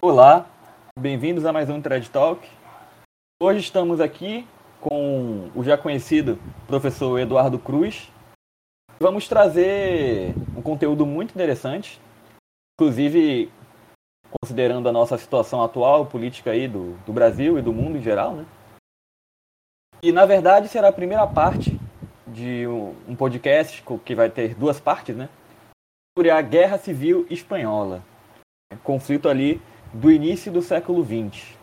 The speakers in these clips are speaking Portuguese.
Olá, bem-vindos a mais um Thread Talk. Hoje estamos aqui com o já conhecido professor Eduardo Cruz. Vamos trazer um conteúdo muito interessante, inclusive considerando a nossa situação atual, política aí do, do Brasil e do mundo em geral, né? E na verdade será a primeira parte de um podcast que vai ter duas partes, né? Sobre a Guerra Civil Espanhola, conflito ali do início do século XX.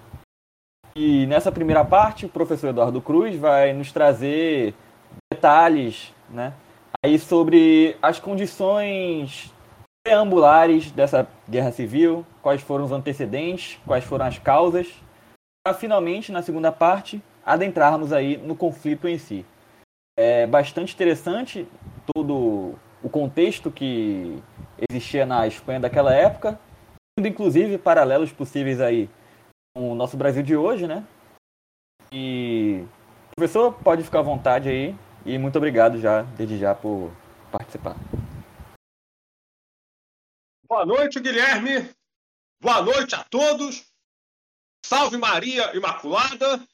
E nessa primeira parte, o professor Eduardo Cruz vai nos trazer detalhes, né, aí sobre as condições preambulares dessa guerra civil, quais foram os antecedentes, quais foram as causas, para finalmente, na segunda parte, adentrarmos aí no conflito em si. É bastante interessante todo o contexto que existia na Espanha daquela época, inclusive paralelos possíveis aí com o nosso Brasil de hoje, né? E professor, pode ficar à vontade aí e muito obrigado já, desde já, por participar. Boa noite, Guilherme. Boa noite a todos. Salve Maria Imaculada.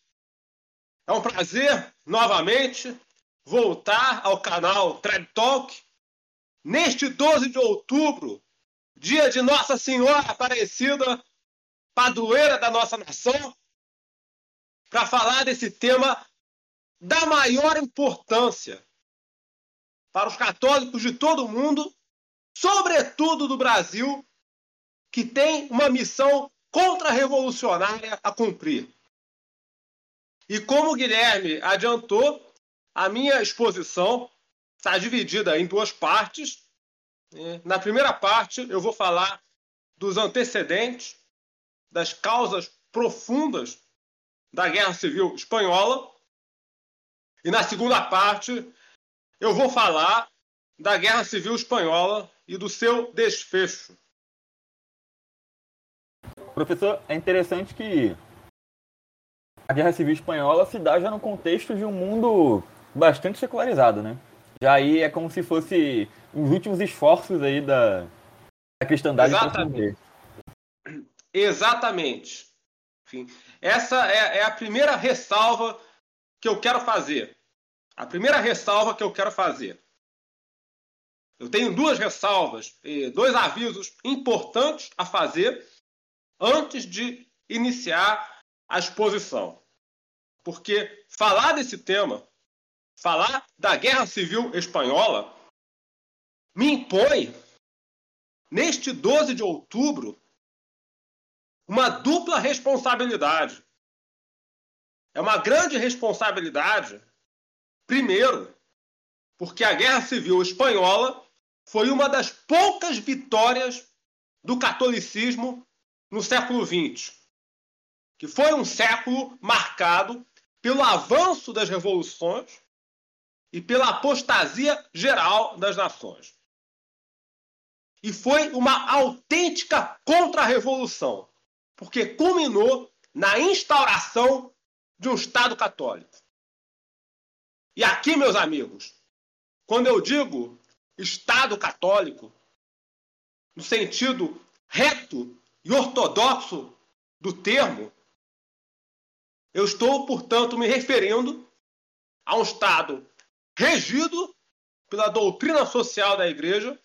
É um prazer, novamente, voltar ao canal Thread Talk neste 12 de outubro, dia de Nossa Senhora Aparecida, padroeira da nossa nação, para falar desse tema da maior importância para os católicos de todo o mundo, sobretudo do Brasil, que tem uma missão contra-revolucionária a cumprir. E como o Guilherme adiantou, a minha exposição está dividida em duas partes. Na primeira parte, eu vou falar dos antecedentes, das causas profundas da Guerra Civil Espanhola. E na segunda parte, eu vou falar da Guerra Civil Espanhola e do seu desfecho. Professor, é interessante que a Guerra Civil Espanhola se dá já no contexto de um mundo bastante secularizado, né? Já aí é como se fosse os últimos esforços aí da, da cristandade. Exatamente. Exatamente. Enfim, essa é, é a primeira ressalva que eu quero fazer. A primeira ressalva que eu quero fazer. Eu tenho duas ressalvas, dois avisos importantes a fazer antes de iniciar a exposição. Porque falar desse tema, falar da Guerra Civil Espanhola, me impõe, neste 12 de outubro, uma dupla responsabilidade. É uma grande responsabilidade, primeiro, porque a Guerra Civil Espanhola foi uma das poucas vitórias do catolicismo no século XX que foi um século marcado pelo avanço das revoluções e pela apostasia geral das nações. E foi uma autêntica contra-revolução, porque culminou na instauração de um Estado católico. E aqui, meus amigos, quando eu digo Estado católico, no sentido reto e ortodoxo do termo, eu estou, portanto, me referindo a um Estado regido pela doutrina social da Igreja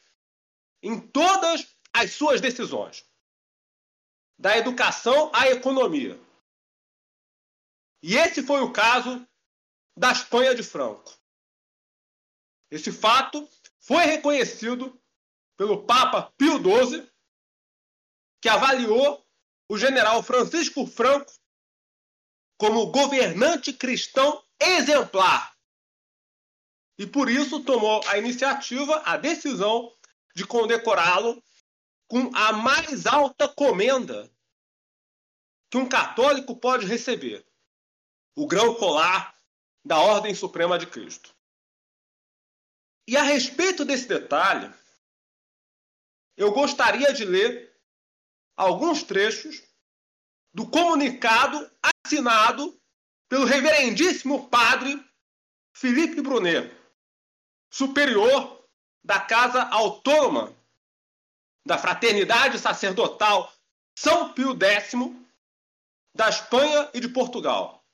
em todas as suas decisões, da educação à economia. E esse foi o caso da Espanha de Franco. Esse fato foi reconhecido pelo Papa Pio XII, que avaliou o general Francisco Franco como governante cristão exemplar. E por isso tomou a iniciativa, a decisão de condecorá-lo com a mais alta comenda que um católico pode receber: o grão colar da Ordem Suprema de Cristo. E a respeito desse detalhe, eu gostaria de ler alguns trechos do comunicado assinado pelo reverendíssimo padre Felipe Brunet, superior da Casa Autônoma da Fraternidade Sacerdotal São Pio X da Espanha e de Portugal.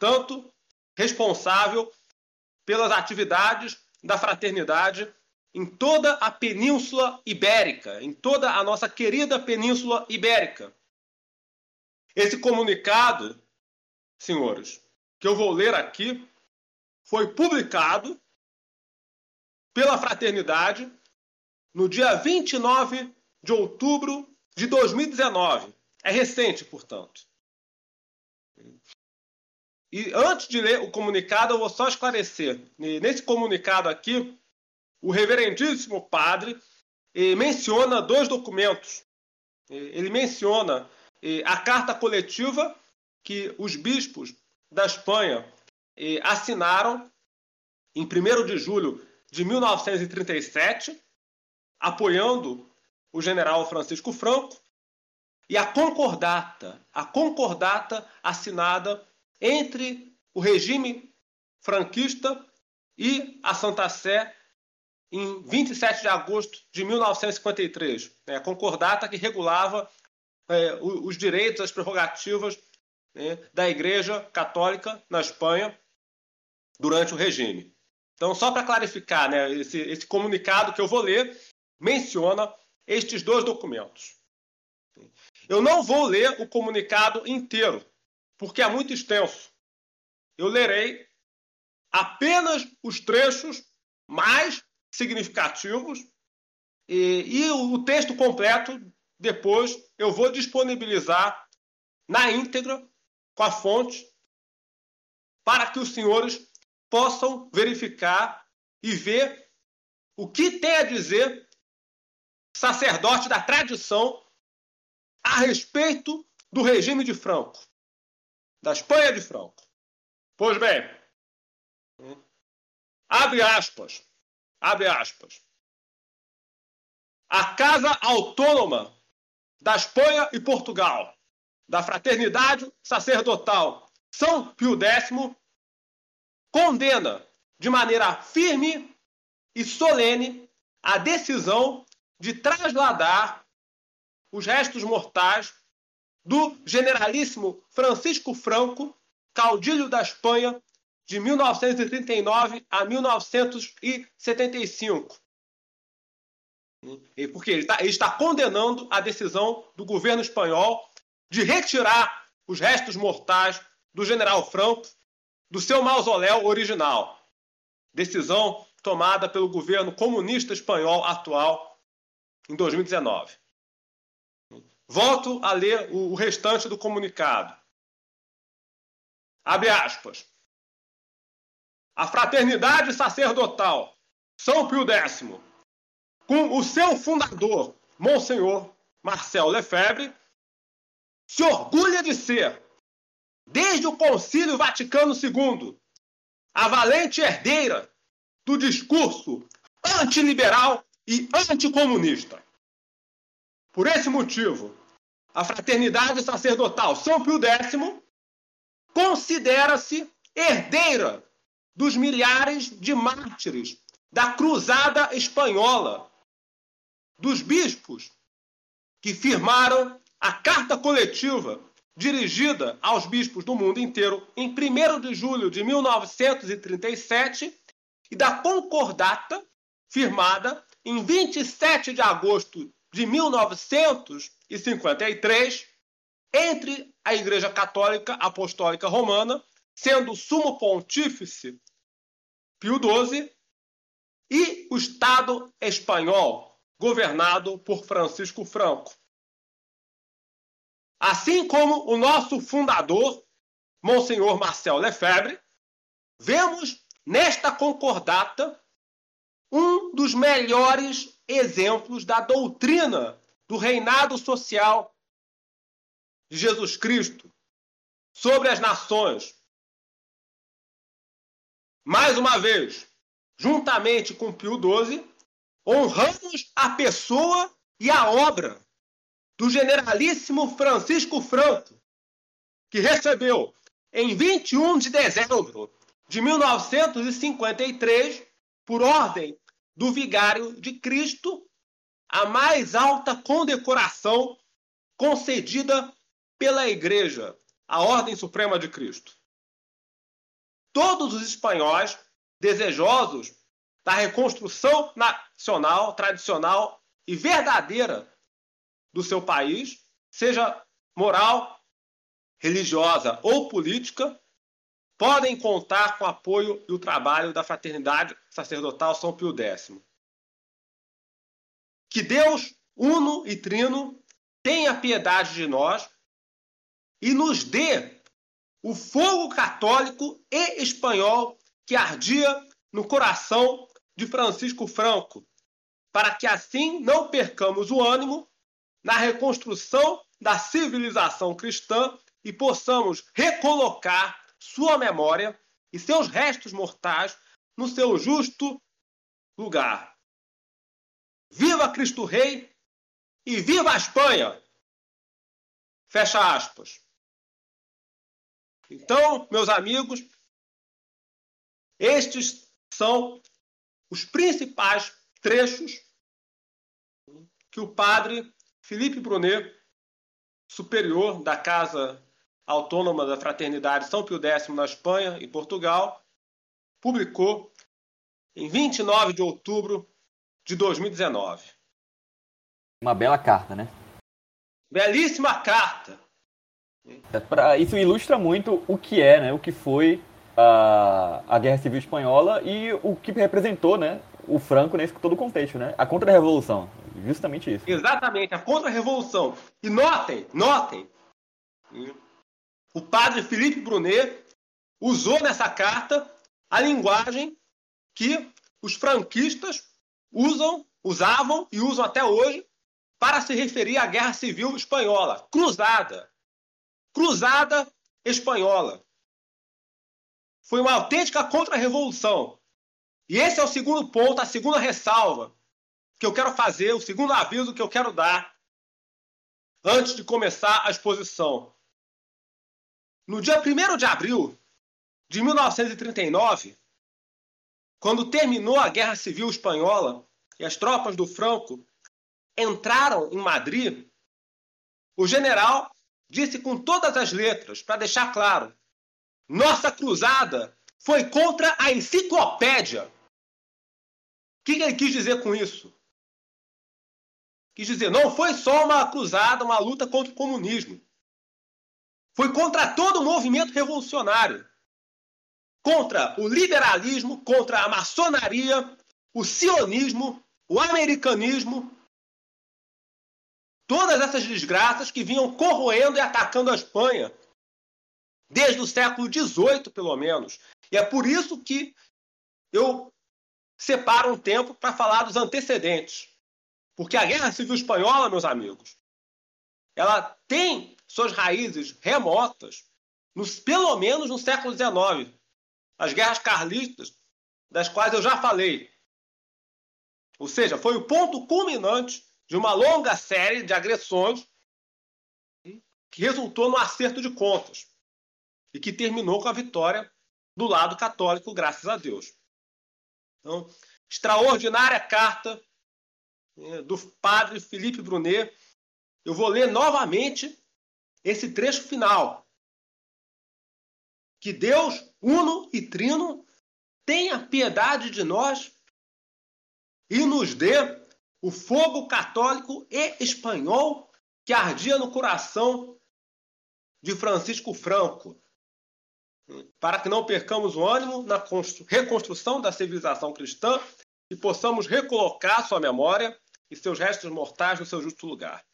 Tanto responsável pelas atividades da fraternidade em toda a Península Ibérica, em toda a nossa querida Península Ibérica. Esse comunicado, senhores, que eu vou ler aqui, foi publicado pela Fraternidade no dia 29 de outubro de 2019. É recente, portanto. E antes de ler o comunicado, eu vou só esclarecer. Nesse comunicado aqui, o reverendíssimo padre menciona dois documentos. Ele menciona a carta coletiva que os bispos da Espanha assinaram em 1 de julho de 1937, apoiando o general Francisco Franco, e a concordata, a concordata assinada entre o regime franquista e a Santa Sé em 27 de agosto de 1953, né, concordata que regulava é, os direitos, as prerrogativas né, da Igreja Católica na Espanha durante o regime. Então, só para clarificar, né, esse, esse comunicado que eu vou ler menciona estes dois documentos. Eu não vou ler o comunicado inteiro, porque é muito extenso. Eu lerei apenas os trechos mais significativos e, e o texto completo depois eu vou disponibilizar na íntegra com a fonte para que os senhores possam verificar e ver o que tem a dizer sacerdote da tradição a respeito do regime de Franco, da Espanha de Franco. Pois bem, abre aspas, abre aspas. A Casa Autônoma da Espanha e Portugal, da Fraternidade Sacerdotal São Pio X, condena de maneira firme e solene a decisão de trasladar os restos mortais do generalíssimo Francisco Franco, caudilho da Espanha, de 1939 a 1975. Porque ele está, ele está condenando a decisão do governo espanhol de retirar os restos mortais do general Franco do seu mausoléu original. Decisão tomada pelo governo comunista espanhol atual em 2019. Volto a ler o restante do comunicado. Abre aspas. A fraternidade sacerdotal São Pio X, com o seu fundador, Monsenhor Marcel Lefebvre, se orgulha de ser desde o Concílio Vaticano II, a valente herdeira do discurso antiliberal e anticomunista. Por esse motivo, a fraternidade sacerdotal São Pio X considera-se herdeira dos milhares de mártires da Cruzada Espanhola, dos bispos que firmaram a carta coletiva dirigida aos bispos do mundo inteiro em 1 de julho de 1937 e da concordata firmada em 27 de agosto de 1953 entre a Igreja Católica Apostólica Romana, sendo sumo pontífice Pio XII, e o Estado espanhol, governado por Francisco Franco. Assim como o nosso fundador, Monsenhor Marcel Lefebvre, vemos nesta concordata um dos melhores exemplos da doutrina do reinado social de Jesus Cristo sobre as nações. Mais uma vez, juntamente com Pio XII, honramos a pessoa e a obra do generalíssimo Francisco Franco, que recebeu em 21 de dezembro de 1953, por ordem do Vigário de Cristo, a mais alta condecoração concedida pela Igreja, a Ordem Suprema de Cristo. Todos os espanhóis desejosos da reconstrução nacional, tradicional e verdadeira do seu país, seja moral, religiosa ou política, podem contar com o apoio e o trabalho da Fraternidade Sacerdotal São Pio X. Que Deus, uno e trino, tenha piedade de nós e nos dê o fogo católico e espanhol que ardia no coração de Francisco Franco, para que assim não percamos o ânimo na reconstrução da civilização cristã e possamos recolocar sua memória e seus restos mortais no seu justo lugar. Viva Cristo Rei e viva a Espanha! Fecha aspas. Então, meus amigos, estes são os principais trechos que o padre Felipe Brunet, superior da Casa Autônoma da Fraternidade São Pio X na Espanha e Portugal, publicou em 29 de outubro de 2019. Uma bela carta, né? Belíssima carta. É pra, isso ilustra muito o que é, né? O que foi a, a Guerra Civil Espanhola e o que representou, né? O Franco nesse todo o contexto, né? A contra-revolução. Justamente isso. Exatamente, a contra-revolução. E notem, notem, o padre Felipe Brunet usou nessa carta a linguagem que os franquistas usam, usavam e usam até hoje para se referir à Guerra Civil Espanhola, cruzada. Cruzada espanhola. Foi uma autêntica contra-revolução. E esse é o segundo ponto, a segunda ressalva que eu quero fazer, o segundo aviso que eu quero dar antes de começar a exposição. No dia 1 de abril de 1939, quando terminou a Guerra Civil Espanhola e as tropas do Franco entraram em Madrid, o general disse com todas as letras, para deixar claro: nossa cruzada foi contra a enciclopédia. O que ele quis dizer com isso? Quis dizer, não foi só uma cruzada, uma luta contra o comunismo. Foi contra todo o movimento revolucionário. Contra o liberalismo, contra a maçonaria, o sionismo, o americanismo, todas essas desgraças que vinham corroendo e atacando a Espanha desde o século XVIII, pelo menos. E é por isso que eu separo um tempo para falar dos antecedentes. Porque a Guerra Civil Espanhola, meus amigos, ela tem suas raízes remotas, nos, pelo menos no século XIX. As guerras carlistas, das quais eu já falei. Ou seja, foi o ponto culminante de uma longa série de agressões que resultou no acerto de contas e que terminou com a vitória do lado católico, graças a Deus. Então, extraordinária carta do padre Felipe Brunet. Eu vou ler novamente esse trecho final. Que Deus, uno e trino, tenha piedade de nós e nos dê o fogo católico e espanhol que ardia no coração de Francisco Franco, para que não percamos o ânimo na reconstrução da civilização cristã e possamos recolocar sua memória e seus restos mortais no seu justo lugar.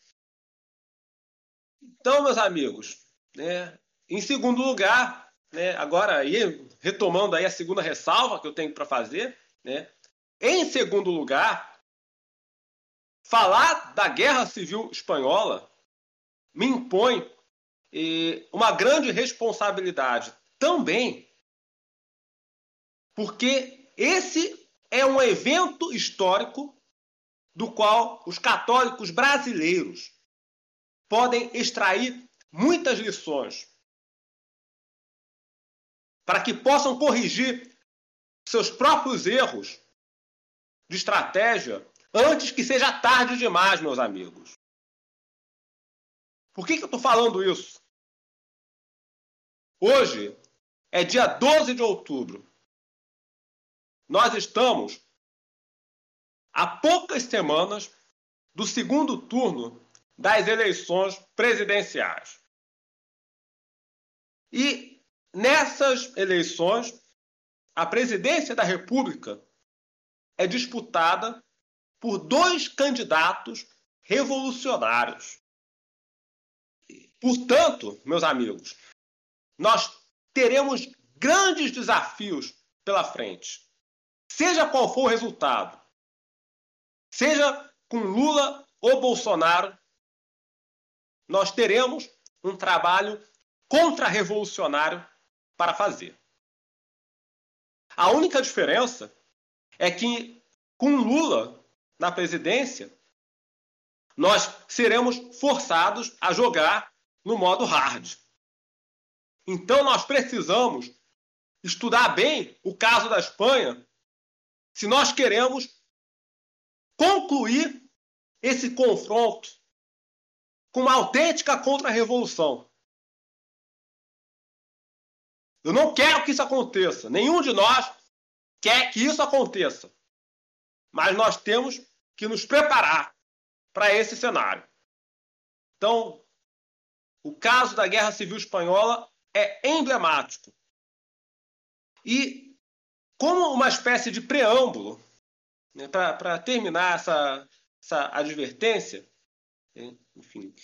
Então, meus amigos, né, em segundo lugar, né, agora aí, retomando aí a segunda ressalva que eu tenho para fazer, né, em segundo lugar, falar da Guerra Civil Espanhola me impõe eh, uma grande responsabilidade também, porque esse é um evento histórico do qual os católicos brasileiros podem extrair muitas lições para que possam corrigir seus próprios erros de estratégia antes que seja tarde demais, meus amigos. Por que, que eu estou falando isso? Hoje é dia 12 de outubro. Nós estamos a poucas semanas do segundo turno das eleições presidenciais. E nessas eleições, a presidência da República é disputada por dois candidatos revolucionários. Portanto, meus amigos, nós teremos grandes desafios pela frente. Seja qual for o resultado, seja com Lula ou Bolsonaro, nós teremos um trabalho contra-revolucionário para fazer. A única diferença é que com Lula na presidência, nós seremos forçados a jogar no modo hard. Então nós precisamos estudar bem o caso da Espanha se nós queremos concluir esse confronto com uma autêntica contra-revolução. Eu não quero que isso aconteça. Nenhum de nós quer que isso aconteça. Mas nós temos que nos preparar para esse cenário. Então, o caso da Guerra Civil Espanhola é emblemático. E, como uma espécie de preâmbulo, né, para terminar essa, essa advertência, né, enfim,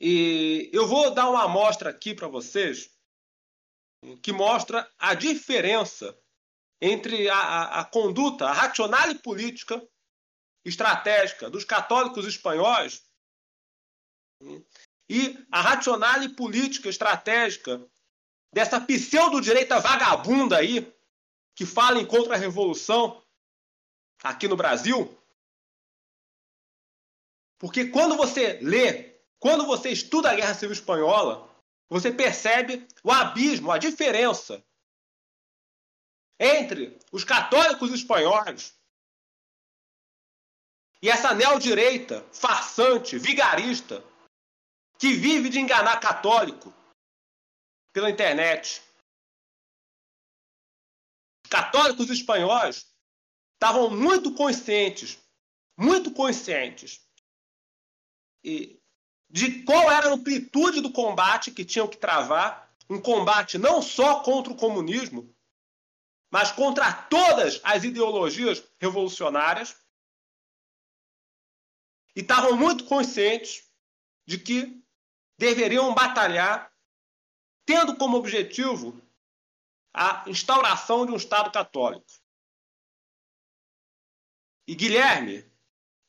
e eu vou dar uma amostra aqui para vocês que mostra a diferença entre a, a, a conduta, a racional e política estratégica dos católicos espanhóis e a racional e política estratégica dessa pseudo-direita vagabunda aí que fala em contra-revolução aqui no Brasil. Porque quando você lê, quando você estuda a Guerra Civil Espanhola, você percebe o abismo, a diferença entre os católicos espanhóis e essa neodireita farsante, vigarista, que vive de enganar católico pela internet. Os católicos espanhóis estavam muito conscientes, muito conscientes de qual era a amplitude do combate que tinham que travar, um combate não só contra o comunismo, mas contra todas as ideologias revolucionárias e estavam muito conscientes de que deveriam batalhar tendo como objetivo a instauração de um Estado católico. E Guilherme,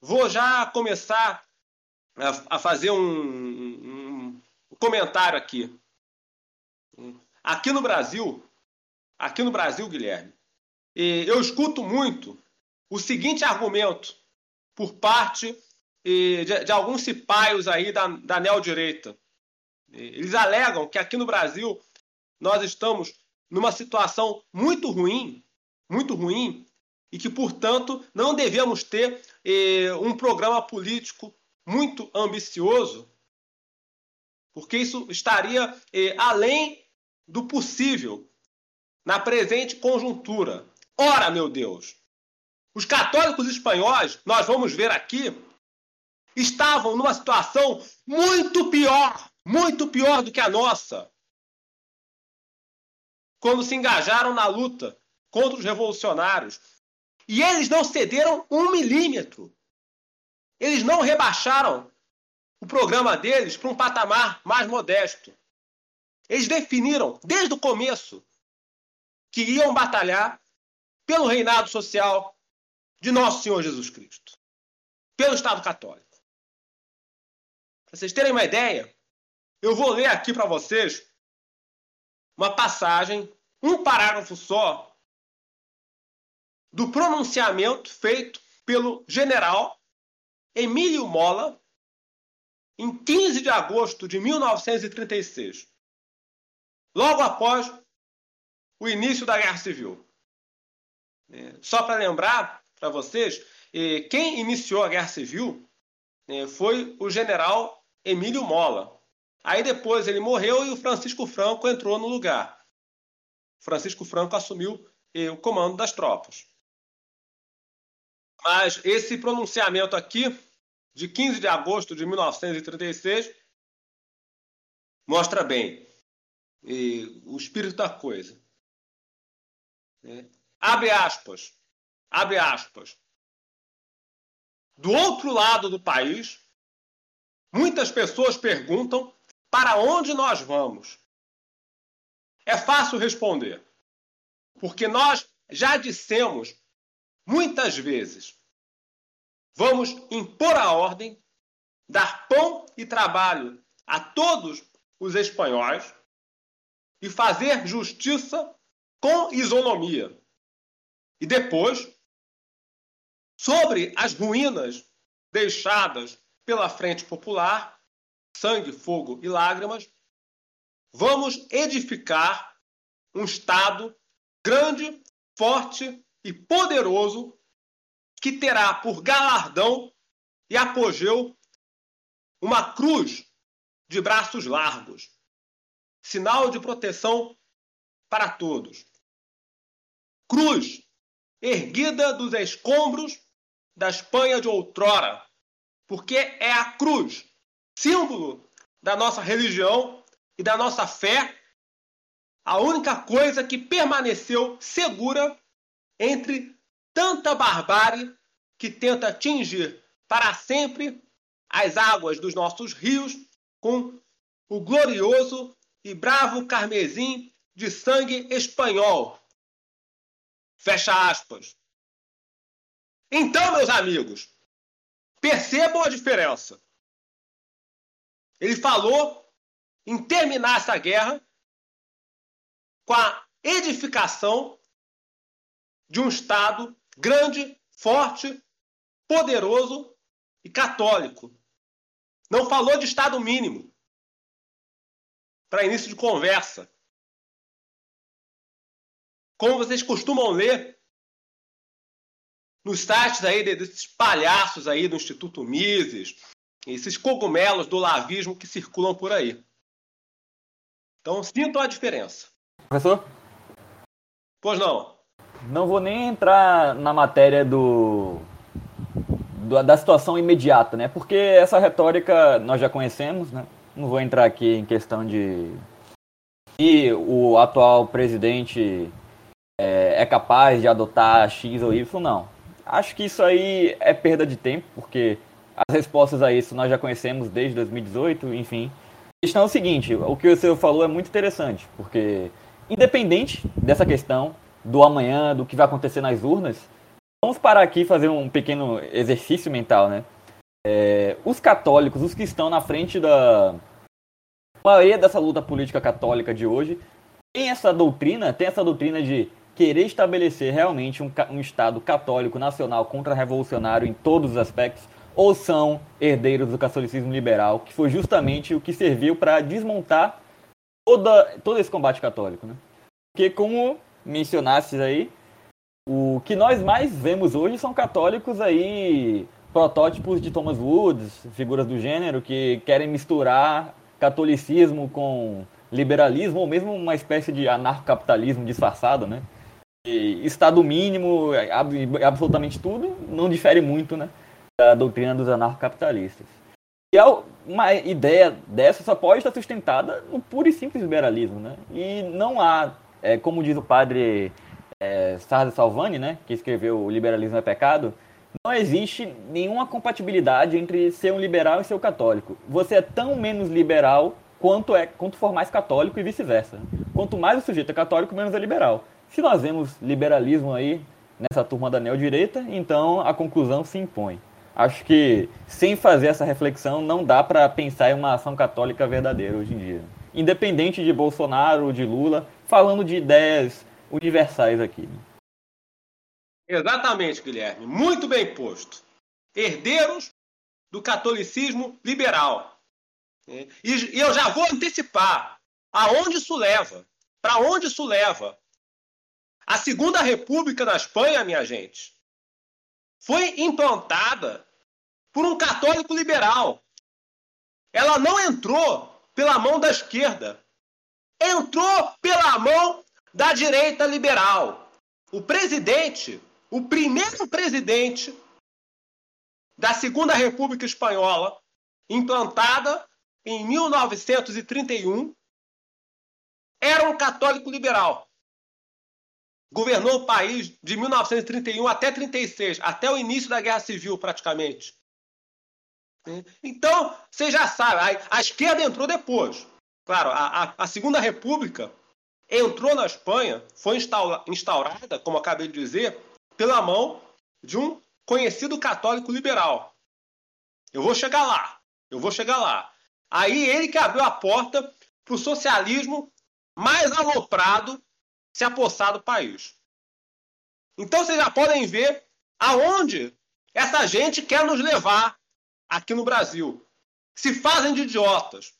vou já começar a, fazer um, um, um comentário aqui. Aqui no Brasil, aqui no Brasil, Guilherme, eu escuto muito o seguinte argumento por parte de, de alguns cipaios aí da, da neodireita. Eles alegam que aqui no Brasil nós estamos numa situação muito ruim, muito ruim, e que, portanto, não devemos ter eh, um programa político muito ambicioso, porque isso estaria eh, além do possível na presente conjuntura. Ora, meu Deus, os católicos espanhóis, nós vamos ver aqui, estavam numa situação muito pior, muito pior do que a nossa. Quando se engajaram na luta contra os revolucionários. E eles não cederam um milímetro. Eles não rebaixaram o programa deles para um patamar mais modesto. Eles definiram desde o começo que iam batalhar pelo reinado social de nosso Senhor Jesus Cristo, pelo Estado Católico. Para vocês terem uma ideia, eu vou ler aqui para vocês uma passagem, um parágrafo só, do pronunciamento feito pelo general Emílio Mola em 15 de agosto de 1936, logo após o início da Guerra Civil. É, só para lembrar para vocês, é, quem iniciou a Guerra Civil é, foi o general Emílio Mola. Aí depois ele morreu e o Francisco Franco entrou no lugar. Francisco Franco assumiu o comando das tropas. Mas esse pronunciamento aqui, de 15 de agosto de 1936, mostra bem o espírito da coisa. É. Abre aspas. Abre aspas. Do outro lado do país, muitas pessoas perguntam para onde nós vamos. É fácil responder, porque nós já dissemos muitas vezes: vamos impor a ordem, dar pão e trabalho a todos os espanhóis e fazer justiça com isonomia. E depois, sobre as ruínas deixadas pela Frente Popular, sangue, fogo e lágrimas, vamos edificar um Estado grande, forte e poderoso que terá por galardão e apogeu uma cruz de braços largos, sinal de proteção para todos. Cruz erguida dos escombros da Espanha de outrora, porque é a cruz, símbolo da nossa religião e da nossa fé, a única coisa que permaneceu segura entre tanta barbárie que tenta atingir para sempre as águas dos nossos rios com o glorioso e bravo carmesim de sangue espanhol Fecha aspas. Então, meus amigos, percebam a diferença. Ele falou em terminar essa guerra com a edificação de um Estado grande, forte, poderoso e católico. Não falou de Estado mínimo para início de conversa como vocês costumam ler nos sites aí desses palhaços aí do Instituto Mises, esses cogumelos do lavismo que circulam por aí. Então sintam a diferença. Professor? Pois não. Não vou nem entrar na matéria do, do, da situação imediata, né? Porque essa retórica nós já conhecemos, né? Não vou entrar aqui em questão de e o atual presidente é, é capaz de adotar X ou Y, não. Acho que isso aí é perda de tempo, porque as respostas a isso nós já conhecemos desde 2018, enfim. A questão é o seguinte, o que o senhor falou é muito interessante, porque independente dessa questão do amanhã, do que vai acontecer nas urnas, vamos parar aqui e fazer um pequeno exercício mental, né? É, os católicos, os que estão na frente da maioria dessa luta política católica de hoje, tem essa doutrina, tem essa doutrina de querer estabelecer realmente um, um Estado católico nacional contra-revolucionário em todos os aspectos, ou são herdeiros do catolicismo liberal, que foi justamente o que serviu para desmontar toda, todo esse combate católico. Né? Porque, como mencionastes aí, o que nós mais vemos hoje são católicos aí, protótipos de Thomas Woods, figuras do gênero, que querem misturar catolicismo com liberalismo, ou mesmo uma espécie de anarcocapitalismo disfarçado, né? Estado mínimo, absolutamente tudo, não difere muito né, da doutrina dos anarcocapitalistas. E é uma ideia dessa só pode estar sustentada no puro e simples liberalismo. Né? E não há, é, como diz o padre é, Salvani, né, que escreveu O Liberalismo é Pecado, não existe nenhuma compatibilidade entre ser um liberal e ser um católico. Você é tão menos liberal quanto, é, quanto for mais católico e vice-versa. Quanto mais o sujeito é católico, menos é liberal. Se nós vemos liberalismo aí nessa turma da neodireita, então a conclusão se impõe. Acho que sem fazer essa reflexão não dá para pensar em uma ação católica verdadeira hoje em dia. Independente de Bolsonaro de Lula, falando de ideias universais aqui. Exatamente, Guilherme. Muito bem posto. Herdeiros do catolicismo liberal. E, eu já vou antecipar aonde isso leva. Para onde isso leva? A Segunda República na Espanha, minha gente, foi implantada por um católico liberal. Ela não entrou pela mão da esquerda. Entrou pela mão da direita liberal. O presidente, o primeiro presidente da Segunda República Espanhola, implantada em 1931, era um católico liberal. Governou o país de 1931 até 36, até o início da Guerra Civil, praticamente. Então, você já sabe, a, a esquerda entrou depois. Claro, a, a, a, Segunda República entrou na Espanha, foi instaurada, como acabei de dizer, pela mão de um conhecido católico liberal. Eu vou chegar lá, eu vou chegar lá. Aí ele que abriu a porta para o socialismo mais aloprado se apossar do país. Então vocês já podem ver aonde essa gente quer nos levar aqui no Brasil. Se fazem de idiotas.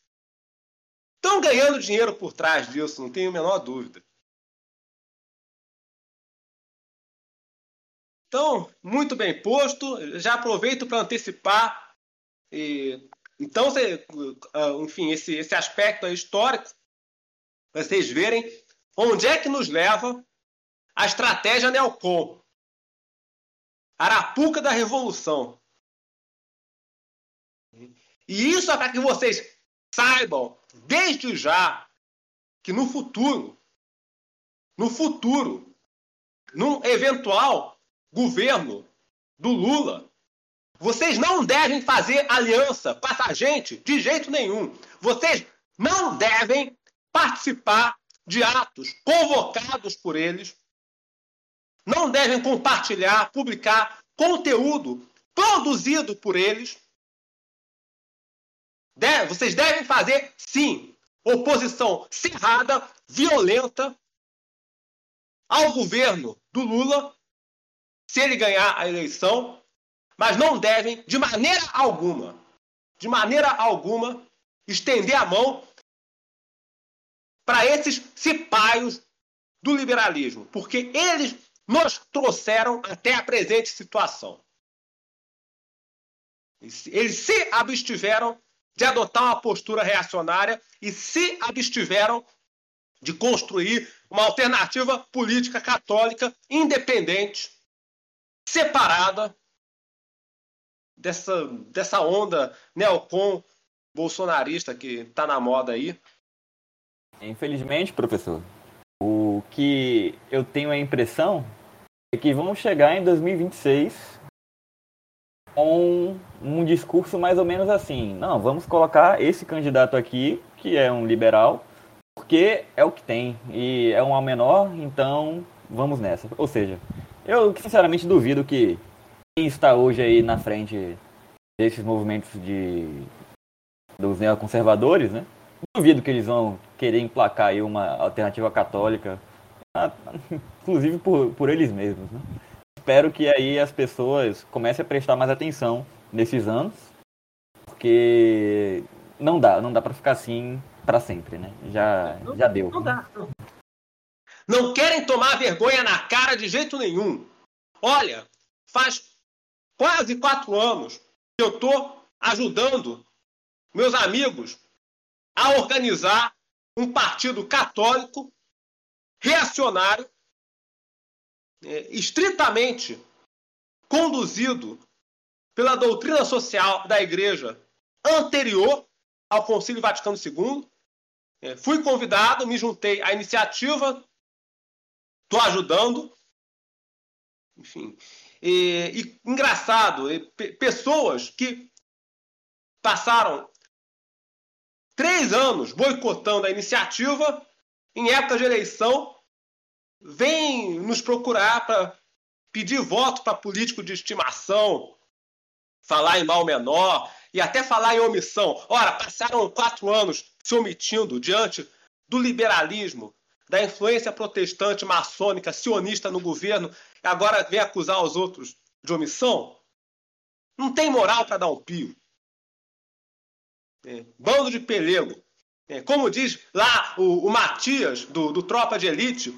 Estão ganhando dinheiro por trás disso, não tenho a menor dúvida. Então, muito bem posto. Já aproveito para antecipar. E, então, ah, enfim, esse, esse aspecto histórico, para vocês verem onde é que nos leva a estratégia Neocon. Arapuca da Revolução. E isso é para que vocês saibam, desde já, que no futuro, no futuro, num eventual governo do Lula, vocês não devem fazer aliança com essa gente de jeito nenhum. Vocês não devem participar de atos convocados por eles. Não devem compartilhar, publicar conteúdo produzido por eles Deve, vocês devem fazer, sim, oposição cerrada, violenta ao governo do Lula, se ele ganhar a eleição, mas não devem, de maneira alguma, de maneira alguma, estender a mão para esses cipaios do liberalismo, porque eles nos trouxeram até a presente situação. Eles se abstiveram de adotar uma postura reacionária e se abstiveram de construir uma alternativa política católica independente, separada dessa, dessa onda neocon bolsonarista que está na moda aí. Infelizmente, professor, o que eu tenho a impressão é que vamos chegar em 2026 com um discurso mais ou menos assim: não, vamos colocar esse candidato aqui, que é um liberal, porque é o que tem e é um ao menor, então vamos nessa. Ou seja, eu sinceramente duvido que quem está hoje aí na frente desses movimentos de dos neoconservadores, né? Duvido que eles vão querer emplacar aí uma alternativa católica, inclusive por, por eles mesmos, né? Espero que aí as pessoas comecem a prestar mais atenção nesses anos, porque não dá, não dá para ficar assim para sempre, né? Já, não, já deu. Não dá. Não querem tomar vergonha na cara de jeito nenhum. Olha, faz quase quatro anos que eu estou ajudando meus amigos a organizar um partido católico reacionário é, estritamente conduzido pela doutrina social da Igreja anterior ao Concílio Vaticano II. É, fui convidado, me juntei à iniciativa, estou ajudando. Enfim. E, e engraçado, e, pessoas que passaram três anos boicotando a iniciativa, em época de eleição, vem nos procurar para pedir voto para político de estimação, falar em mal menor e até falar em omissão. Ora, passaram quatro anos se omitindo diante do liberalismo, da influência protestante, maçônica, sionista no governo, e agora vem acusar os outros de omissão? Não tem moral para dar um pio. É, bando de pelego. É, como diz lá o, o Matias, do, do Tropa de Elite,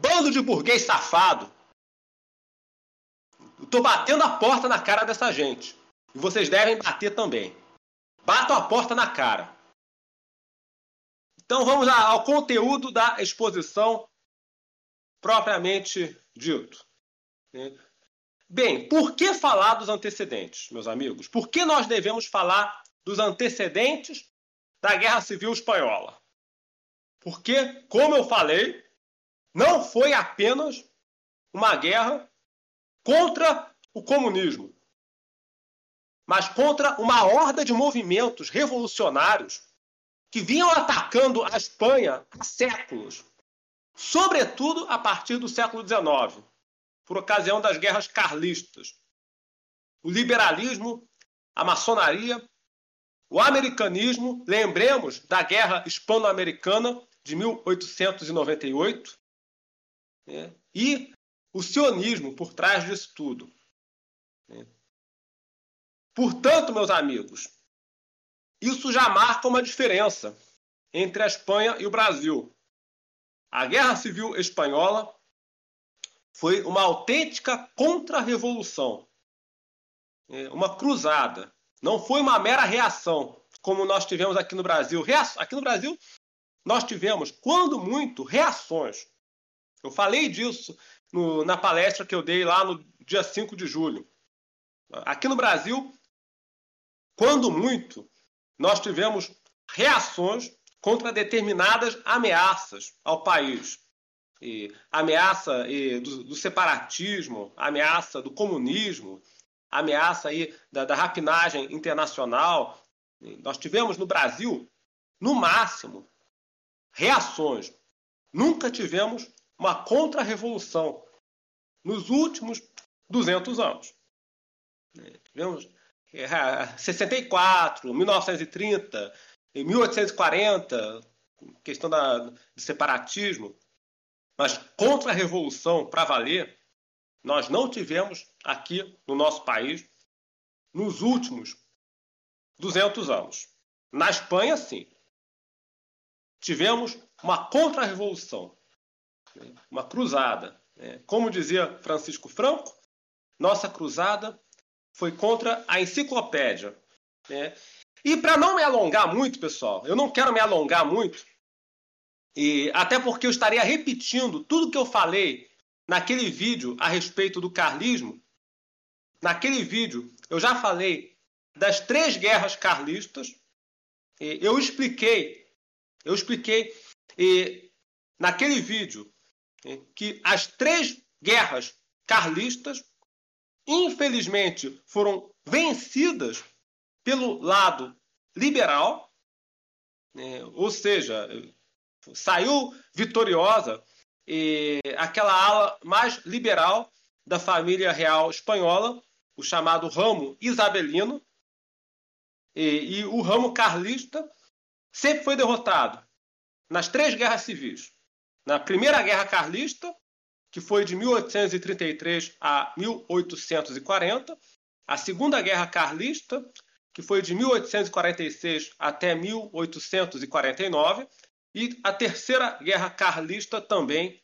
Bando de burguês safado. Estou batendo a porta na cara dessa gente. E vocês devem bater também. Batam a porta na cara. Então vamos ao conteúdo da exposição propriamente dito. Bem, por que falar dos antecedentes, meus amigos? Por que nós devemos falar dos antecedentes da Guerra Civil Espanhola? Porque, como eu falei, não foi apenas uma guerra contra o comunismo, mas contra uma horda de movimentos revolucionários que vinham atacando a Espanha há séculos, sobretudo a partir do século XIX, por ocasião das guerras carlistas. O liberalismo, a maçonaria, o americanismo, lembremos da Guerra Hispano-Americana de 1898, né? e o sionismo por trás disso tudo. Né? Portanto, meus amigos, isso já marca uma diferença entre a Espanha e o Brasil. A Guerra Civil Espanhola foi uma autêntica contra-revolução, é, uma cruzada. Não foi uma mera reação, como nós tivemos aqui no Brasil. Aqui no Brasil, nós tivemos, quando muito, reações. Eu falei disso no, na palestra que eu dei lá no dia 5 de julho. Aqui no Brasil, quando muito, nós tivemos reações contra determinadas ameaças ao país. E ameaça e do, do, separatismo, ameaça do comunismo, ameaça aí da, da rapinagem internacional. Nós tivemos no Brasil, no máximo, reações. Nunca tivemos uma contra-revolução nos últimos 200 anos. Tivemos 64, 1930, 1840, questão da, do separatismo. Mas contra revolução para valer, nós não tivemos aqui no nosso país nos últimos 200 anos. Na Espanha, sim. Tivemos uma contra-revolução, uma cruzada. Né? Como dizia Francisco Franco, nossa cruzada foi contra a enciclopédia. Né? E para não me alongar muito, pessoal, eu não quero me alongar muito, e até porque eu estaria repetindo tudo que eu falei naquele vídeo a respeito do carlismo. Naquele vídeo eu já falei das três guerras carlistas. Eu expliquei, eu expliquei e, naquele vídeo que as três guerras carlistas infelizmente, foram vencidas pelo lado liberal, né? ou seja, saiu vitoriosa aquela ala mais liberal da família real espanhola, o chamado ramo isabelino, e, e o ramo carlista sempre foi derrotado nas três guerras civis. Na Primeira Guerra Carlista, que foi de 1833 a 1840, a Segunda Guerra Carlista, que foi de 1846 até 1849, e a Terceira Guerra Carlista também,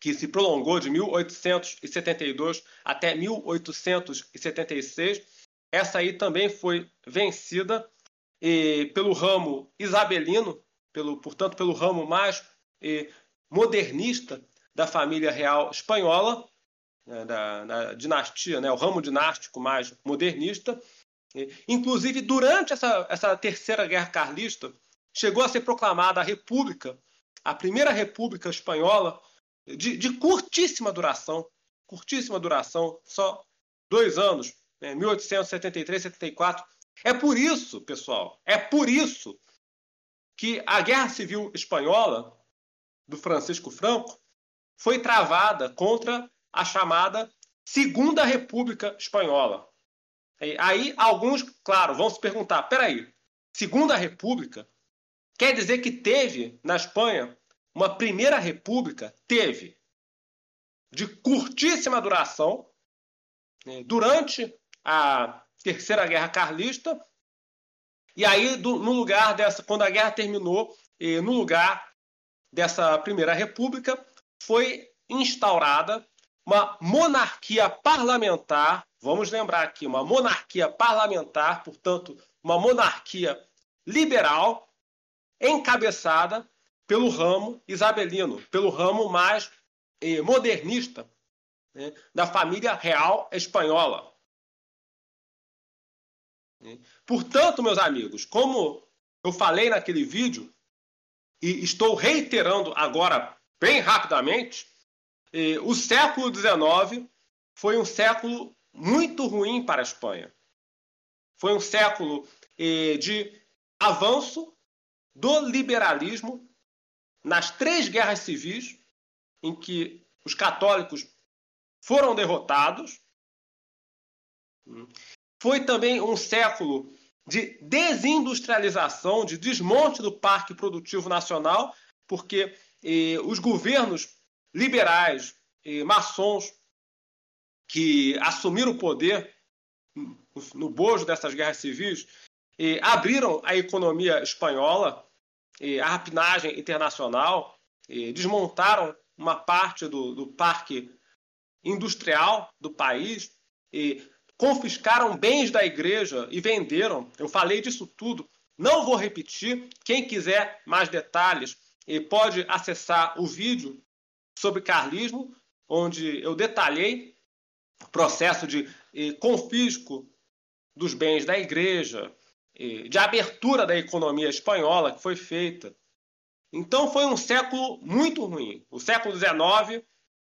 que se prolongou de 1872 até 1876. Essa aí também foi vencida e, pelo ramo isabelino, pelo, portanto, pelo ramo mais e, modernista da família real espanhola, né, da, da, dinastia, né, o ramo dinástico mais modernista. Inclusive, durante essa, essa terceira guerra carlista, chegou a ser proclamada a República, a primeira República Espanhola, de, de curtíssima duração, curtíssima duração, só dois anos, né, 1873, 74. É por isso, pessoal, é por isso que a Guerra Civil Espanhola do Francisco Franco foi travada contra a chamada Segunda República Espanhola. Aí alguns, claro, vão se perguntar: peraí, Segunda República quer dizer que teve na Espanha uma Primeira República? Teve. De curtíssima duração, né, durante a Terceira Guerra Carlista, e aí, no lugar dessa, quando a guerra terminou, no lugar dessa Primeira República, foi instaurada uma monarquia parlamentar, vamos lembrar aqui, uma monarquia parlamentar, portanto, uma monarquia liberal, encabeçada pelo ramo isabelino, pelo ramo mais eh, modernista né, da família real espanhola. Portanto, meus amigos, como eu falei naquele vídeo, e estou reiterando agora bem rapidamente, o século XIX foi um século muito ruim para a Espanha. Foi um século de avanço do liberalismo nas três guerras civis, em que os católicos foram derrotados. Foi também um século de desindustrialização, de desmonte do parque produtivo nacional, porque eh, os governos liberais, eh, maçons, que assumiram o poder no bojo dessas guerras civis, eh, abriram a economia espanhola, eh, a rapinagem internacional, eh, desmontaram uma parte do, do parque industrial do país, confiscaram bens da igreja e venderam. Eu falei disso tudo. Não vou repetir. Quem quiser mais detalhes pode acessar o vídeo sobre carlismo, onde eu detalhei o processo de confisco dos bens da igreja, de abertura da economia espanhola que foi feita. Então foi um século muito ruim. O século XIX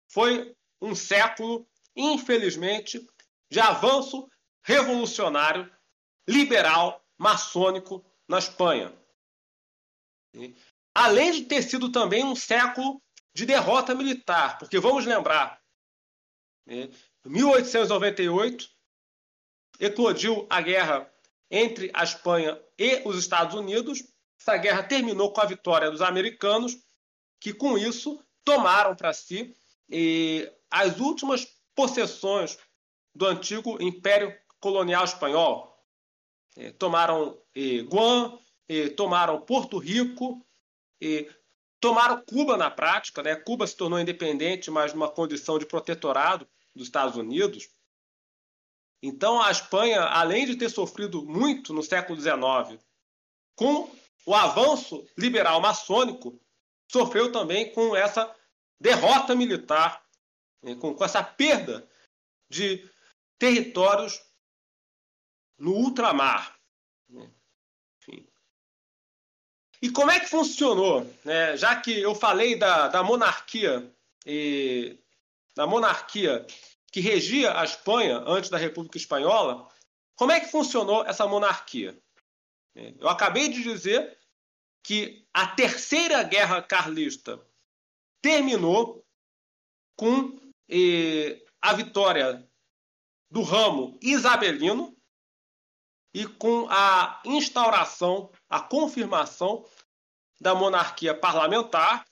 foi um século, infelizmente, de avanço revolucionário, liberal, maçônico na Espanha. Além de ter sido também um século de derrota militar, porque vamos lembrar, em 1898 eclodiu a guerra entre a Espanha e os Estados Unidos. Essa guerra terminou com a vitória dos americanos, que com isso tomaram para si as últimas possessões do antigo Império Colonial Espanhol. Eh, tomaram eh, Guam, eh, tomaram Porto Rico, tomaram Cuba na prática. Né? Cuba se tornou independente, mas numa condição de protetorado dos Estados Unidos. Então, a Espanha, além de ter sofrido muito no século XIX com o avanço liberal maçônico, sofreu também com essa derrota militar, né, com essa perda de territórios no ultramar. Né? Enfim. E como é que funcionou? Né? Já que eu falei da, da monarquia, e, da monarquia que regia a Espanha antes da República Espanhola, como é que funcionou essa monarquia? Eu acabei de dizer que a terceira guerra carlista terminou com eh, a vitória do ramo isabelino e com a instauração, a confirmação da monarquia parlamentar.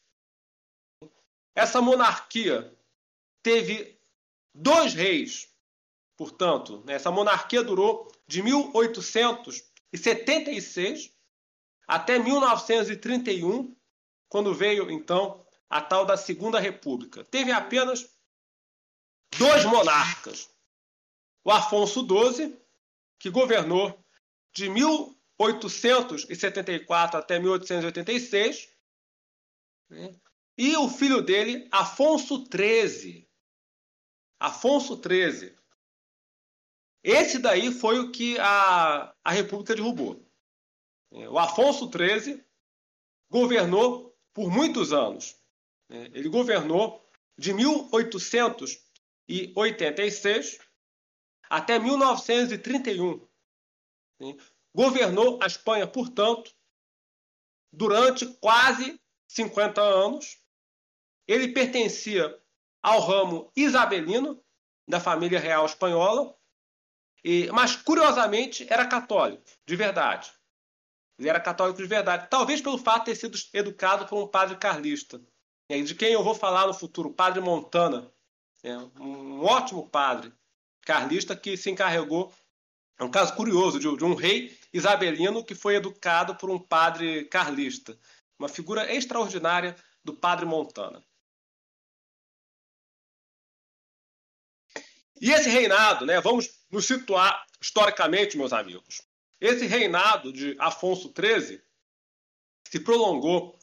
Essa monarquia teve dois reis. Portanto, né, essa monarquia durou de 1876 até 1931, quando veio então a tal da Segunda República. Teve apenas dois monarcas. O Afonso XII, que governou de 1874 até 1886, né? e o filho dele, Afonso XIII, Afonso XIII. Esse daí foi o que a, a República derrubou. O Afonso XIII governou por muitos anos. Ele governou de 1886 até 1931. Governou a Espanha, portanto, durante quase 50 anos. Ele pertencia ao ramo isabelino da família real espanhola, e, mas curiosamente era católico, de verdade. Ele era católico de verdade, talvez pelo fato de ter sido educado por um padre carlista, de quem eu vou falar no futuro, o padre Montana, né, um ótimo padre carlista que se encarregou. É um caso curioso de, de um rei isabelino que foi educado por um padre carlista. Uma figura extraordinária do padre Montana. E esse reinado, né, vamos nos situar historicamente, meus amigos. Esse reinado de Afonso XIII se prolongou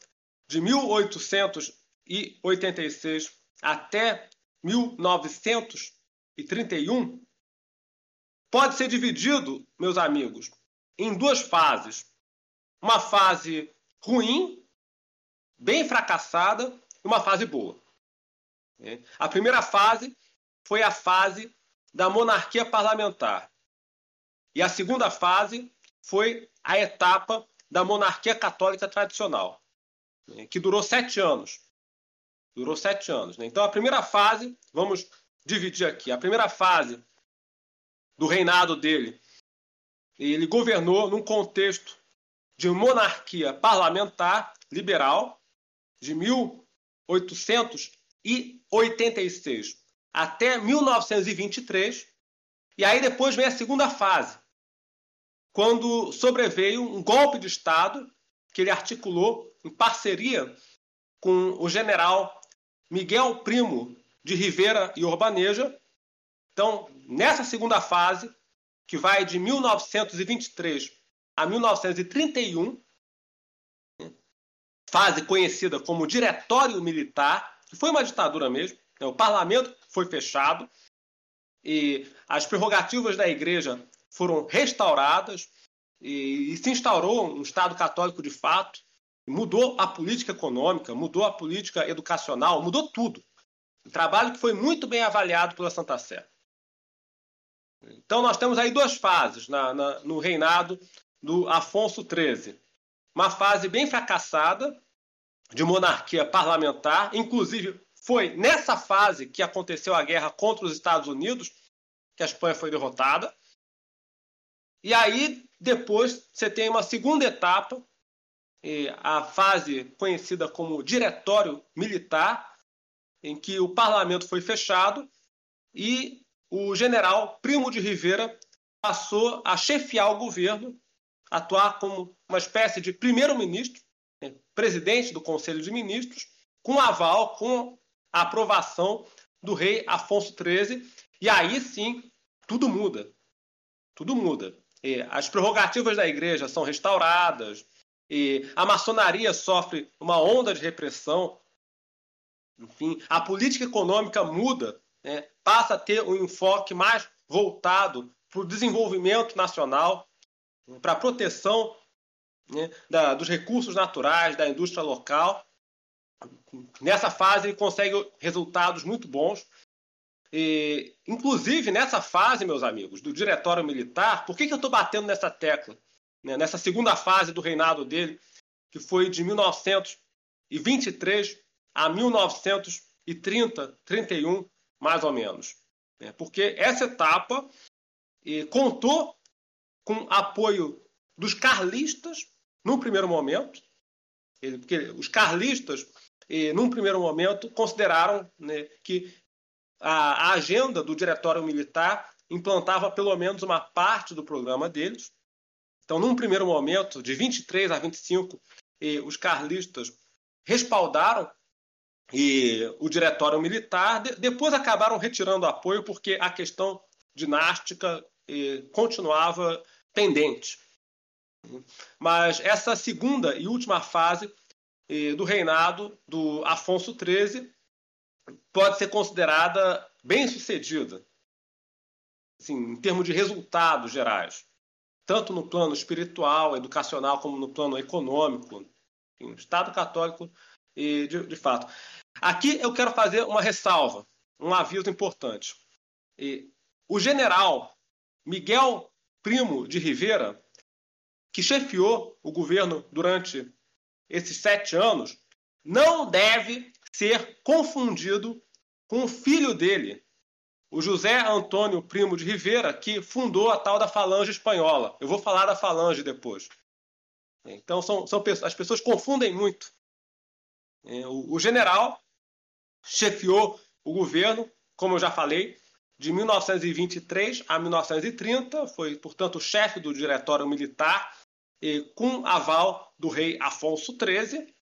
de 1886 até 1931 pode ser dividido, meus amigos, em duas fases. Uma fase ruim, bem fracassada, e uma fase boa. A primeira fase foi a fase da monarquia parlamentar. E a segunda fase foi a etapa da monarquia católica tradicional, que durou sete anos. Durou sete anos. Né? Então, a primeira fase, vamos dividir aqui. A primeira fase do reinado dele, ele governou num contexto de monarquia parlamentar liberal de 1886 até 1923. E aí depois vem a segunda fase, quando sobreveio um golpe de Estado que ele articulou em parceria com o general Miguel Primo de Rivera e Orbaneja. Então, nessa segunda fase, que vai de 1923 a 1931, fase conhecida como Diretório Militar, que foi uma ditadura mesmo, né? o parlamento foi fechado e as prerrogativas da igreja foram restauradas e se instaurou um Estado católico de fato, mudou a política econômica, mudou a política educacional, mudou tudo. Um trabalho que foi muito bem avaliado pela Santa Sé. Então nós temos aí duas fases na, na, no reinado do Afonso XIII. Uma fase bem fracassada de monarquia parlamentar, inclusive foi nessa fase que aconteceu a guerra contra os Estados Unidos, que a Espanha foi derrotada. E aí depois você tem uma segunda etapa, a fase conhecida como Diretório Militar, em que o parlamento foi fechado e o general Primo de Rivera passou a chefiar o governo, atuar como uma espécie de primeiro-ministro, né, presidente do Conselho de Ministros, com aval, com a aprovação do rei Afonso XIII, e aí sim tudo muda. Tudo muda. E as prerrogativas da igreja são restauradas, e a maçonaria sofre uma onda de repressão. Enfim, a política econômica muda né, passa a ter um enfoque mais voltado para o desenvolvimento nacional, para a proteção né, da, dos recursos naturais, da indústria local. Nessa fase, ele consegue resultados muito bons. E, inclusive, nessa fase, meus amigos, do diretório militar, por que, que eu estou batendo nessa tecla? Né, nessa segunda fase do reinado dele, que foi de 1923 a 1930, 31, mais ou menos. Né? Porque essa etapa eh, contou com apoio dos carlistas no primeiro momento, porque os carlistas, eh, num primeiro momento, consideraram né, que a, a agenda do Diretório Militar implantava pelo menos uma parte do programa deles. Então, num primeiro momento, de 23 a 25, eh, os carlistas respaldaram e o diretório militar. De, depois acabaram retirando apoio porque a questão dinástica eh, continuava pendente. Mas essa segunda e última fase eh, do reinado do Afonso XIII pode ser considerada bem sucedida, assim, em termos de resultados gerais, tanto no plano espiritual, educacional, como no plano econômico. O Estado católico, de, de fato. Aqui eu quero fazer uma ressalva, um aviso importante. E o general Miguel Primo de Rivera, que chefiou o governo durante esses sete anos, não deve ser confundido com o filho dele, o José Antônio Primo de Rivera, que fundou a tal da Falange Espanhola. Eu vou falar da Falange depois. Então, são, são as pessoas confundem muito. É, o, general chefiou o governo, como eu já falei, de 1923 a 1930, foi, portanto, chefe do Diretório Militar, e, com aval do rei Afonso XIII.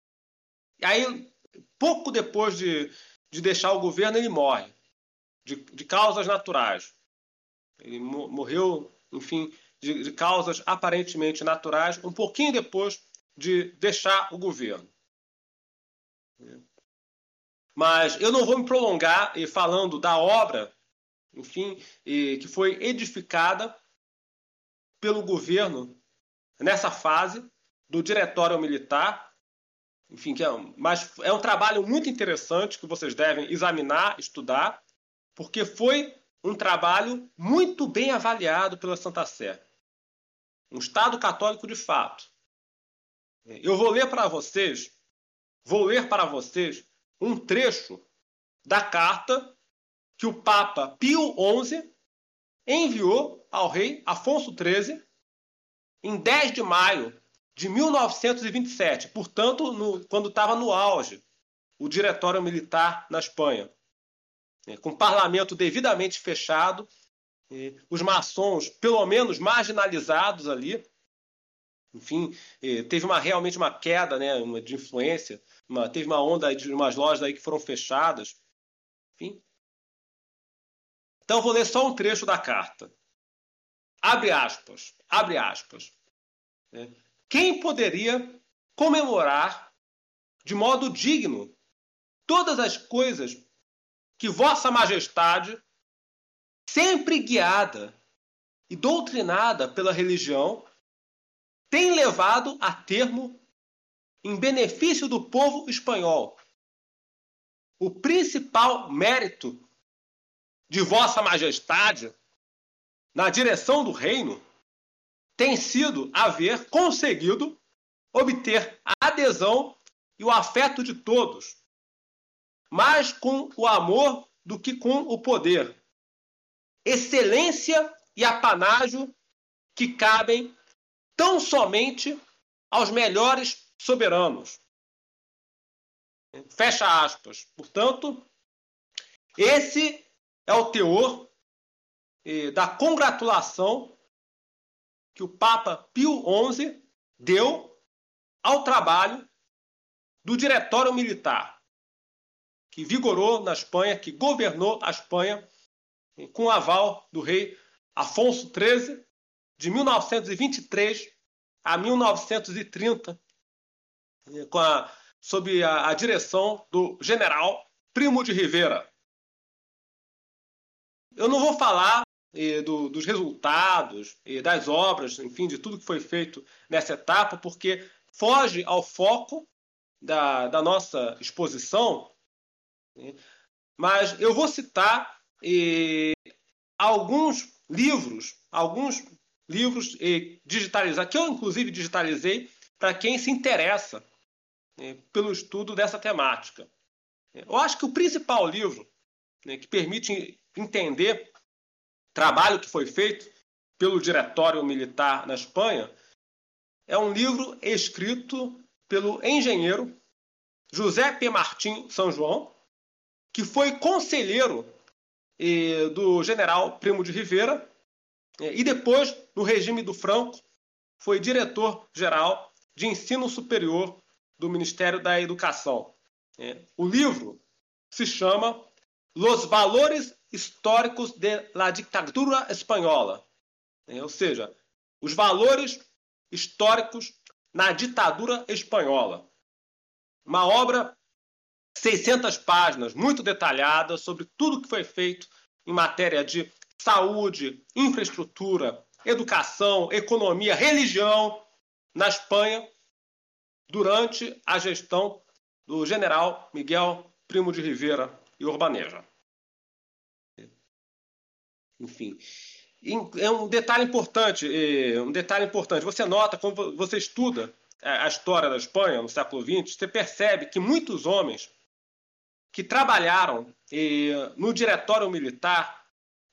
E aí, pouco depois de, de deixar o governo, ele morre, de, de causas naturais. Ele morreu, enfim, de, de, causas aparentemente naturais, um pouquinho depois de deixar o governo. Mas eu não vou me prolongar falando da obra, enfim, que foi edificada pelo governo nessa fase do diretório militar, enfim, que é, mas é um trabalho muito interessante que vocês devem examinar, estudar, porque foi um trabalho muito bem avaliado pela Santa Sé. Um Estado católico de fato. Eu vou ler para vocês, vou ler para vocês um trecho da carta que o Papa Pio XI enviou ao rei Afonso XIII em 10 de maio de 1927, portanto, no, quando estava no auge o diretório militar na Espanha, né, com o parlamento devidamente fechado, os maçons, pelo menos, marginalizados ali. Enfim, teve uma, realmente uma queda né, de influência, uma, teve uma onda de umas lojas aí que foram fechadas. Enfim. Então, vou ler só um trecho da carta. Abre aspas, abre aspas. Né? Quem poderia comemorar de modo digno todas as coisas que Vossa Majestade, sempre guiada e doutrinada pela religião, tem levado a termo em benefício do povo espanhol. O principal mérito de Vossa Majestade na direção do reino tem sido haver conseguido obter a adesão e o afeto de todos, mais com o amor do que com o poder. Excelência e apanágio que cabem tão somente aos melhores soberanos. Fecha aspas. Portanto, esse é o teor eh, da congratulação que o Papa Pio XI deu ao trabalho do Diretório Militar, que vigorou na Espanha, que governou a Espanha com o aval do rei Afonso XIII, de 1923 a 1930, com a, sob a, a direção do general Primo de Rivera. Eu não vou falar do, dos resultados e das obras, enfim, de tudo que foi feito nessa etapa, porque foge ao foco da, da nossa exposição. Né? Mas eu vou citar alguns livros, alguns livros digitalizados, que eu inclusive digitalizei para quem se interessa pelo estudo dessa temática. Eu acho que o principal livro né, que permite entender trabalho que foi feito pelo Diretório Militar na Espanha é um livro escrito pelo engenheiro José P. Martim São João, que foi conselheiro eh, do general Primo de Rivera eh, e depois, no regime do Franco, foi diretor-geral de ensino superior do Ministério da Educação. Eh, o livro se chama Los Valores históricos de la ditadura espanhola, né? ou seja, os valores históricos na ditadura espanhola. Uma obra 600 páginas, muito detalhada sobre tudo que foi feito em matéria de saúde, infraestrutura, educação, economia, religião na Espanha durante a gestão do general Miguel Primo de Rivera e Urbaneja. Enfim. É um detalhe importante, um detalhe importante. Você nota quando você estuda a história da Espanha no século XX, você percebe que muitos homens que trabalharam no diretório militar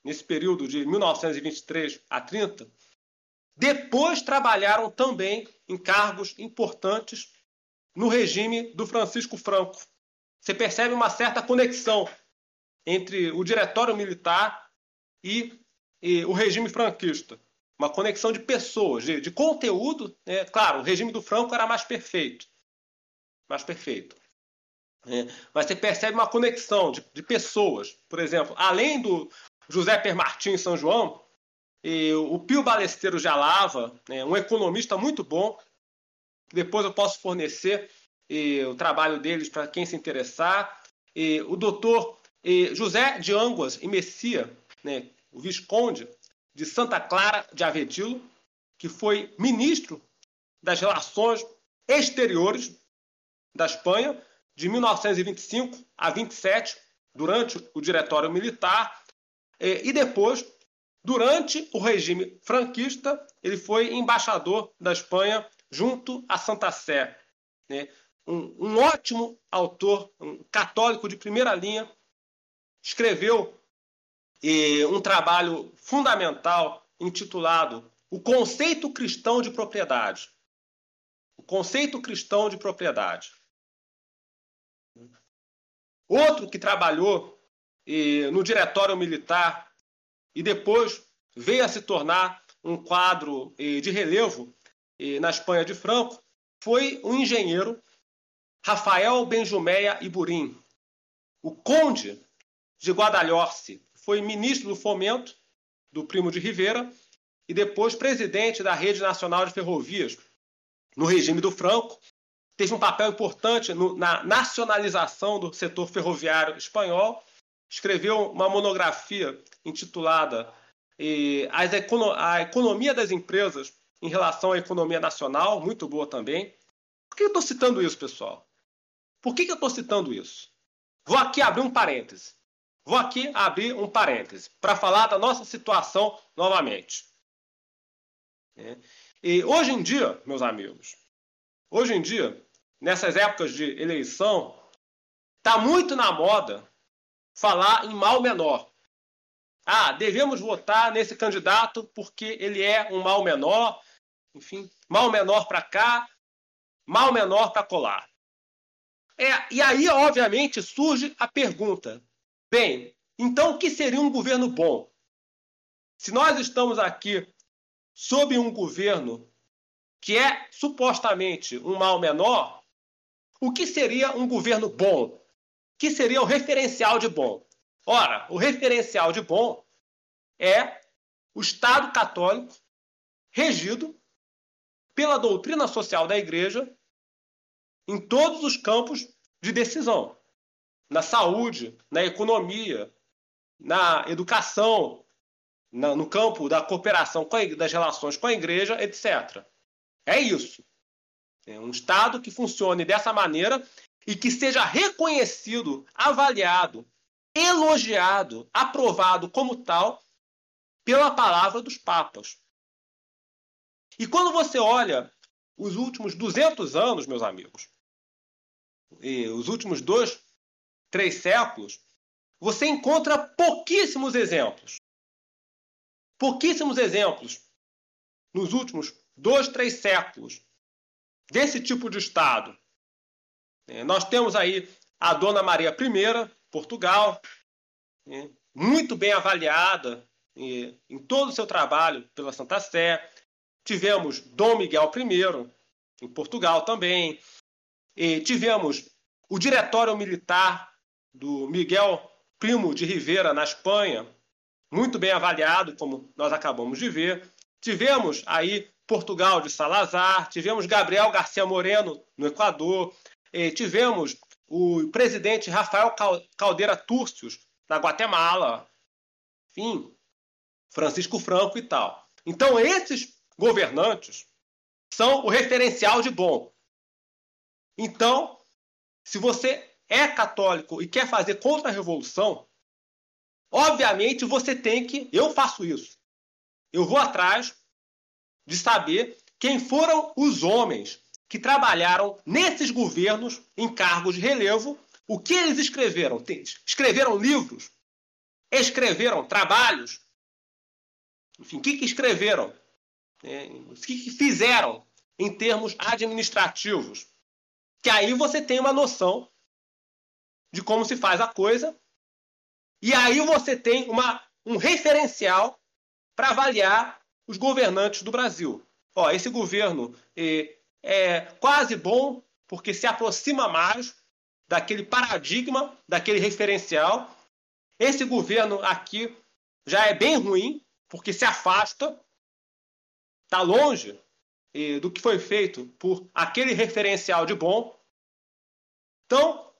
nesse período de 1923 a 30, depois trabalharam também em cargos importantes no regime do Francisco Franco. Você percebe uma certa conexão entre o diretório militar e, e o regime franquista. Uma conexão de pessoas, de, de conteúdo. Né? Claro, o regime do Franco era mais perfeito. Mais perfeito. É, mas você percebe uma conexão de, de, pessoas. Por exemplo, além do José Per Martins São João, e o Pio Balesteiro de Alava, né, um economista muito bom, depois eu posso fornecer e, o trabalho deles para quem se interessar. E, o doutor e, José de Anguas e Messia, né, o Visconde de Santa Clara de Avedilo, que foi ministro das Relações Exteriores da Espanha de 1925 a 27, durante o Diretório Militar, e depois, durante o regime franquista, ele foi embaixador da Espanha junto a Santa Sé. Né? Um, um ótimo autor, um católico de primeira linha, escreveu eh, um trabalho fundamental intitulado O Conceito Cristão de Propriedade. O conceito cristão de propriedade. Outro que trabalhou eh, no diretório militar e depois veio a se tornar um quadro eh, de relevo eh, na Espanha de Franco foi o engenheiro Rafael Benjumeia Iburim. O conde de Guadalhorce foi ministro do Fomento do Primo de Rivera e depois presidente da Rede Nacional de Ferrovias no regime do Franco. Teve um papel importante no, na nacionalização do setor ferroviário espanhol. Escreveu uma monografia intitulada A Economia das Empresas em relação à economia nacional, muito boa também. Por que eu estou citando isso, pessoal? Por que, que eu estou citando isso? Vou aqui abrir um parêntese. Vou aqui abrir um parêntese para falar da nossa situação novamente. É. E hoje em dia, meus amigos, hoje em dia, nessas épocas de eleição, está muito na moda falar em mal menor. Ah, devemos votar nesse candidato porque ele é um mal menor, enfim, mal menor para cá, mal menor para colar. É, e aí, obviamente, surge a pergunta: bem, então o que seria um governo bom? Se nós estamos aqui sob um governo que é supostamente um mal menor, o que seria um governo bom? O que seria o referencial de bom? Ora, o referencial de bom é o Estado católico regido pela doutrina social da Igreja em todos os campos de decisão na saúde, na economia, na educação, na, no campo da cooperação, a, das relações com a igreja, etc. É isso. É um Estado que funcione dessa maneira e que seja reconhecido, avaliado, elogiado, aprovado como tal pela palavra dos papas. E quando você olha os últimos 200 anos, meus amigos, os últimos dois, três séculos, você encontra pouquíssimos exemplos. Pouquíssimos exemplos nos últimos dois, três séculos desse tipo de Estado. É, nós temos aí a Dona Maria I, Portugal, é, muito bem avaliada é, em todo o seu trabalho pela Santa Sé. Tivemos Dom Miguel I, em Portugal também. E tivemos o Diretório Militar do Miguel Primo de Rivera, na Espanha, muito bem avaliado, como nós acabamos de ver. Tivemos aí Portugal de Salazar, tivemos Gabriel Garcia Moreno no Equador, tivemos o presidente Rafael Caldeira Túrcios na Guatemala, enfim, Francisco Franco e tal. Então, esses governantes são o referencial de bom. Então, se você é católico e quer fazer contra-revolução, obviamente você tem que. Eu faço isso. Eu vou atrás de saber quem foram os homens que trabalharam nesses governos em cargos de relevo, o que eles escreveram. Escreveram livros, escreveram trabalhos, enfim, o que, que escreveram, é, o que, que fizeram em termos administrativos. Que aí você tem uma noção de como se faz a coisa. E aí você tem uma, um referencial para avaliar os governantes do Brasil. Ó, esse governo é, é quase bom porque se aproxima mais daquele paradigma, daquele referencial. Esse governo aqui já é bem ruim porque se afasta, está longe do que foi feito por aquele referencial de bom, então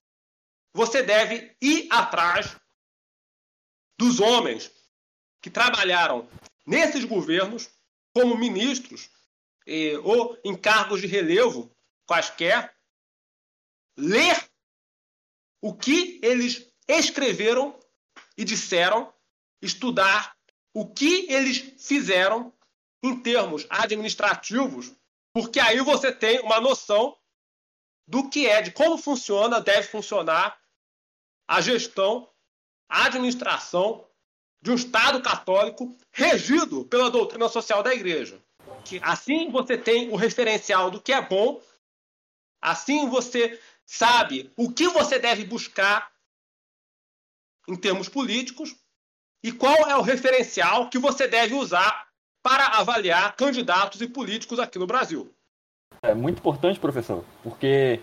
você deve ir atrás dos homens que trabalharam nesses governos como ministros ou em cargos de relevo quaisquer, ler o que eles escreveram e disseram, estudar o que eles fizeram em termos administrativos, porque aí você tem uma noção do que é, de como funciona, deve funcionar a gestão, a administração de um Estado católico regido pela doutrina social da Igreja. Que assim você tem o referencial do que é bom, assim você sabe o que você deve buscar em termos políticos e qual é o referencial que você deve usar para avaliar candidatos e políticos aqui no Brasil. É muito importante, professor, porque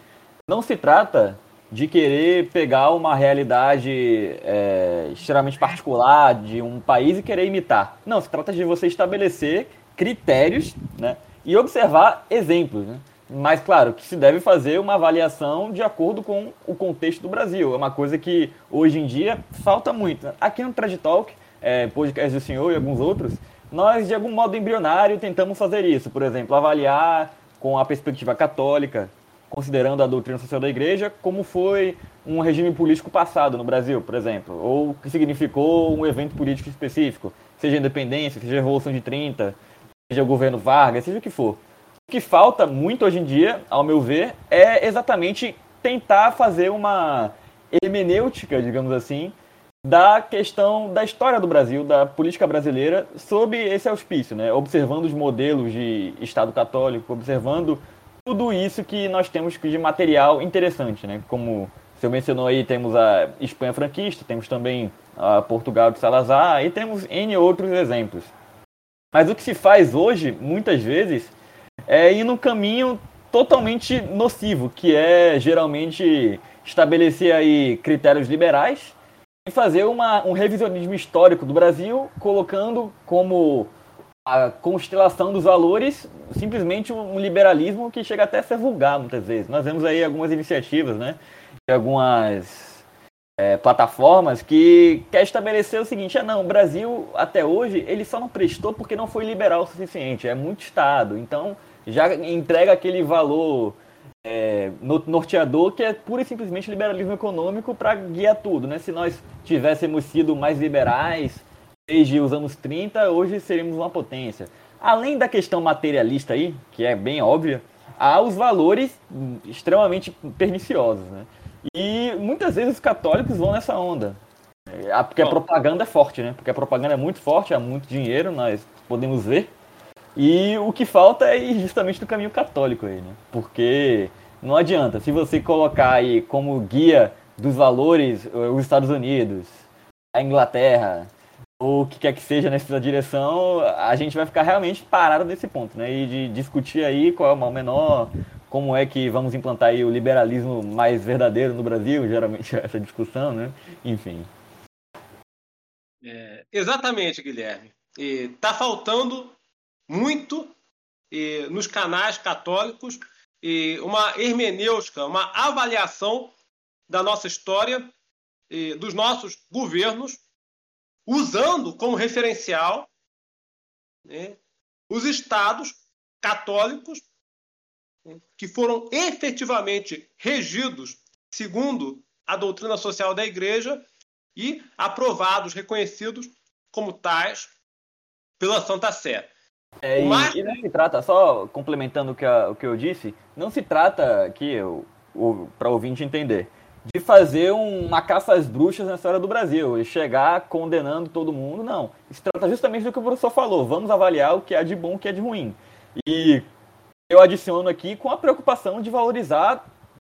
não se trata de querer pegar uma realidade é, extremamente particular de um país e querer imitar. Não, se trata de você estabelecer critérios né, e observar exemplos. Né? Mas, claro, que se deve fazer uma avaliação de acordo com o contexto do Brasil. É uma coisa que, hoje em dia, falta muito. Aqui no Trad Talk, é, podcast do senhor e alguns outros, nós, de algum modo embrionário, tentamos fazer isso. Por exemplo, avaliar com a perspectiva católica considerando a doutrina social da igreja, como foi um regime político passado no Brasil, por exemplo, ou que significou um evento político específico, seja a independência, seja a Revolução de 30, seja o governo Vargas, seja o que for. O que falta muito hoje em dia, ao meu ver, é exatamente tentar fazer uma hermenêutica, digamos assim, da questão da história do Brasil, da política brasileira, sob esse auspício, né? observando os modelos de Estado católico, observando tudo isso que nós temos de material interessante, né? Como você mencionou aí, temos a Espanha franquista, temos também a Portugal de Salazar e temos N outros exemplos. Mas o que se faz hoje, muitas vezes, é ir num caminho totalmente nocivo, que é geralmente estabelecer aí critérios liberais e fazer uma, um revisionismo histórico do Brasil, colocando como a constelação dos valores, simplesmente um liberalismo que chega até a ser vulgar muitas vezes. Nós vemos aí algumas iniciativas, né, de algumas é, plataformas que quer estabelecer o seguinte, ah não, o Brasil até hoje ele só não prestou porque não foi liberal o suficiente, é muito Estado, então já entrega aquele valor é, norteador que é pura e simplesmente liberalismo econômico para guiar tudo, né? Se nós tivéssemos sido mais liberais, desde os anos 30, hoje seríamos uma potência. Além da questão materialista aí, que é bem óbvia, há os valores extremamente perniciosos, né? E muitas vezes os católicos vão nessa onda. É, porque a propaganda é forte, né? Porque a propaganda é muito forte, há muito dinheiro, nós podemos ver. E o que falta é ir justamente no caminho católico aí, né? Porque não adianta, se você colocar aí como guia dos valores os Estados Unidos, a Inglaterra, ou o que quer que seja nessa direção, a gente vai ficar realmente parado nesse ponto, né? E de discutir aí qual é o mal menor, como é que vamos implantar o liberalismo mais verdadeiro no Brasil, geralmente é essa discussão, né? Enfim. É, exatamente, Guilherme. Está faltando muito e, nos canais católicos e, uma hermenêutica, uma avaliação da nossa história, e, dos nossos governos usando como referencial né, os estados católicos que foram efetivamente regidos segundo a doutrina social da Igreja e aprovados, reconhecidos como tais pela Santa Sé. É, e, Mas... e, não se trata, só complementando o que, a, o que eu disse, não se trata aqui, para o ouvinte entender, de fazer uma caça às bruxas na história do Brasil e chegar condenando todo mundo, não. Se trata justamente do que o professor falou, vamos avaliar o que é de bom e o que é de ruim. E eu adiciono aqui com a preocupação de valorizar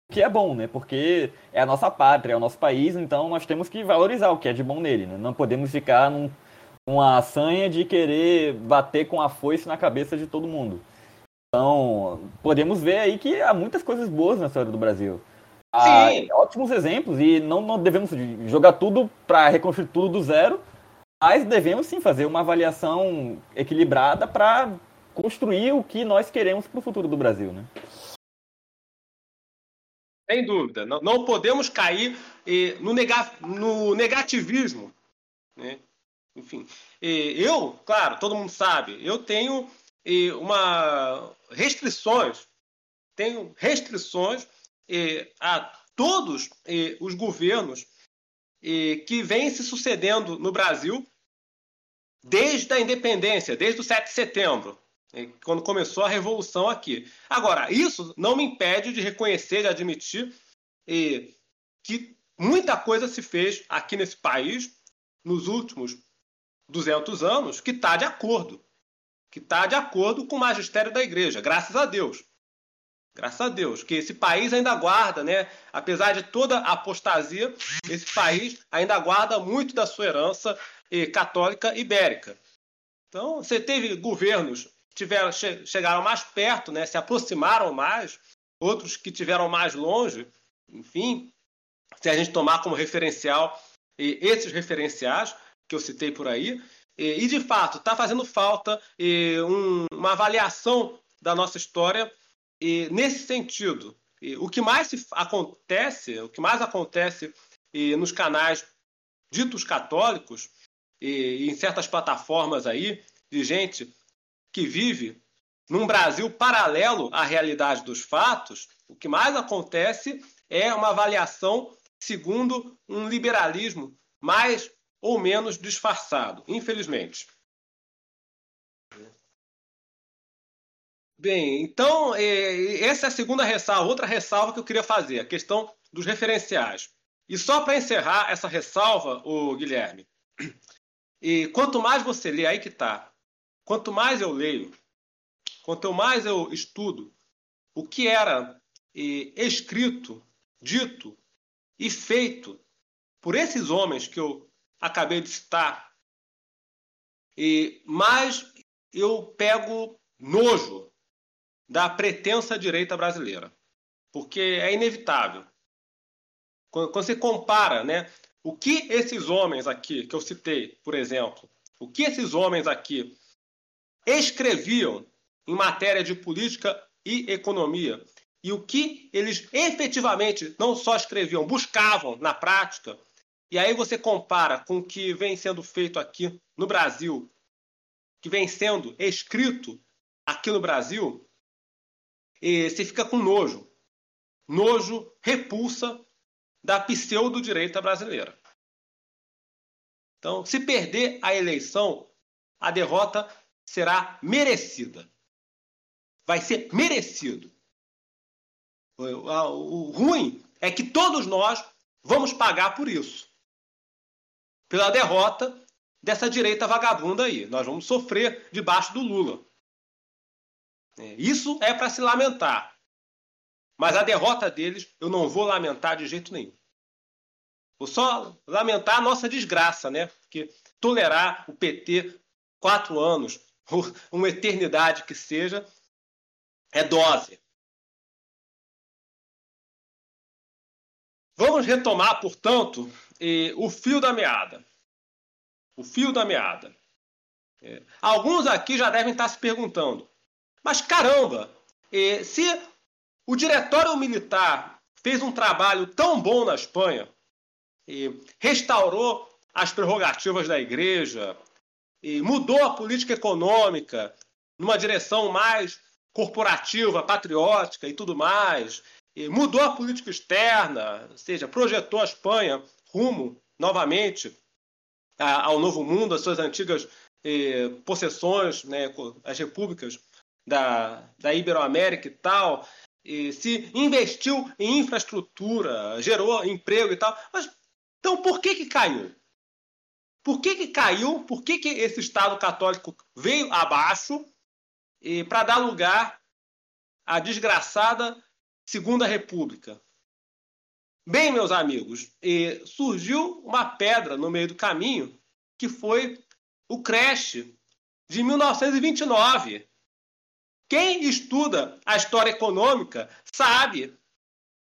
o que é bom, né? Porque é a nossa pátria, é o nosso país, então nós temos que valorizar o que é de bom nele, né? Não podemos ficar num, numa sanha de querer bater com a foice na cabeça de todo mundo. Então, podemos ver aí que há muitas coisas boas na história do Brasil. Ah, ótimos exemplos e não, não devemos jogar tudo para reconstruir tudo do zero, mas devemos sim fazer uma avaliação equilibrada para construir o que nós queremos para o futuro do Brasil, né? Sem dúvida. Não, não podemos cair eh, no, nega, no, negativismo. Né? Enfim, eh, eu, claro, todo mundo sabe, eu tenho eh, uma restrições, tenho restrições a todos os governos que vêm se sucedendo no Brasil desde a independência, desde o 7 de setembro quando começou a revolução aqui. Agora, isso não me impede de reconhecer, de admitir que muita coisa se fez aqui nesse país nos últimos 200 anos que está de acordo. Que está de acordo com o magistério da igreja, graças a Deus. Graças a Deus, que esse país ainda guarda, né? Apesar de toda a apostasia, esse país ainda guarda muito da sua herança eh, católica ibérica. Então, você teve governos tiveram, che chegaram mais perto, né, se aproximaram mais, outros que tiveram mais longe, enfim, se a gente tomar como referencial esses referenciais que eu citei por aí, e, de fato está fazendo falta uma avaliação da nossa história nesse sentido. O que mais acontece, o que mais acontece nos canais ditos católicos e, em certas plataformas aí de gente que vive num Brasil paralelo à realidade dos fatos, o que mais acontece é uma avaliação segundo um liberalismo mais ou menos disfarçado, infelizmente. Bem, então, é, essa é a segunda ressalva, outra ressalva que eu queria fazer, a questão dos referenciais. E só para encerrar essa ressalva, o Guilherme, e quanto mais você lê, aí que está, Quanto mais eu leio, quanto mais eu estudo o que era escrito, dito e feito por esses homens que eu acabei de citar, e mais eu pego nojo da pretensa direita brasileira, porque é inevitável. Quando você compara, né, o que esses homens aqui que eu citei, por exemplo, o que esses homens aqui escreviam em matéria de política e economia. E o que eles efetivamente não só escreviam, buscavam na prática. E aí você compara com o que vem sendo feito aqui no Brasil, que vem sendo escrito aqui no Brasil, e você fica com nojo. Nojo, repulsa da pseudo-direita brasileira. Então, se perder a eleição, a derrota será merecida. Vai ser merecido. O, ruim é que todos nós vamos pagar por isso. Pela derrota dessa direita vagabunda aí. Nós vamos sofrer debaixo do Lula. É, isso é para se lamentar. Mas a derrota deles eu não vou lamentar de jeito nenhum. Vou só lamentar a nossa desgraça, né? Porque tolerar o PT quatro anos uma eternidade que seja, é dose. Vamos retomar, portanto, o fio da meada. O fio da meada. É, alguns aqui já devem estar se perguntando: mas caramba, se o diretório militar fez um trabalho tão bom na Espanha, restaurou as prerrogativas da igreja, e mudou a política econômica numa direção mais corporativa, patriótica e tudo mais, e mudou a política externa, ou seja, projetou a Espanha rumo novamente ao novo mundo, às suas antigas possessões, né, as repúblicas da, da Iberoamérica e tal, e se investiu em infraestrutura, gerou emprego e tal. Mas então por que, que caiu? Por que, que caiu? Por que, que esse Estado católico veio abaixo para dar lugar à desgraçada Segunda República? Bem, meus amigos, surgiu uma pedra no meio do caminho que foi o creche de 1929. Quem estuda a história econômica sabe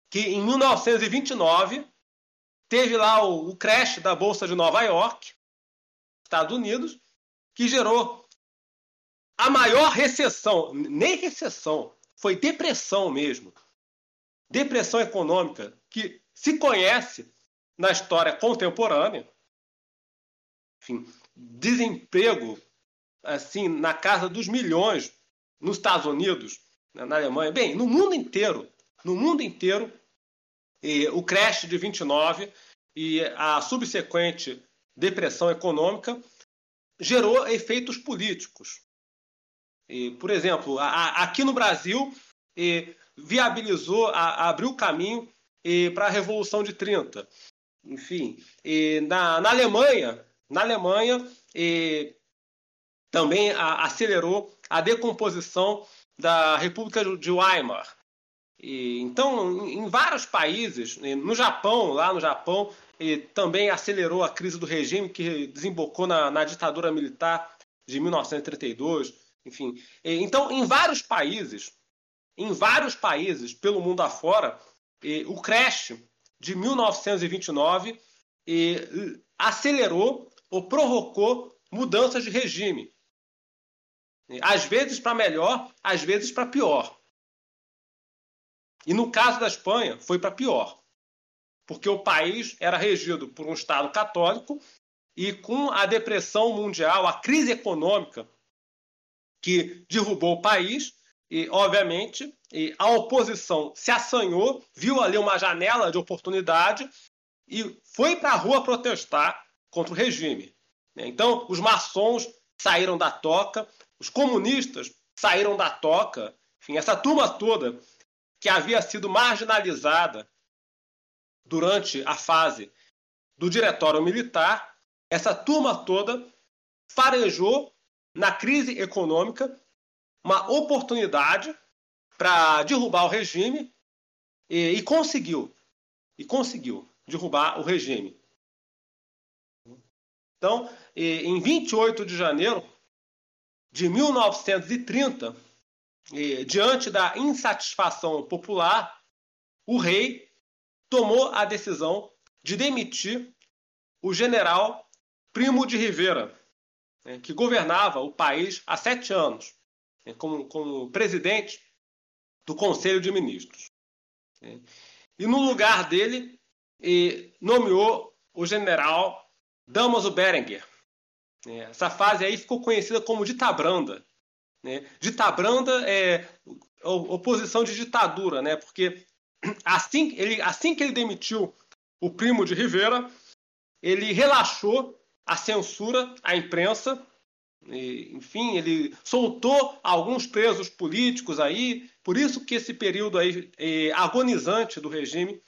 que em 1929 teve lá o, o crash da Bolsa de Nova York, Estados Unidos, que gerou a maior recessão, nem recessão, foi depressão mesmo. Depressão econômica que se conhece na história contemporânea. Enfim, desemprego assim na casa dos milhões nos Estados Unidos, na Alemanha, bem, no mundo inteiro, no mundo inteiro, o crash de 29 e a subsequente depressão econômica gerou efeitos políticos. E, por exemplo, a, a, aqui no Brasil, e, viabilizou, a, abriu caminho para a Revolução de 30. Enfim, na, na, Alemanha, na Alemanha também acelerou a decomposição da República de Weimar. E, então, em vários países, no Japão, lá no Japão, e também acelerou a crise do regime que desembocou na, na ditadura militar de 1932, enfim. Então, em vários países, em vários países pelo mundo afora, o crash de 1929 e, acelerou ou provocou mudanças de regime. Às vezes para melhor, às vezes para pior. E no caso da Espanha, foi para pior. Porque o país era regido por um Estado católico e com a depressão mundial, a crise econômica que derrubou o país, e obviamente e a oposição se assanhou, viu ali uma janela de oportunidade e foi para a rua protestar contra o regime. Então, os maçons saíram da toca, os comunistas saíram da toca, enfim, essa turma toda que havia sido marginalizada durante a fase do diretório militar, essa turma toda farejou na crise econômica uma oportunidade para derrubar o regime e, e, conseguiu e conseguiu derrubar o regime. Então, em 28 de janeiro de 1930, diante da insatisfação popular, o rei tomou a decisão de demitir o general Primo de Rivera, né, que governava o país há sete anos, né, como, como presidente do Conselho de Ministros. Né. E no lugar dele, nomeou o general Damaso Berenguer, é, essa fase aí ficou conhecida como ditabranda. Né? Ditabranda é oposição de ditadura, né? porque assim, ele, assim que ele demitiu o primo de Rivera, ele relaxou a censura à imprensa, e, enfim, ele soltou alguns presos políticos aí, por isso que esse período aí é, agonizante do regime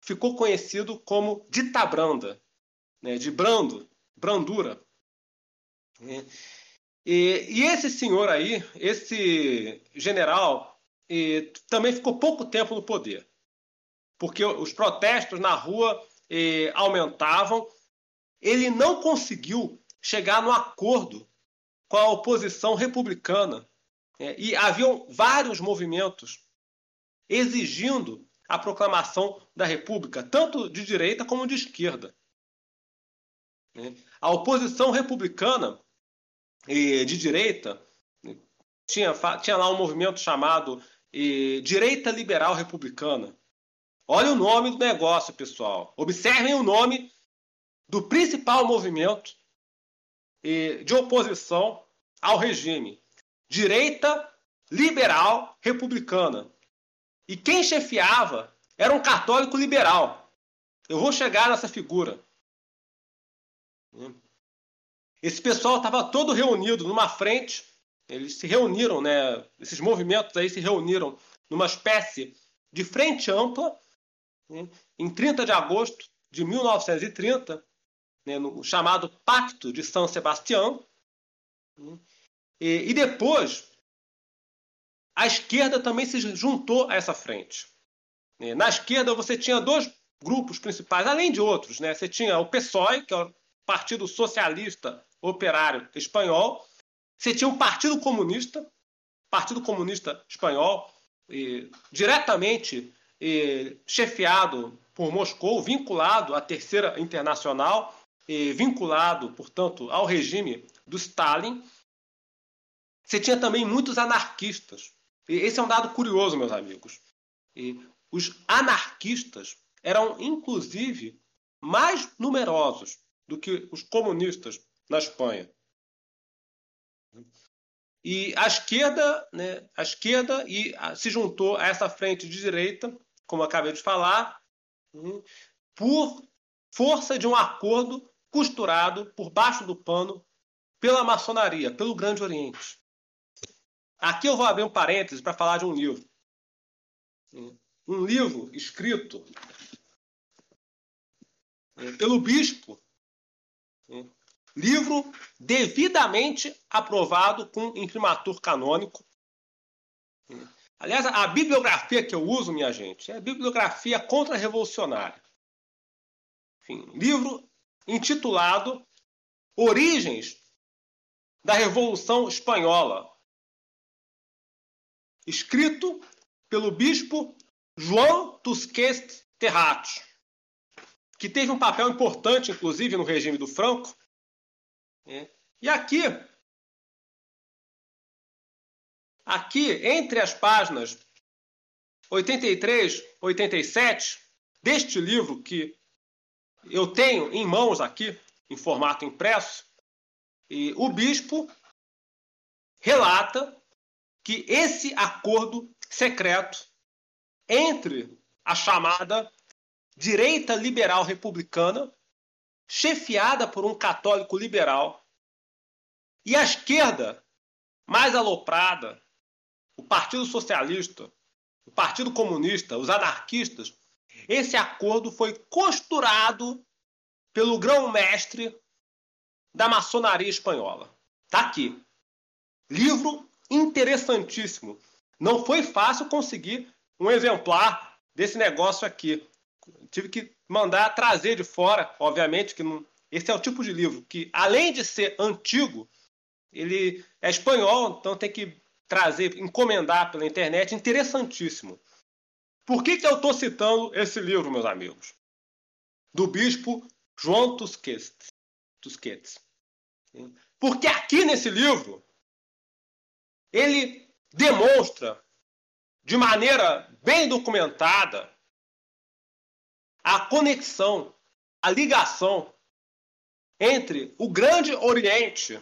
ficou conhecido como ditabranda, né? de brando, brandura. E, e, esse senhor aí, esse general, e, também ficou pouco tempo no poder, porque os protestos na rua e, aumentavam. Ele não conseguiu chegar no acordo com a oposição republicana. É, e haviam vários movimentos exigindo a proclamação da República, tanto de direita como de esquerda. É, a oposição republicana de direita, tinha, tinha lá um movimento chamado Direita Liberal Republicana. Olha o nome do negócio, pessoal. Observem o nome do principal movimento de oposição ao regime. Direita Liberal Republicana. E quem chefiava era um católico liberal. Eu vou chegar nessa figura. Esse pessoal estava todo reunido numa frente, eles se reuniram, né? Esses movimentos aí se reuniram numa espécie de frente ampla, né? em 30 de agosto de 1930, né? no chamado Pacto de São Sebastião. Né? E, e depois, a esquerda também se juntou a essa frente. Né? Na esquerda você tinha dois grupos principais, além de outros. Né? Você tinha o PSOE, que é o Partido Socialista Operário Espanhol. Você tinha o Partido Comunista, Partido Comunista Espanhol, diretamente chefiado por Moscou, vinculado à Terceira Internacional, vinculado, portanto, ao regime do Stalin. você tinha também muitos anarquistas. E esse é um dado curioso, meus amigos. E os anarquistas eram, inclusive, mais numerosos do que os comunistas na Espanha. E a esquerda, né, a esquerda e se juntou a essa frente de direita, como acabei de falar, hum, por força de um acordo costurado por baixo do pano pela maçonaria, pelo Grande Oriente. Aqui eu vou abrir um parêntese para falar de um livro. Um livro escrito pelo bispo. Livro devidamente aprovado com imprimatur canônico. Aliás, a bibliografia que eu uso, minha gente, é a bibliografia contra-revolucionária. livro intitulado Origens da Revolução Espanhola, escrito pelo bispo João Tusquets Terrat, que teve um papel importante, inclusive, no regime do Franco. É. E aqui, aqui, entre as páginas 83, 87 deste livro que eu tenho em mãos aqui, em formato impresso, e o bispo relata que esse acordo secreto entre a chamada direita liberal republicana, chefiada por um católico liberal, e a esquerda mais aloprada, o Partido Socialista, o Partido Comunista, os anarquistas, esse acordo foi costurado pelo grão-mestre da maçonaria espanhola. Está aqui. Livro interessantíssimo. Não foi fácil conseguir um exemplar desse negócio aqui. Tive que mandar trazer de fora, obviamente, que não... esse é o tipo de livro que, além de ser antigo, ele é espanhol, então tem que trazer, encomendar pela internet, interessantíssimo. Por que, que eu estou citando esse livro, meus amigos? Do bispo João Tusquets. Tusquets. Porque aqui nesse livro ele demonstra de maneira bem documentada a conexão, a ligação entre o Grande Oriente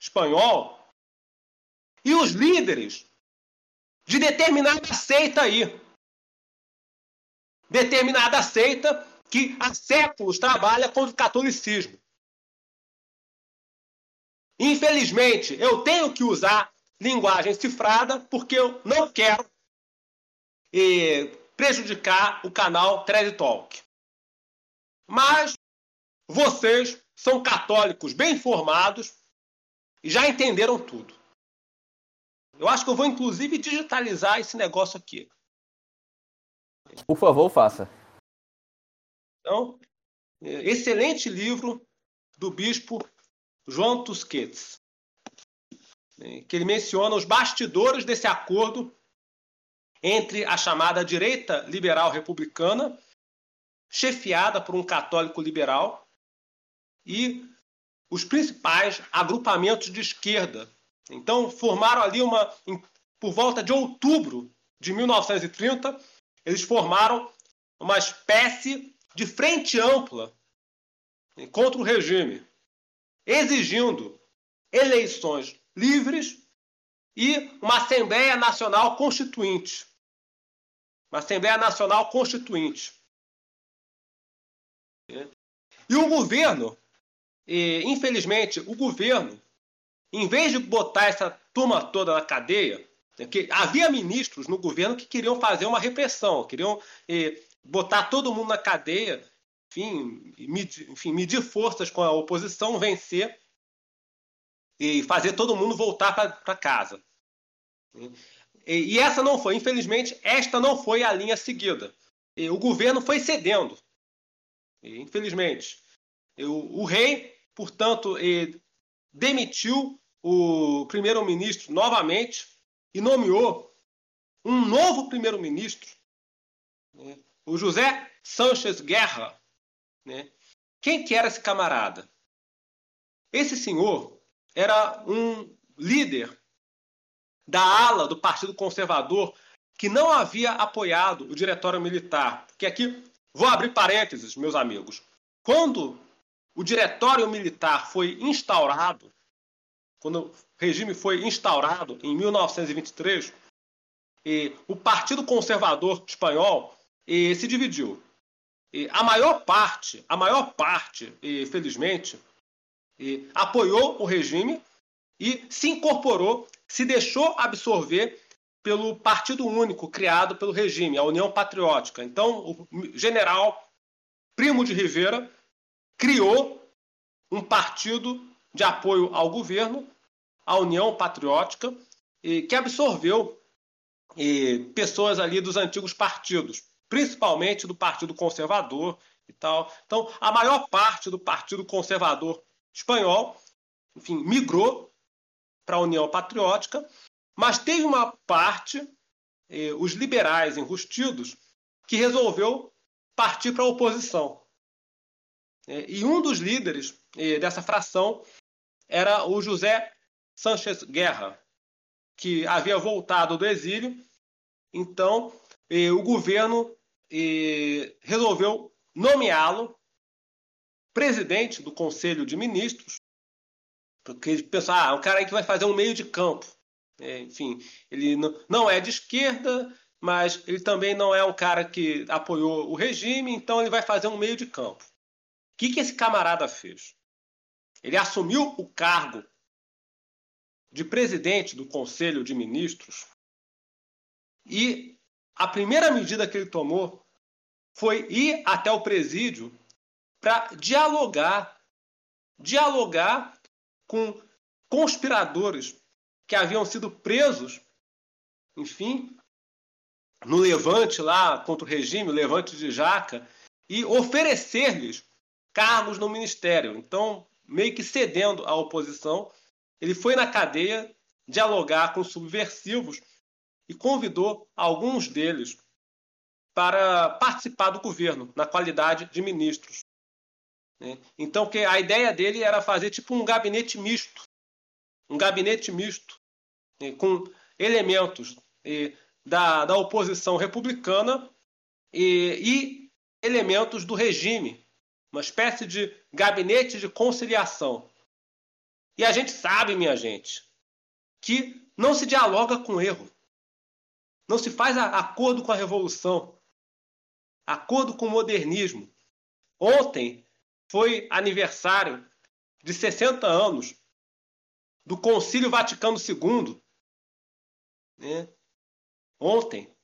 espanhol e os líderes de determinada seita aí. Determinada seita que há séculos trabalha contra o catolicismo. Infelizmente, eu tenho que usar linguagem cifrada porque eu não quero eh, prejudicar o canal Thread Talk. Mas vocês são católicos bem informados e já entenderam tudo. Eu acho que eu vou inclusive digitalizar esse negócio aqui. Por favor, faça. Então, excelente livro do bispo João Tusquets, né, que ele menciona os bastidores desse acordo entre a chamada direita liberal republicana, chefiada por um católico liberal, e os principais agrupamentos de esquerda. Então, formaram ali uma. Por volta de outubro de 1930, eles formaram uma espécie de frente ampla contra o regime exigindo eleições livres e uma Assembleia Nacional Constituinte. Uma Assembleia Nacional Constituinte. E o governo, infelizmente, o governo, em vez de botar essa turma toda na cadeia, né, que havia ministros no governo que queriam fazer uma repressão, queriam botar todo mundo na cadeia enfim, medir, enfim, medir forças com a oposição, vencer e fazer todo mundo voltar para casa. E, e, essa não foi, infelizmente, esta não foi a linha seguida. E o governo foi cedendo, e, infelizmente. O, o, rei, portanto, demitiu o primeiro-ministro novamente e nomeou um novo primeiro-ministro, né, o José Sanches Guerra, né? Quem que era esse camarada? Esse senhor era um líder da ala do Partido Conservador que não havia apoiado o diretório militar. Que aqui, vou abrir parênteses, meus amigos. Quando o diretório militar foi instaurado, quando o regime foi instaurado em 1923, e o Partido Conservador espanhol e, se dividiu. E a maior parte, a maior parte, e, felizmente, e, apoiou o regime e se incorporou, se deixou absorver pelo partido único criado pelo regime, a União Patriótica. Então, o general Primo de Rivera criou um partido de apoio ao governo, a União Patriótica, que absorveu pessoas ali dos antigos partidos, principalmente do Partido Conservador e tal. Então, a maior parte do Partido Conservador espanhol, enfim, migrou para a União Patriótica, mas teve uma parte, eh, os liberais enrustidos, que resolveu partir para a oposição. É, e um dos líderes eh, dessa fração era o José Sánchez Guerra, que havia voltado do exílio. Então, eh, o governo resolveu nomeá-lo presidente do Conselho de Ministros, porque ele pensou, ah, é um cara aí que vai fazer um meio de campo. É, enfim, ele não é de esquerda, mas ele também não é um cara que apoiou o regime, então ele vai fazer um meio de campo. O que, que esse camarada fez? Ele assumiu o cargo de presidente do Conselho de Ministros e a primeira medida que ele tomou foi ir até o presídio para dialogar, dialogar com conspiradores que haviam sido presos, enfim, no levante lá contra o regime, o levante de Jaca, e oferecer-lhes cargos no ministério. Então, meio que cedendo à oposição, ele foi na cadeia dialogar com subversivos e convidou alguns deles para participar do governo na qualidade de ministros. Né? Então, que a ideia dele era fazer tipo um gabinete misto, um gabinete misto né? com elementos da, da oposição republicana e, e elementos do regime, uma espécie de gabinete de conciliação. E a gente sabe, minha gente, que não se dialoga com erro. Não se faz acordo com a revolução, acordo com o modernismo. Ontem foi aniversário de 60 anos do Concílio Vaticano II. Né? Ontem.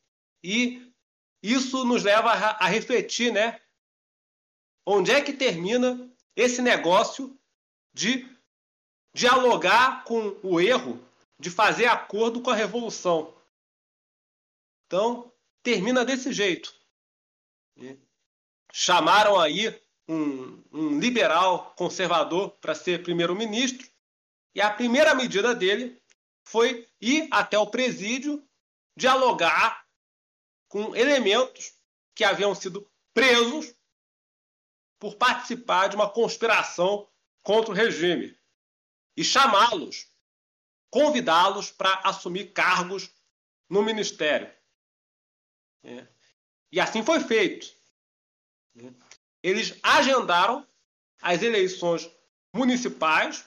E isso nos leva a, a refletir, né? Onde é que termina esse negócio de dialogar com o erro, de fazer acordo com a revolução? Então, termina desse jeito. Chamaram aí um, um liberal conservador para ser primeiro-ministro, e a primeira medida dele foi ir até o presídio dialogar com elementos que haviam sido presos por participar de uma conspiração contra o regime e chamá-los, convidá-los para assumir cargos no ministério. É. E assim foi feito. É eles agendaram as eleições municipais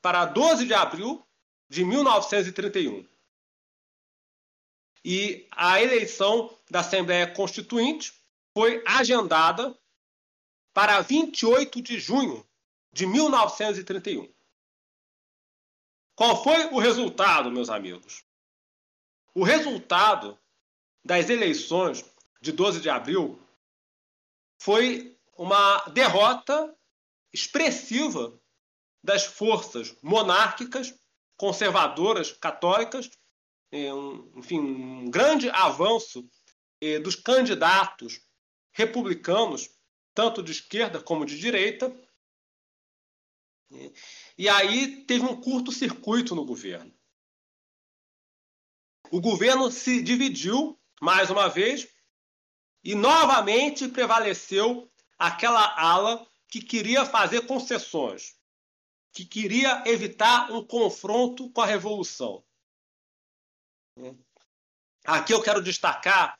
para 12 de abril de 1931. E a eleição da Assembleia Constituinte foi agendada para 28 de junho de 1931. Qual foi o resultado, meus amigos? O resultado das eleições de 12 de abril foi uma derrota expressiva das forças monárquicas, conservadoras, católicas, enfim, um grande avanço dos candidatos republicanos, tanto de esquerda como de direita. E aí teve um curto-circuito no governo. O governo se dividiu, mais uma vez, e novamente prevaleceu aquela ala que queria fazer concessões, que queria evitar um confronto com a revolução. Aqui eu quero destacar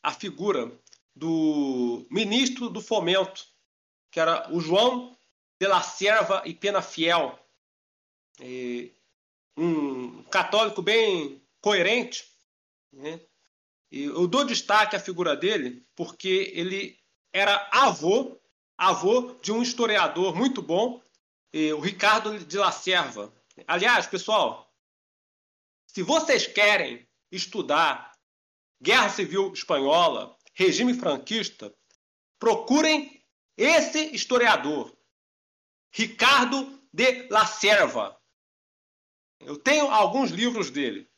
a figura do ministro do Fomento, que era o João de la Serva e Penafiel, um católico bem coerente. Né? E eu dou destaque à figura dele porque ele era avô, avô de um historiador muito bom, o Ricardo de la Serva. Aliás, pessoal, se vocês querem estudar Guerra Civil Espanhola, regime franquista, procurem esse historiador, Ricardo de la Serva. Eu tenho alguns livros dele.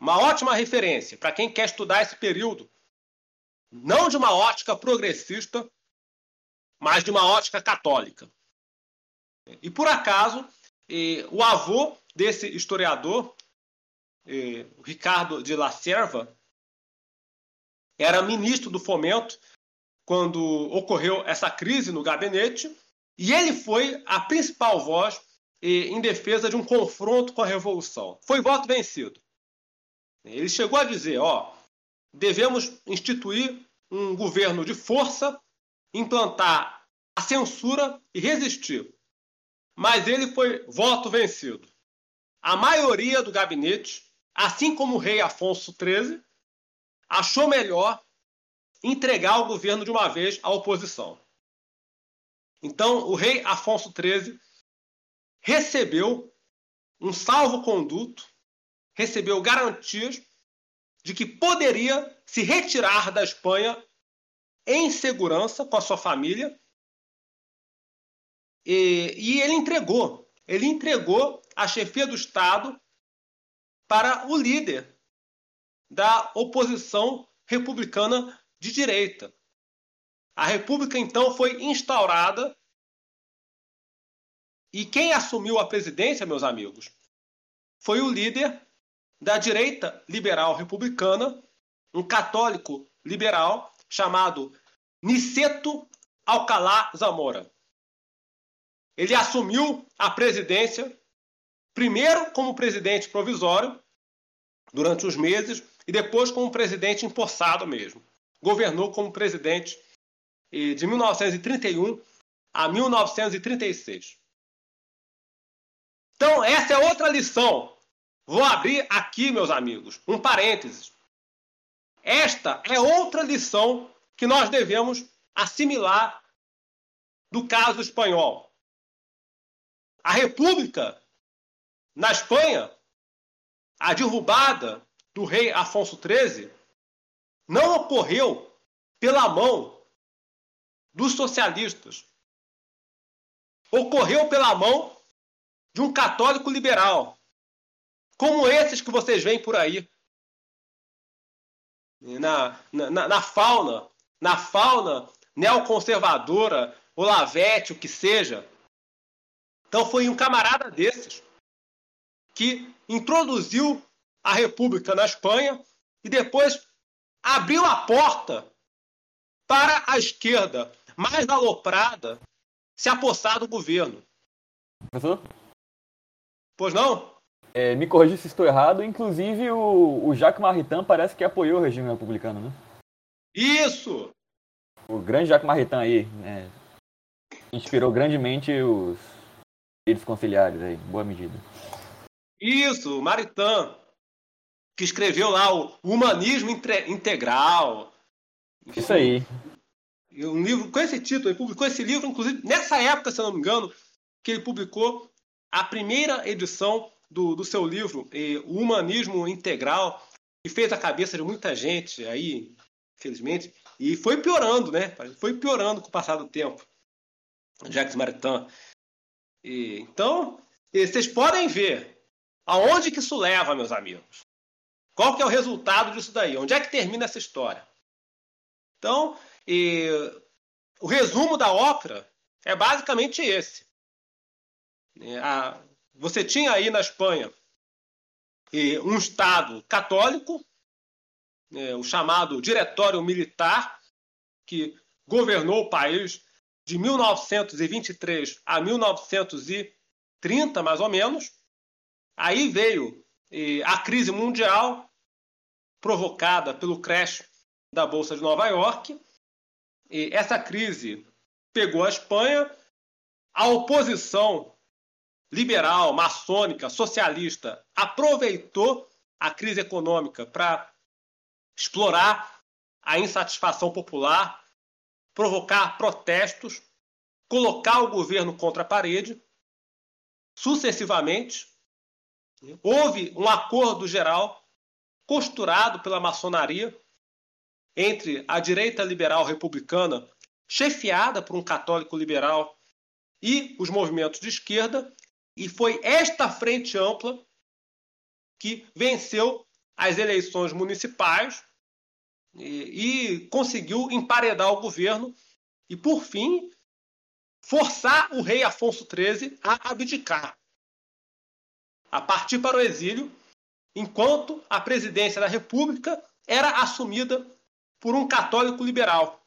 Uma ótima referência para quem quer estudar esse período, não de uma ótica progressista, mas de uma ótica católica. E por acaso, eh, o avô desse historiador, eh, Ricardo de la Serva, era ministro do Fomento quando ocorreu essa crise no gabinete, e ele foi a principal voz em defesa de um confronto com a revolução. Foi voto vencido. Ele chegou a dizer, ó, devemos instituir um governo de força, implantar a censura e resistir. Mas ele foi voto vencido. A maioria do gabinete, assim como o rei Afonso XIII, achou melhor entregar o governo de uma vez à oposição. Então, o rei Afonso XIII recebeu um salvo-conduto recebeu garantias de que poderia se retirar da Espanha em segurança com a sua família. E, e ele entregou, ele entregou a chefia do Estado para o líder da oposição republicana de direita. A República então foi instaurada e quem assumiu a presidência, meus amigos, foi o líder da direita liberal republicana, um católico liberal chamado Niceto Alcalá Zamora. Ele assumiu a presidência primeiro como presidente provisório durante os meses e depois como presidente empossado mesmo. Governou como presidente de 1931 a 1936. Então, essa é outra lição Vou abrir aqui, meus amigos, um parênteses. Esta é outra lição que nós devemos assimilar do caso espanhol. A República na Espanha, a derrubada do rei Afonso XIII, não ocorreu pela mão dos socialistas. Ocorreu pela mão de um católico liberal, como esses que vocês veem por aí. Na, na, na fauna, na fauna neoconservadora, Olavete, o que seja. Então foi um camarada desses que introduziu a República na Espanha e depois abriu a porta para a esquerda mais aloprada se apossar do governo. Professor? Pois não? É, me corrija se estou errado, inclusive o, o Jacques Maritain parece que apoiou o regime republicano, né? Isso! O grande Jacques Maritain aí, né? Inspirou grandemente os líderes conciliares aí, boa medida. Isso, Maritain, que escreveu lá o Humanismo Integral. Isso aí. Um livro com esse título, ele publicou esse livro, inclusive, nessa época, se eu não me engano, que ele publicou a primeira edição do, do seu livro, O Humanismo Integral, que fez a cabeça de muita gente aí, infelizmente, e foi piorando, né? Foi piorando com o passar do tempo. Jacques Maritain. E, então, vocês podem ver aonde que isso leva, meus amigos. Qual que é o resultado disso daí? Onde é que termina essa história? Então, e, o resumo da ópera é basicamente esse. A, você tinha aí na Espanha um Estado católico, é, o chamado Diretório Militar, que governou o país de 1923 a 1930, mais ou menos. Aí veio a crise mundial provocada pelo crash da Bolsa de Nova York. E essa crise pegou a Espanha, a oposição liberal, maçônica, socialista aproveitou a crise econômica para explorar a insatisfação popular, provocar protestos, colocar o governo contra a parede. Sucessivamente, houve um acordo geral costurado pela maçonaria entre a direita liberal republicana, chefiada por um católico liberal, e os movimentos de esquerda, e foi esta frente ampla que venceu as eleições municipais e, e conseguiu emparedar o governo e, por fim, forçar o rei Afonso XIII a abdicar, a partir para o exílio, enquanto a presidência da República era assumida por um católico liberal.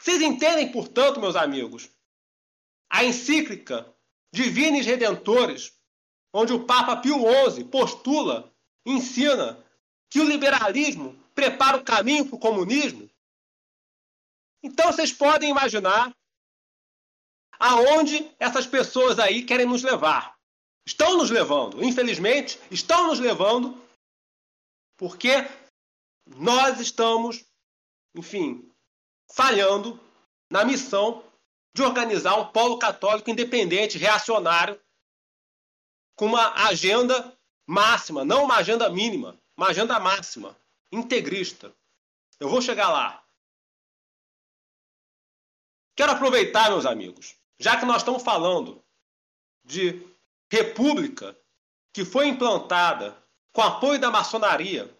Vocês entendem, portanto, meus amigos, a encíclica Divinis Redentores, onde o Papa Pio XI postula, ensina que o liberalismo prepara o caminho para o comunismo? Então vocês podem imaginar aonde essas pessoas aí querem nos levar. Estão nos levando, infelizmente, estão nos levando, porque nós estamos, enfim, falhando na missão de organizar um polo católico independente, reacionário, com uma agenda máxima, não uma agenda mínima, uma agenda máxima, integrista. Eu vou chegar lá. Quero aproveitar, meus amigos, já que nós estamos falando de república que foi implantada com apoio da maçonaria,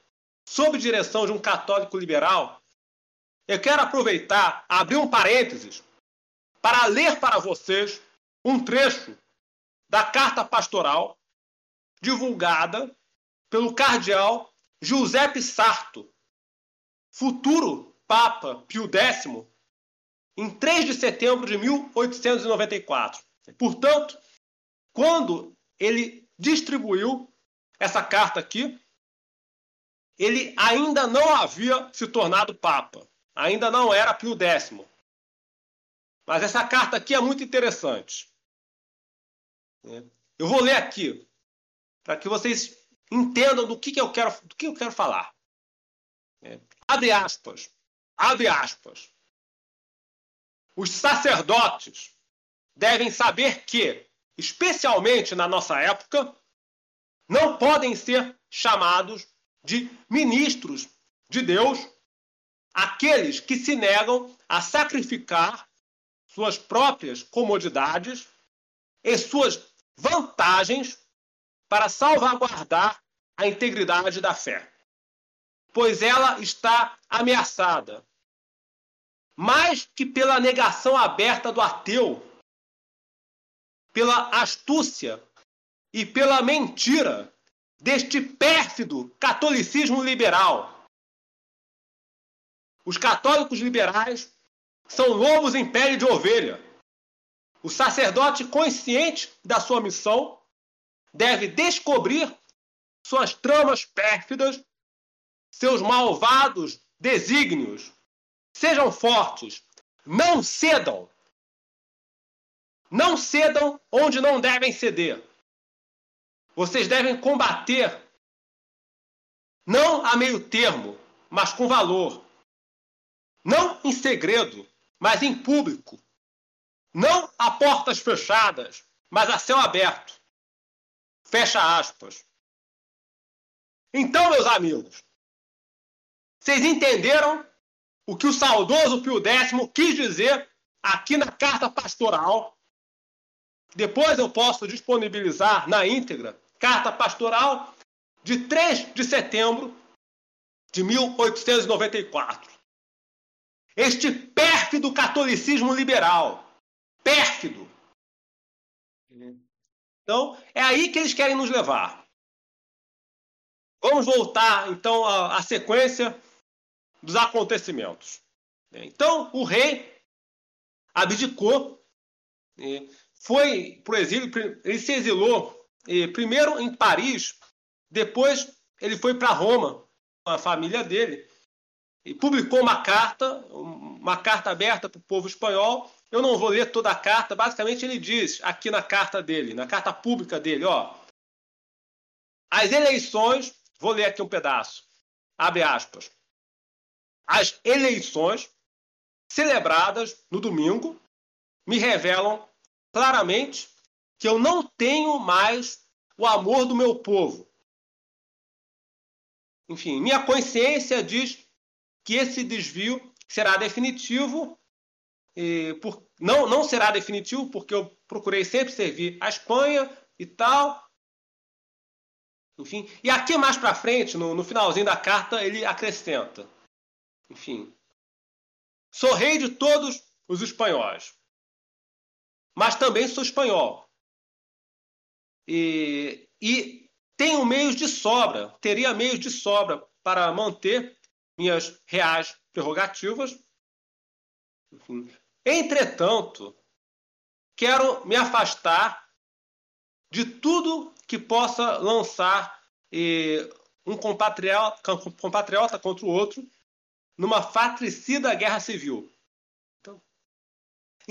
sob direção de um católico liberal, eu quero aproveitar, abrir um parênteses, para ler para vocês um trecho da carta pastoral divulgada pelo cardeal Giuseppe Sarto, futuro Papa Pio X, em 3 de setembro de 1894. Portanto, quando ele distribuiu essa carta aqui, ele ainda não havia se tornado Papa, ainda não era Pio X. Mas essa carta aqui é muito interessante. Eu vou ler aqui para que vocês entendam do que, que eu quero do que eu quero falar. Abre aspas. Abre aspas. Os sacerdotes devem saber que, especialmente na nossa época, não podem ser chamados de ministros de Deus aqueles que se negam a sacrificar suas próprias comodidades e suas vantagens para salvaguardar a integridade da fé, pois ela está ameaçada. Mais que pela negação aberta do ateu, pela astúcia e pela mentira deste pérfido catolicismo liberal. Os católicos liberais são lobos em pele de ovelha. O sacerdote consciente da sua missão deve descobrir suas tramas pérfidas, seus malvados desígnios. Sejam fortes, não cedam. Não cedam onde não devem ceder. Vocês devem combater, não a meio termo, mas com valor. Não em segredo, mas em público. Não a portas fechadas, mas a céu aberto. Fecha aspas. Então, meus amigos, vocês entenderam o que o saudoso Pio X quis dizer aqui na carta pastoral? Depois eu posso disponibilizar na íntegra carta pastoral de 3 de setembro de 1894. Este pérfido catolicismo liberal. Pérfido. Então, é aí que eles querem nos levar. Vamos voltar, então, à, à sequência dos acontecimentos. Então, o rei abdicou, foi para o exílio, ele se exilou primeiro em Paris, depois ele foi para Roma com a família dele e publicou uma carta, uma carta aberta para o povo espanhol. Eu não vou ler toda a carta, basicamente ele diz aqui na carta dele, na carta pública dele, ó, as eleições, vou ler aqui um pedaço, abre aspas. As eleições celebradas no domingo me revelam claramente que eu não tenho mais o amor do meu povo. Enfim, minha consciência diz que esse desvio será definitivo. Por, não, não será definitivo porque eu procurei sempre servir a Espanha e tal. Enfim, e aqui mais para frente, no, no finalzinho da carta, ele acrescenta: enfim, sou rei de todos os espanhóis, mas também sou espanhol. E, e tenho meios de sobra, teria meios de sobra para manter minhas reais prerrogativas. Entretanto, quero me afastar de tudo que possa lançar eh, um compatriota, compatriota contra o outro numa fatricida guerra civil.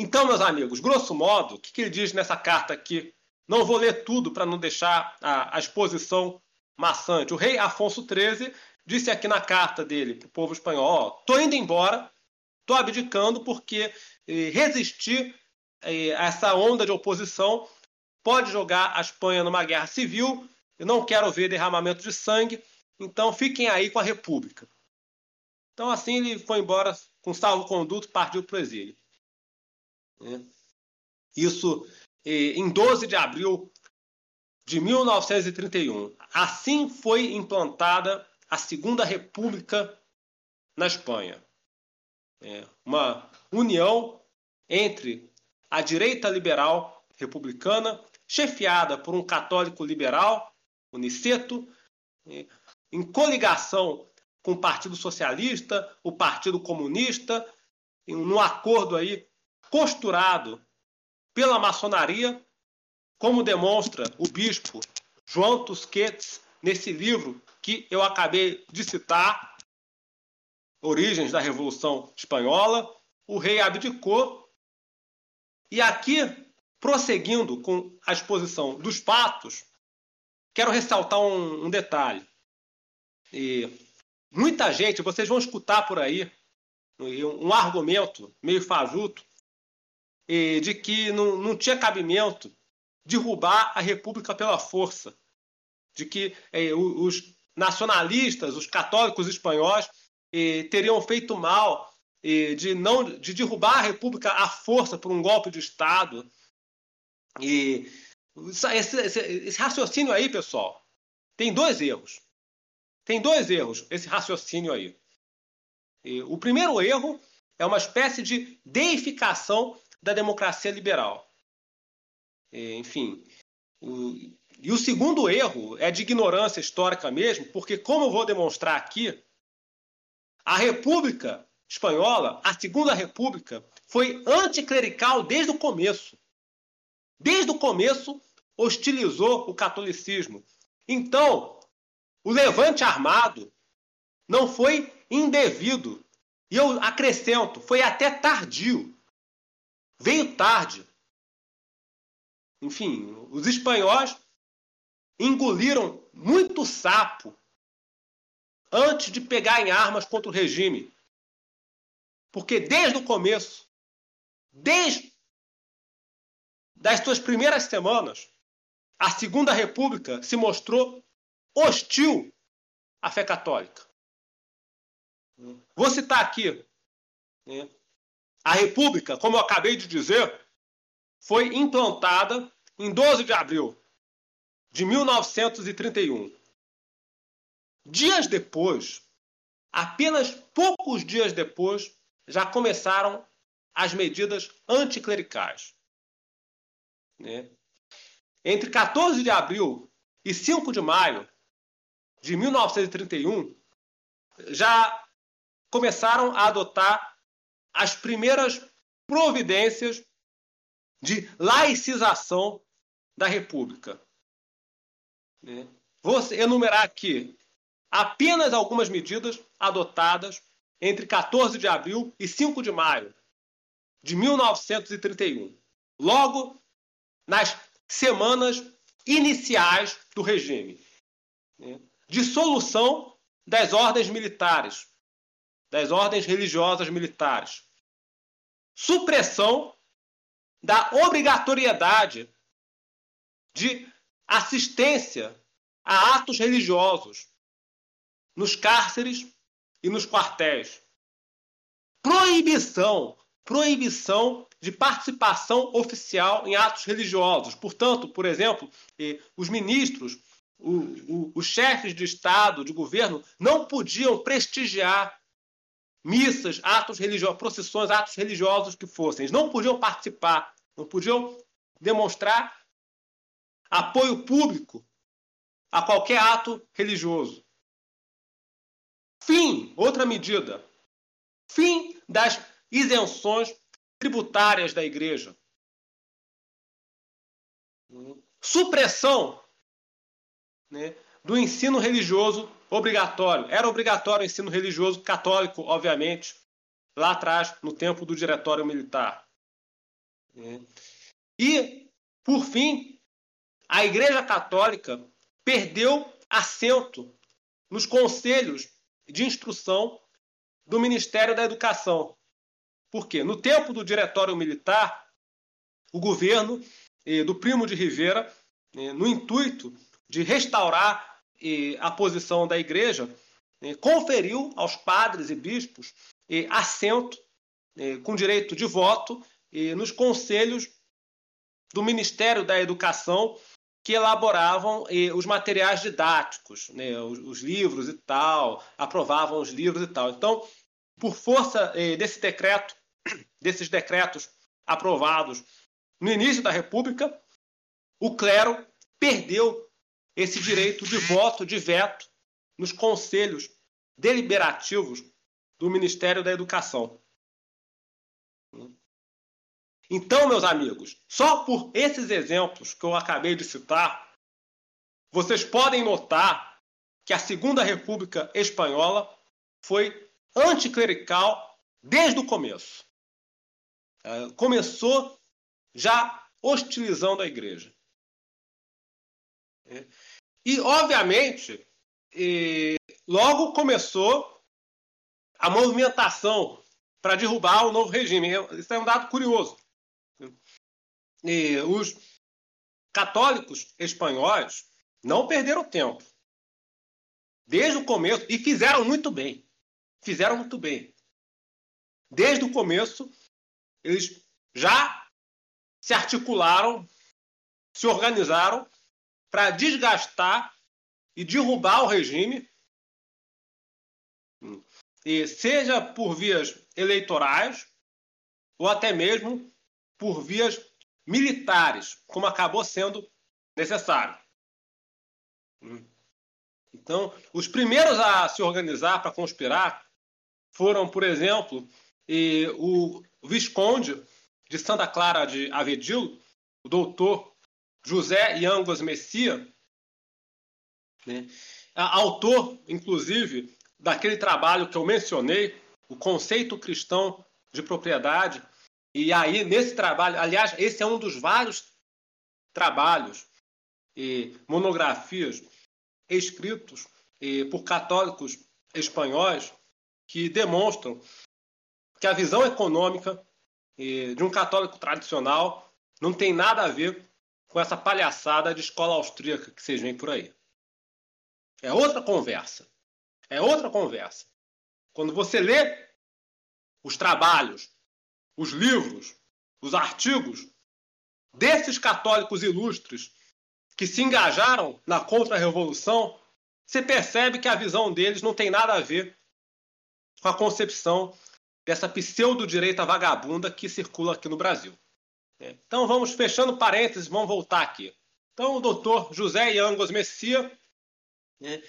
Então, meus amigos, grosso modo, o que, que ele diz nessa carta aqui? Não vou ler tudo para não deixar a, a, exposição maçante. O rei Afonso XIII disse aqui na carta dele para o povo espanhol: estou indo embora, estou abdicando porque eh, resistir eh, a essa onda de oposição pode jogar a Espanha numa guerra civil. Eu não quero ver derramamento de sangue, então fiquem aí com a República. Então, assim, ele foi embora com salvo-conduto partiu para o exílio. É. Isso em 12 de abril de 1931. Assim foi implantada a Segunda República na Espanha. É uma união entre a direita liberal republicana, chefiada por um católico liberal, o Niceto, em coligação com o Partido Socialista, o Partido Comunista, num acordo aí costurado pela maçonaria, como demonstra o bispo João Tusquets nesse livro que eu acabei de citar, Origens da Revolução Espanhola, o rei abdicou. E aqui, prosseguindo com a exposição dos fatos, quero ressaltar um, um detalhe. E muita gente, vocês vão escutar por aí um argumento meio fajuto de que não, não tinha cabimento derrubar a República pela força, de que eh, os nacionalistas, os católicos espanhóis, eh, teriam feito mal eh, de não de derrubar a República à força por um golpe de Estado. E esse, esse, esse raciocínio aí, pessoal, tem dois erros. Tem dois erros esse raciocínio aí. E o primeiro erro é uma espécie de deificação da democracia liberal. Enfim, e o segundo erro é de ignorância histórica mesmo, porque, como eu vou demonstrar aqui, a República Espanhola, a Segunda República, foi anticlerical desde o começo. Desde o começo, hostilizou o catolicismo. Então, o levante armado não foi indevido. E eu acrescento, foi até tardio. Veio tarde. Enfim, os espanhóis engoliram muito sapo antes de pegar em armas contra o regime. Porque desde o começo, desde das suas primeiras semanas, a Segunda República se mostrou hostil à fé católica. Vou citar aqui. Né? A República, como eu acabei de dizer, foi implantada em 12 de abril de 1931. Dias depois, apenas poucos dias depois, já começaram as medidas anticlericais. Né? Entre 14 de abril e 5 de maio de 1931, já começaram a adotar as primeiras providências de laicização da República. Né? Vou enumerar aqui apenas algumas medidas adotadas entre 14 de abril e 5 de maio de 1931, logo nas semanas iniciais do regime. Né? Dissolução das ordens militares, das ordens religiosas militares. Supressão da obrigatoriedade de assistência a atos religiosos nos cárceres e nos quartéis. Proibição, proibição de participação oficial em atos religiosos. Portanto, por exemplo, os ministros, os chefes de Estado, de governo, não podiam prestigiar missas, atos religiosos, procissões, atos religiosos que fossem. Eles não podiam participar, não podiam demonstrar apoio público a qualquer ato religioso. Fim, outra medida. Fim das isenções tributárias da igreja. Supressão né, do ensino religioso obrigatório. Era obrigatório o ensino religioso católico, obviamente, lá atrás, no tempo do Diretório Militar. Né. E, por fim, a Igreja Católica perdeu assento nos conselhos de instrução do Ministério da Educação. Por quê? No tempo do Diretório Militar, o governo eh, do Primo de Rivera, eh, no intuito de restaurar eh, a posição da Igreja, conferiu aos padres e bispos assento com direito de voto nos conselhos do Ministério da Educação que elaboravam os materiais didáticos, né, os, os, livros e tal, aprovavam os livros e tal. Então, por força desse decreto, desses decretos aprovados no início da República, o clero perdeu esse direito de voto, de veto, nos conselhos deliberativos do Ministério da Educação. Então, meus amigos, só por esses exemplos que eu acabei de citar, vocês podem notar que a Segunda República Espanhola foi anticlerical desde o começo. Começou já hostilizando a igreja. E, obviamente, logo começou a movimentação para derrubar o novo regime. Isso é um dado curioso. E os católicos espanhóis não perderam tempo. Desde o começo, e fizeram muito bem. Fizeram muito bem. Desde o começo, eles já se articularam, se organizaram para desgastar e derrubar o regime, e seja por vias eleitorais ou até mesmo por vias militares, como acabou sendo necessário. Então, os primeiros a se organizar para conspirar foram, por exemplo, o Visconde de Santa Clara de Avedil, o doutor José Yangos Messia, né? autor, inclusive, daquele trabalho que eu mencionei, o conceito cristão de propriedade, e aí, nesse trabalho, aliás, esse é um dos vários trabalhos e monografias escritos por católicos espanhóis que demonstram que a visão econômica de um católico tradicional não tem nada a ver com essa palhaçada de escola austríaca que vocês veem por aí. É outra conversa. É outra conversa. Quando você lê os trabalhos os livros, os artigos desses católicos ilustres que se engajaram na contra-revolução, você percebe que a visão deles não tem nada a ver com a concepção dessa pseudo-direita vagabunda que circula aqui no Brasil. Então vamos fechando parênteses, vamos voltar aqui. Então o doutor José Yangos Messia né,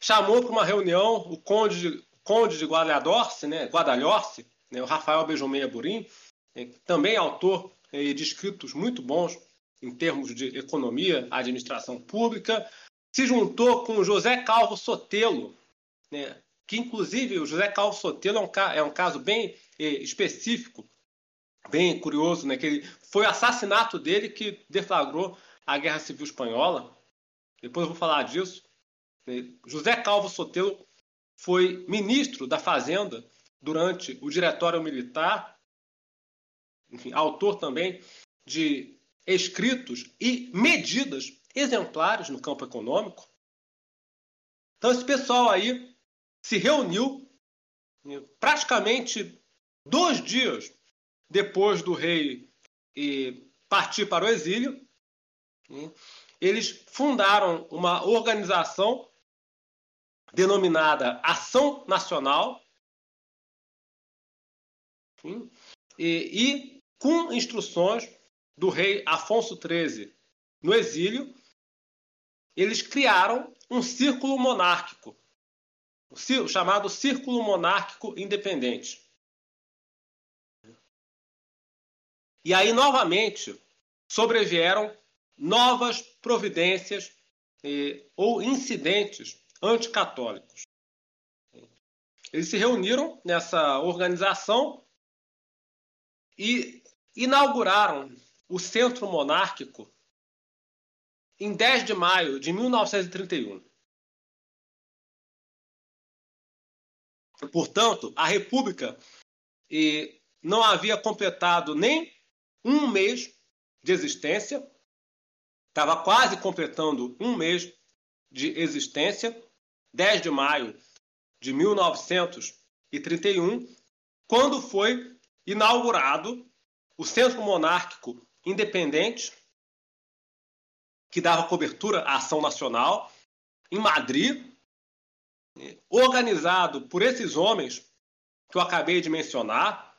chamou para uma reunião o conde de, conde de Guadalhorce, né, Guadalhorce, né, o Rafael Benjamin Burim, é, também autor é, de escritos muito bons em termos de economia, administração pública, se juntou com José Calvo Sotelo, né, que inclusive o José Calvo Sotelo é um, é um caso bem é, específico, bem curioso, né, que ele, foi o assassinato dele que deflagrou a Guerra Civil Espanhola. Depois eu vou falar disso. Né. José Calvo Sotelo foi ministro da Fazenda durante o Diretório Militar, enfim, autor também de escritos e medidas exemplares no campo econômico. Então, esse pessoal aí se reuniu praticamente dois dias depois do rei partir para o exílio. Eles fundaram uma organização denominada Ação Nacional e, com instruções do rei Afonso XIII no exílio, eles criaram um círculo monárquico, chamado Círculo Monárquico Independente. E aí, novamente, sobrevieram novas providências eh, ou incidentes anticatólicos. Eles se reuniram nessa organização e inauguraram o Centro Monárquico em 10 de maio de 1931. Portanto, a República não havia completado nem um mês de existência, estava quase completando um mês de existência, 10 de maio de 1931, quando foi inaugurado o Centro Monárquico independente, que dava cobertura à ação nacional, em Madrid, organizado por esses homens que eu acabei de mencionar,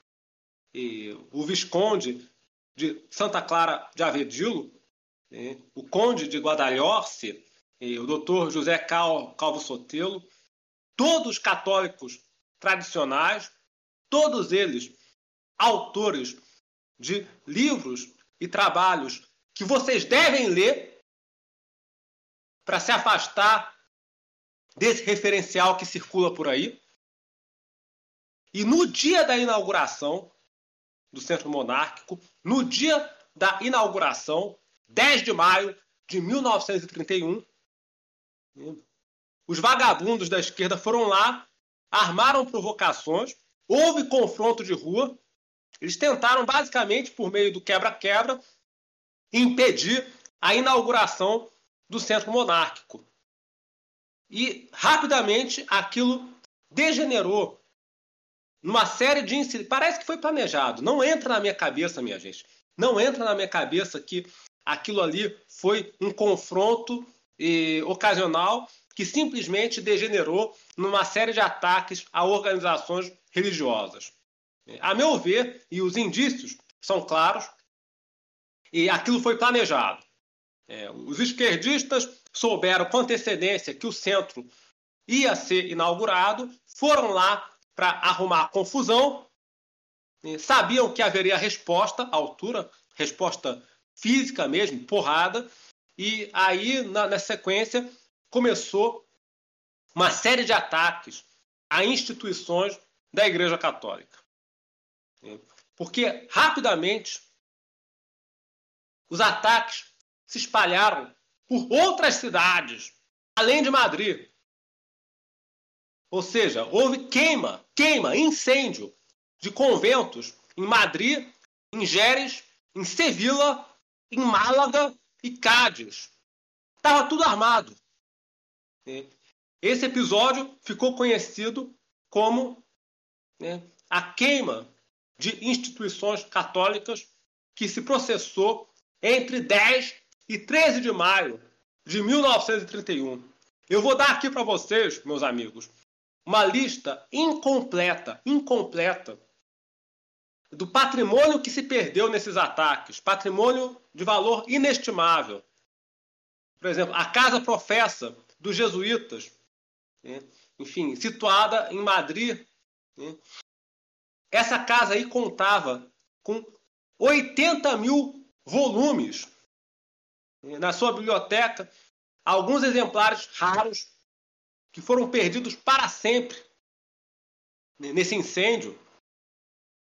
o Visconde de Santa Clara de Avedilo, o Conde de Guadalhorce, o doutor José Calvo Sotelo, todos católicos tradicionais, todos eles autores de livros e trabalhos que vocês devem ler para se afastar desse referencial que circula por aí. E no dia da inauguração do Centro Monárquico, no dia da inauguração, 10 de maio de 1931, os vagabundos da esquerda foram lá, armaram provocações, houve confronto de rua. Eles tentaram, basicamente, por meio do quebra-quebra, impedir a inauguração do centro monárquico. E rapidamente aquilo degenerou numa série de incidentes. Parece que foi planejado. Não entra na minha cabeça, minha gente. Não entra na minha cabeça que aquilo ali foi um confronto eh, ocasional que simplesmente degenerou numa série de ataques a organizações religiosas. A meu ver, e os indícios são claros, e aquilo foi planejado. É, os esquerdistas souberam com antecedência que o centro ia ser inaugurado, foram lá para arrumar confusão, sabiam que haveria resposta à altura, resposta física mesmo, porrada, e aí, na, na sequência, começou uma série de ataques a instituições da Igreja Católica. Porque rapidamente os ataques se espalharam por outras cidades, além de Madrid. Ou seja, houve queima, queima, incêndio de conventos em Madrid, em Gérez, em Sevilla, em Málaga e Cádiz. Estava tudo armado. Esse episódio ficou conhecido como né, a queima de instituições católicas que se processou entre 10 e 13 de maio de 1931. Eu vou dar aqui para vocês, meus amigos, uma lista incompleta, incompleta do patrimônio que se perdeu nesses ataques, patrimônio de valor inestimável. Por exemplo, a Casa Professa dos Jesuítas, né? enfim, situada em Madrid. Né? Essa casa aí contava com 80 mil volumes na sua biblioteca, alguns exemplares raros que foram perdidos para sempre nesse incêndio.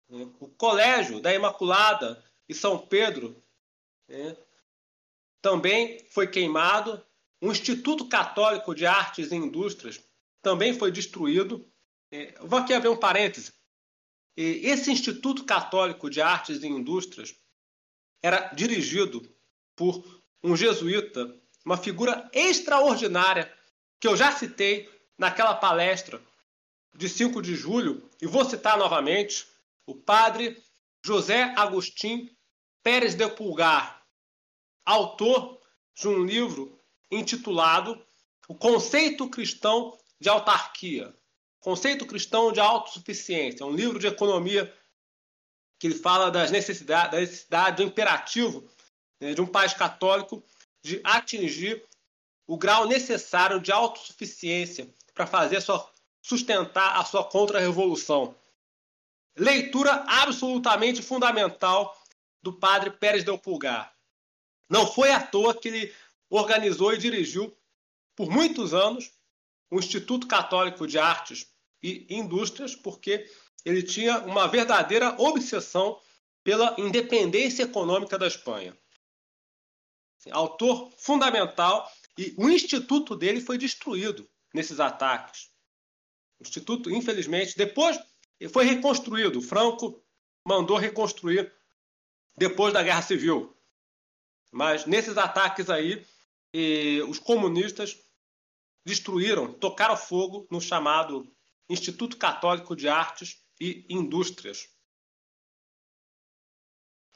O Colégio da Imaculada e São Pedro né, também foi queimado. O Instituto Católico de Artes e Indústrias também foi destruído. É, vou aqui abrir um parêntese. Esse Instituto Católico de Artes e Indústrias era dirigido por um jesuíta, uma figura extraordinária, que eu já citei naquela palestra de 5 de julho, e vou citar novamente, o padre José Agostinho Pérez de Pulgar, autor de um livro intitulado O Conceito Cristão de Autarquia, Conceito Cristão de Autossuficiência, um livro de economia que ele fala das necessidades, da necessidade do imperativo né, de um país católico de atingir o grau necessário de autossuficiência para fazer sua, sustentar a sua contra-revolução. Leitura absolutamente fundamental do padre Pérez Del Pulgar. Não foi à toa que ele organizou e dirigiu por muitos anos o Instituto Católico de Artes e Indústrias, porque ele tinha uma verdadeira obsessão pela independência econômica da Espanha. Autor fundamental e o instituto dele foi destruído nesses ataques. O instituto, infelizmente, depois foi reconstruído. O Franco mandou reconstruir depois da Guerra Civil. Mas nesses ataques aí, os comunistas destruíram, tocaram fogo no chamado Instituto Católico de Artes e Indústrias.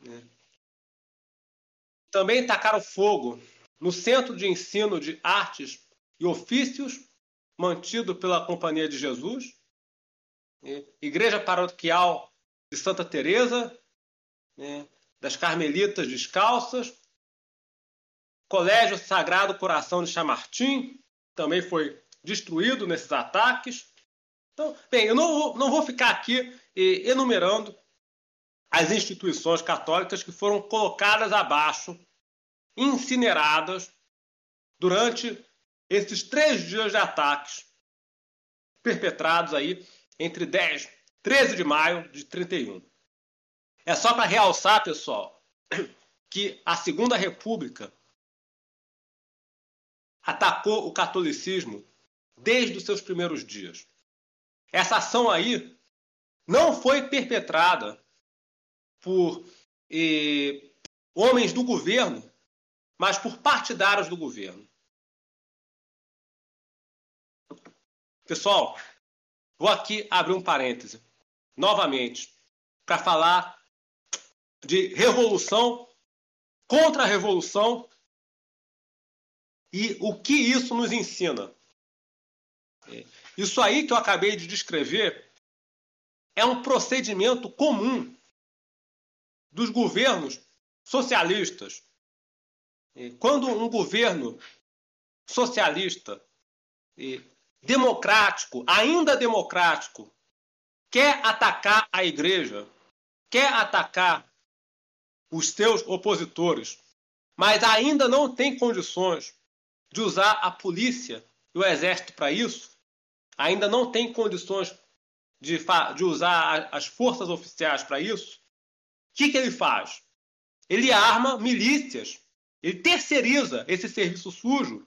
É. Também tacaram fogo no Centro de Ensino de Artes e Ofícios, mantido pela Companhia de Jesus, é. Igreja Paroquial de Santa Teresa, é. das Carmelitas Descalças, Colégio Sagrado Coração de Chamartim também foi destruído nesses ataques. Então, bem, eu não, não vou ficar aqui eh, enumerando as instituições católicas que foram colocadas abaixo, incineradas, durante esses três dias de ataques perpetrados aí entre 10, 13 de maio de 31. É só para realçar, pessoal, que a Segunda República atacou o catolicismo desde os seus primeiros dias. Essa ação aí não foi perpetrada por eh, homens do governo, mas por partidários do governo. Pessoal, vou aqui abrir um parêntese novamente para falar de revolução contra a revolução e o que isso nos ensina? Isso aí que eu acabei de descrever é um procedimento comum dos governos socialistas. Quando um governo socialista, democrático, ainda democrático, quer atacar a igreja, quer atacar os seus opositores, mas ainda não tem condições de usar a polícia e o exército para isso, ainda não tem condições de, de usar as forças oficiais para isso, o que, que ele faz? Ele arma milícias, ele terceiriza esse serviço sujo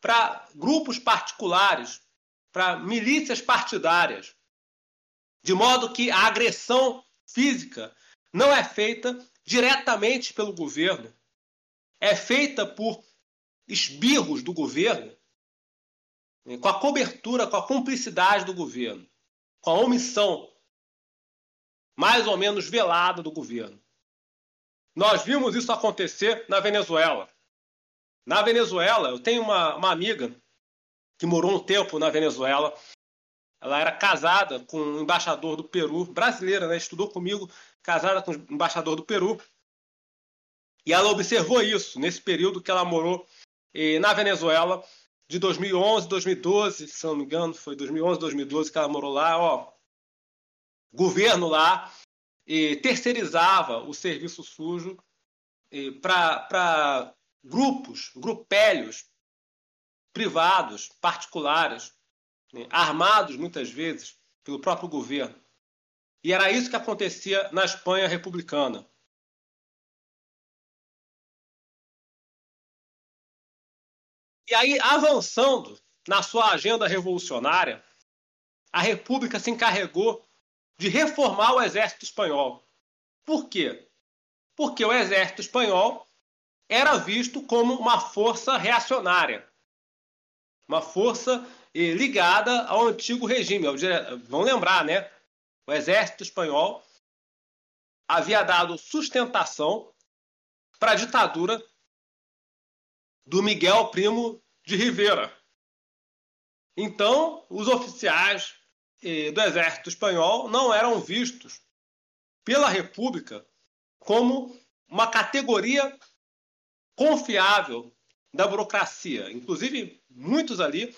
para grupos particulares, para milícias partidárias, de modo que a agressão física não é feita diretamente pelo governo, é feita por esbirros do governo, né, com a cobertura, com a cumplicidade do governo, com a omissão mais ou menos velada do governo. Nós vimos isso acontecer na Venezuela. Na Venezuela, eu tenho uma, uma amiga que morou um tempo na Venezuela. Ela era casada com um embaixador do Peru, brasileira, né? Estudou comigo, casada com um embaixador do Peru. E ela observou isso nesse período que ela morou e na Venezuela de 2011, 2012, se não me engano, foi 2011, 2012 que ela morou lá, ó. Governo lá e terceirizava o serviço sujo para grupos, grupélios privados, particulares, né, armados muitas vezes pelo próprio governo. E era isso que acontecia na Espanha republicana. E aí, avançando na sua agenda revolucionária, a República se encarregou de reformar o exército espanhol. Por quê? Porque o exército espanhol era visto como uma força reacionária, uma força eh, ligada ao antigo regime. Vão lembrar, né? O exército espanhol havia dado sustentação para a ditadura do Miguel Primo de Rivera. Então, os oficiais do exército espanhol não eram vistos pela República como uma categoria confiável da burocracia. Inclusive, muitos ali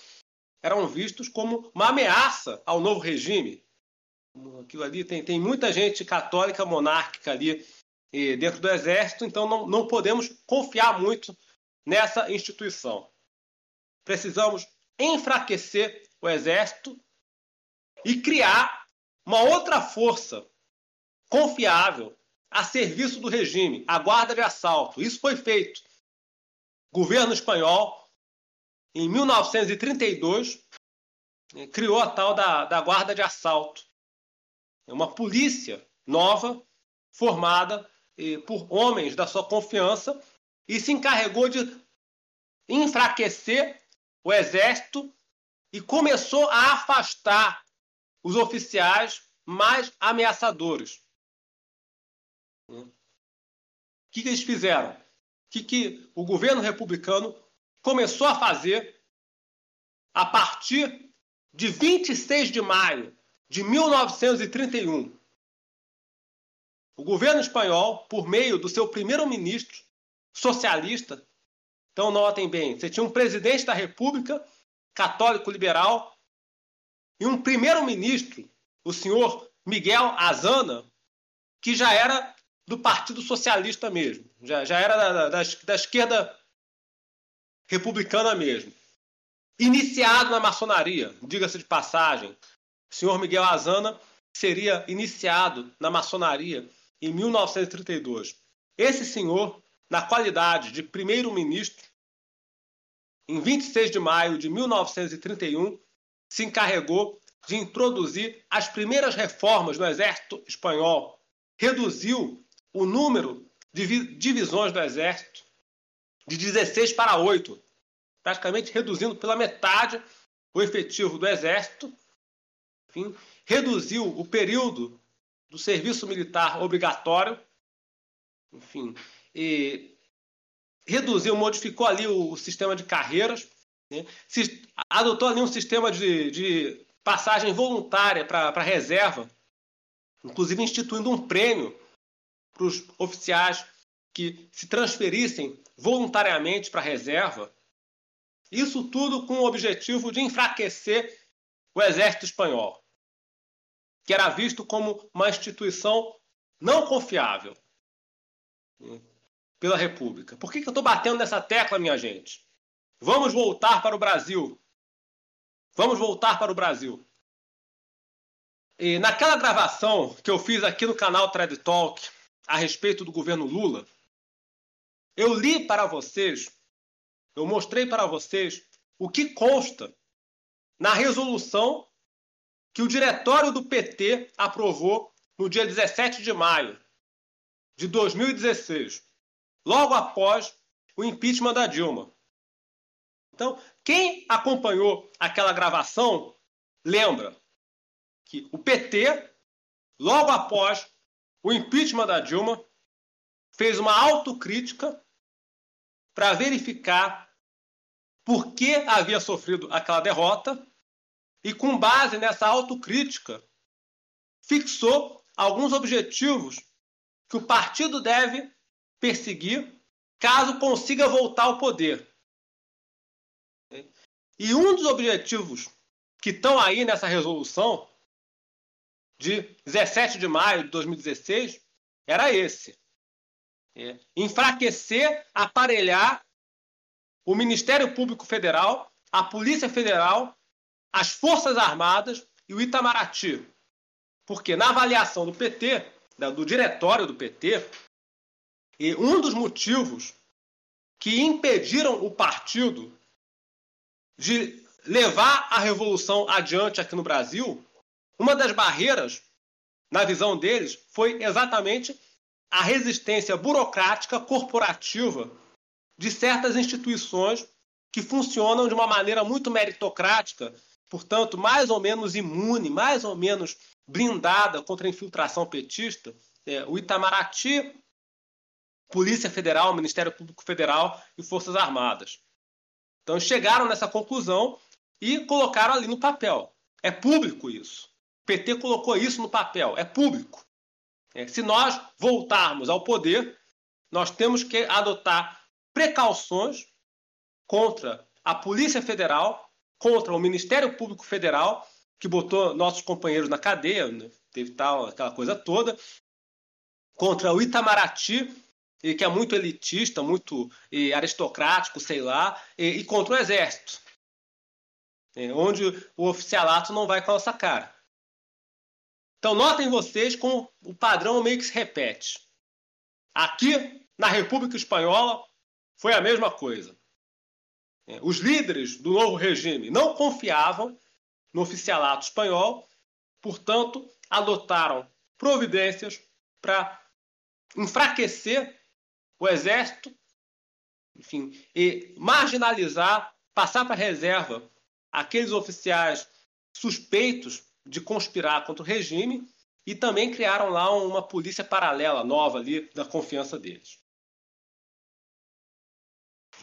eram vistos como uma ameaça ao novo regime. Aquilo ali tem, tem muita gente católica monárquica ali eh, dentro do exército, então não, não podemos confiar muito nessa instituição. Precisamos enfraquecer o exército e criar uma outra força confiável a serviço do regime, a guarda de assalto. Isso foi feito. O governo espanhol, em 1932, eh, criou a tal da, da guarda de assalto. É uma polícia nova, formada por homens da sua confiança, e se encarregou de enfraquecer o exército e começou a afastar os oficiais mais ameaçadores. O que, que eles fizeram? O que, que o governo republicano começou a fazer a partir de 26 de maio de 1931? O governo espanhol, por meio do seu primeiro-ministro socialista, então notem bem, você tinha um presidente da República, católico liberal, e um primeiro-ministro, o senhor Miguel Azana, que já era do Partido Socialista mesmo, já, já era da, da, da esquerda republicana mesmo. Iniciado na maçonaria, diga-se de passagem, o senhor Miguel Azana seria iniciado na maçonaria em 1932. Esse senhor na qualidade de primeiro-ministro, em 26 de maio de 1931, se encarregou de introduzir as primeiras reformas no exército espanhol, reduziu o número de divisões do exército de 16 para 8, praticamente reduzindo pela metade o efetivo do exército, enfim, reduziu o período do serviço militar obrigatório, enfim, e reduziu, modificou ali o, sistema de carreiras, né? adotou ali um sistema de, de passagem voluntária para a reserva, inclusive instituindo um prêmio para os oficiais que se transferissem voluntariamente para a reserva. Isso tudo com o objetivo de enfraquecer o exército espanhol, que era visto como uma instituição não confiável pela República. Por que, que eu estou batendo nessa tecla, minha gente? Vamos voltar para o Brasil. Vamos voltar para o Brasil. E naquela gravação que eu fiz aqui no canal Trad Talk a respeito do governo Lula, eu li para vocês, eu mostrei para vocês o que consta na resolução que o diretório do PT aprovou no dia 17 de maio de 2016 logo após o impeachment da Dilma. Então, quem acompanhou aquela gravação lembra que o PT, logo após o impeachment da Dilma, fez uma autocrítica para verificar por que havia sofrido aquela derrota e, com base nessa autocrítica, fixou alguns objetivos que o partido deve perseguir caso consiga voltar ao poder. E um dos objetivos que estão aí nessa resolução de 17 de maio de 2016 era esse: é, enfraquecer, aparelhar o Ministério Público Federal, a Polícia Federal, as Forças Armadas e o Itamaraty. Porque na avaliação do PT, do diretório do PT, um dos motivos que impediram o partido de levar a revolução adiante aqui no Brasil, uma das barreiras, na visão deles, foi exatamente a resistência burocrática corporativa de certas instituições que funcionam de uma maneira muito meritocrática, portanto, mais ou menos imune, mais ou menos blindada contra a infiltração petista. É, o Itamaraty, Polícia Federal, Ministério Público Federal e Forças Armadas. Então chegaram nessa conclusão e colocaram ali no papel. É público isso. O PT colocou isso no papel. É público. É, se nós voltarmos ao poder, nós temos que adotar precauções contra a Polícia Federal, contra o Ministério Público Federal, que botou nossos companheiros na cadeia, né? teve tal, aquela coisa toda, contra o Itamaraty, que é muito elitista, muito aristocrático, sei lá, e, contra o Exército, é, onde o oficialato não vai com a nossa cara. Então, notem vocês como o padrão meio que se repete. Aqui, na República Espanhola, foi a mesma coisa. É, os líderes do novo regime não confiavam no oficialato espanhol, portanto, adotaram providências para enfraquecer o exército, enfim, e marginalizar, passar para reserva aqueles oficiais suspeitos de conspirar contra o regime e também criaram lá uma polícia paralela nova ali da confiança deles.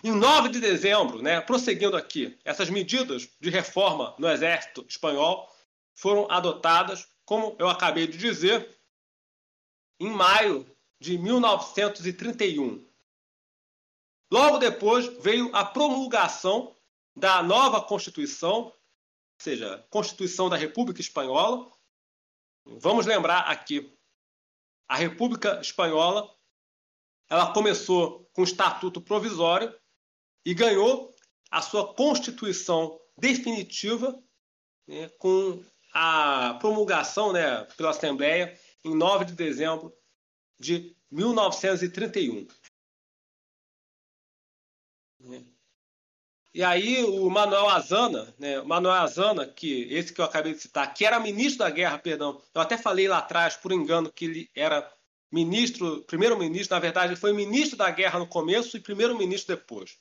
Em 9 de dezembro, né, prosseguindo aqui, essas medidas de reforma no exército espanhol foram adotadas, como eu acabei de dizer, em maio de 1931. Logo depois veio a promulgação da nova Constituição, ou seja, Constituição da República Espanhola. Vamos lembrar aqui, a República Espanhola, ela começou com o Estatuto Provisório e ganhou a sua constituição definitiva né, com a promulgação né, pela Assembleia em 9 de dezembro de 1931. E aí o Manuel Azana, né, Manuel Azana, que esse que eu acabei de citar, que era ministro da guerra, perdão, eu até falei lá atrás, por engano, que ele era ministro, primeiro-ministro, na verdade, ele foi ministro da guerra no começo e primeiro-ministro depois.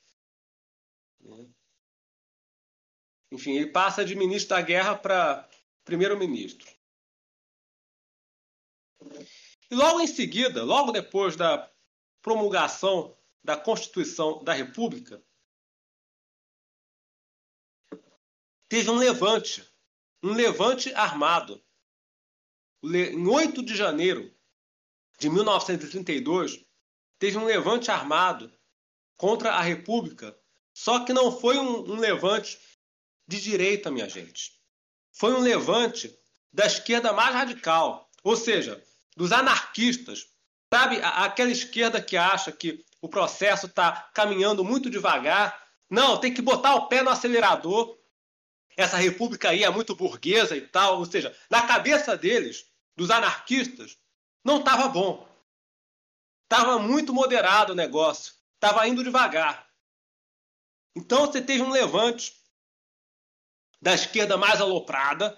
Enfim, ele passa de ministro da guerra para primeiro-ministro. E logo em seguida, logo depois da promulgação da Constituição da República, teve um levante, um levante armado. Em 8 de janeiro de 1932, teve um levante armado contra a República só que não foi um, um levante de direita, minha gente. Foi um levante da esquerda mais radical, ou seja, dos anarquistas. Sabe, aquela esquerda que acha que o processo está caminhando muito devagar. Não, tem que botar o pé no acelerador. Essa república aí é muito burguesa e tal. Ou seja, na cabeça deles, dos anarquistas, não estava bom. Estava muito moderado o negócio. Estava indo devagar. Então você teve um levante da esquerda mais aloprada,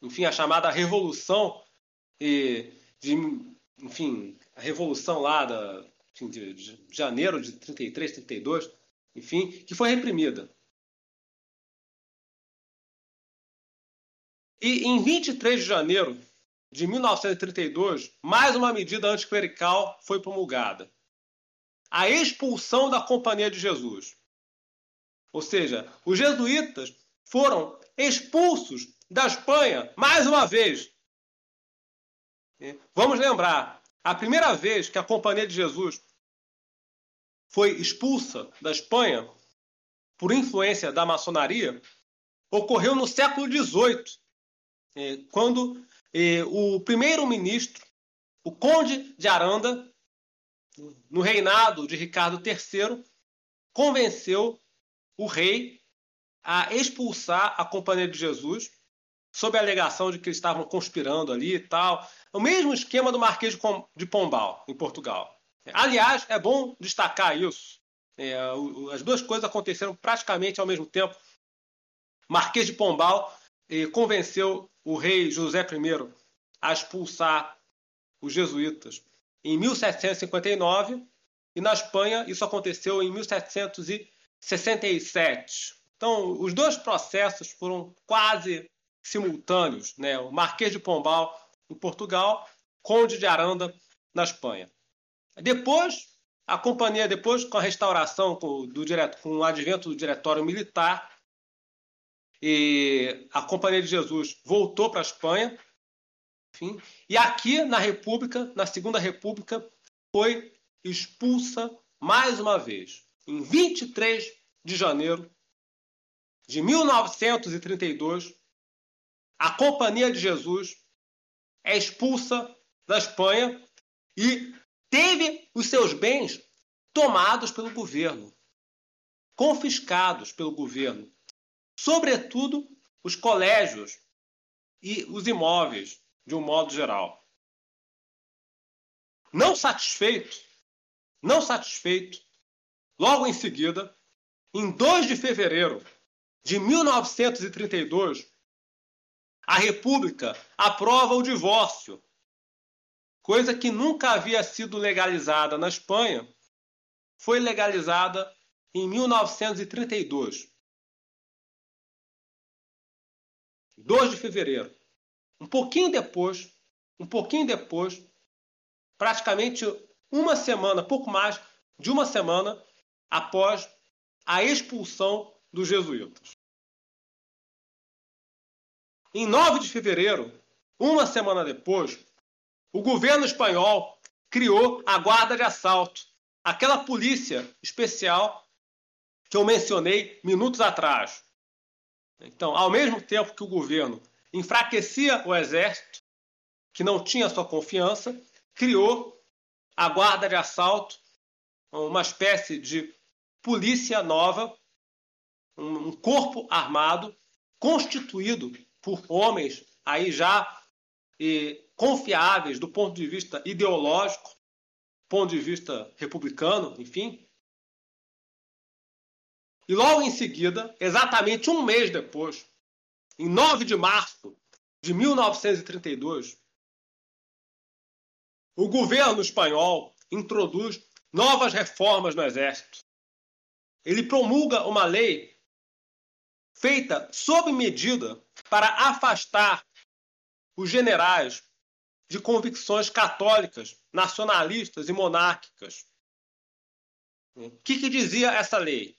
enfim, a chamada revolução de, enfim, a revolução lá da, enfim, de, de janeiro de 33, 32, enfim, que foi reprimida. E em 23 de janeiro de 1932, mais uma medida anticlerical foi promulgada. A expulsão da Companhia de Jesus. Ou seja, os jesuítas foram expulsos da Espanha mais uma vez. Vamos lembrar, a primeira vez que a Companhia de Jesus foi expulsa da Espanha por influência da maçonaria ocorreu no século XVIII, quando o primeiro-ministro, o conde de Aranda, no reinado de Ricardo III, convenceu o rei a expulsar a Companhia de Jesus, sob a alegação de que eles estavam conspirando ali e tal. O mesmo esquema do Marquês de Pombal, em Portugal. Aliás, é bom destacar isso. É, as duas coisas aconteceram praticamente ao mesmo tempo. Marquês de Pombal eh, convenceu o rei José I a expulsar os jesuítas em 1759 e na Espanha isso aconteceu em 1767. Então, os dois processos foram quase simultâneos, né? O Marquês de Pombal em Portugal, Conde de Aranda na Espanha. Depois, a companhia, depois com a restauração com, do direto, com o advento do diretório militar, e a Companhia de Jesus voltou para a Espanha. Enfim, e aqui na República, na Segunda República, foi expulsa mais uma vez, em 23 de janeiro de 1932, a Companhia de Jesus é expulsa da Espanha e teve os seus bens tomados pelo governo, confiscados pelo governo, sobretudo os colégios e os imóveis, de um modo geral. Não satisfeito, não satisfeito, logo em seguida, em 2 de fevereiro de 1932, a República aprova o divórcio, coisa que nunca havia sido legalizada na Espanha, foi legalizada em 1932. 2 de fevereiro. Um pouquinho depois, um pouquinho depois, praticamente uma semana, pouco mais de uma semana após a expulsão dos jesuítas. Em 9 de fevereiro, uma semana depois, o governo espanhol criou a Guarda de Assalto, aquela polícia especial que eu mencionei minutos atrás. Então, ao mesmo tempo que o governo enfraquecia o exército, que não tinha sua confiança, criou a Guarda de Assalto, uma espécie de polícia nova, um corpo armado constituído por homens aí já e, confiáveis do ponto de vista ideológico, ponto de vista republicano, enfim. E logo em seguida, exatamente um mês depois, em 9 de março de 1932, o governo espanhol introduz novas reformas no exército. Ele promulga uma lei feita sob medida para afastar os generais de convicções católicas, nacionalistas e monárquicas. O que, que dizia essa lei?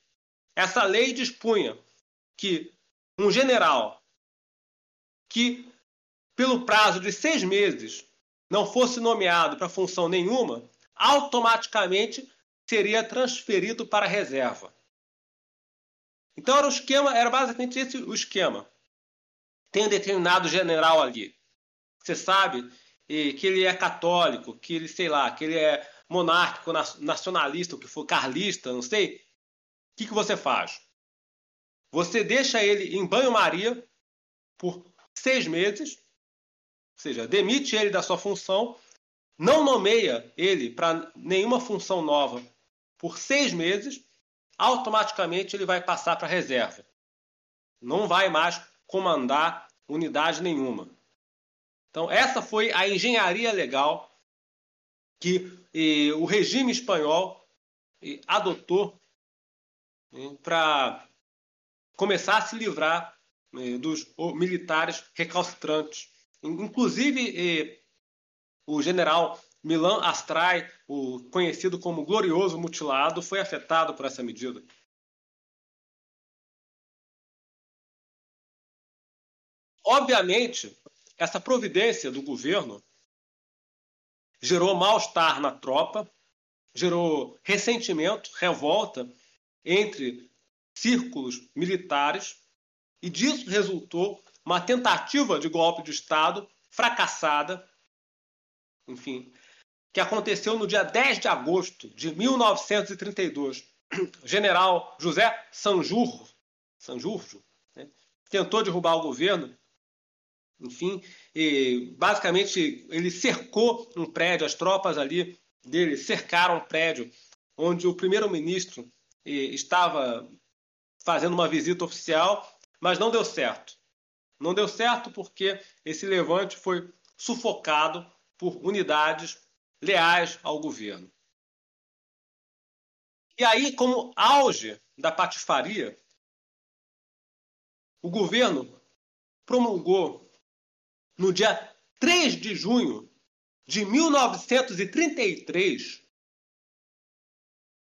Essa lei dispunha que um general que, pelo prazo de seis meses, não fosse nomeado para função nenhuma, automaticamente seria transferido para a reserva. Então era o esquema, era basicamente esse o esquema. Tem um determinado general ali. Você sabe que ele é católico, que ele, sei lá, que ele é monárquico, nacionalista, o que for, carlista, não sei. O que, que você faz? Você deixa ele em banho-maria por seis meses, ou seja, demite ele da sua função, não nomeia ele para nenhuma função nova por seis meses automaticamente ele vai passar para reserva. Não vai mais comandar unidade nenhuma. Então, essa foi a engenharia legal que o regime espanhol adotou para começar a se livrar dos militares recalcitrantes. Inclusive, o general Milan Astray, o conhecido como glorioso mutilado, foi afetado por essa medida. Obviamente, essa providência do governo gerou mal-estar na tropa, gerou ressentimento, revolta entre círculos militares, e disso resultou uma tentativa de golpe de Estado fracassada, enfim, que aconteceu no dia 10 de agosto de 1932. O general José Sanjurjo, Sanjurjo né, tentou derrubar o governo, enfim, basicamente ele cercou um prédio, as tropas ali dele cercaram um prédio onde o primeiro-ministro estava fazendo uma visita oficial, mas não deu certo. Não deu certo porque esse levante foi sufocado por unidades leais ao governo. E aí, como auge da patifaria, o governo promulgou no dia 3 de junho de 1933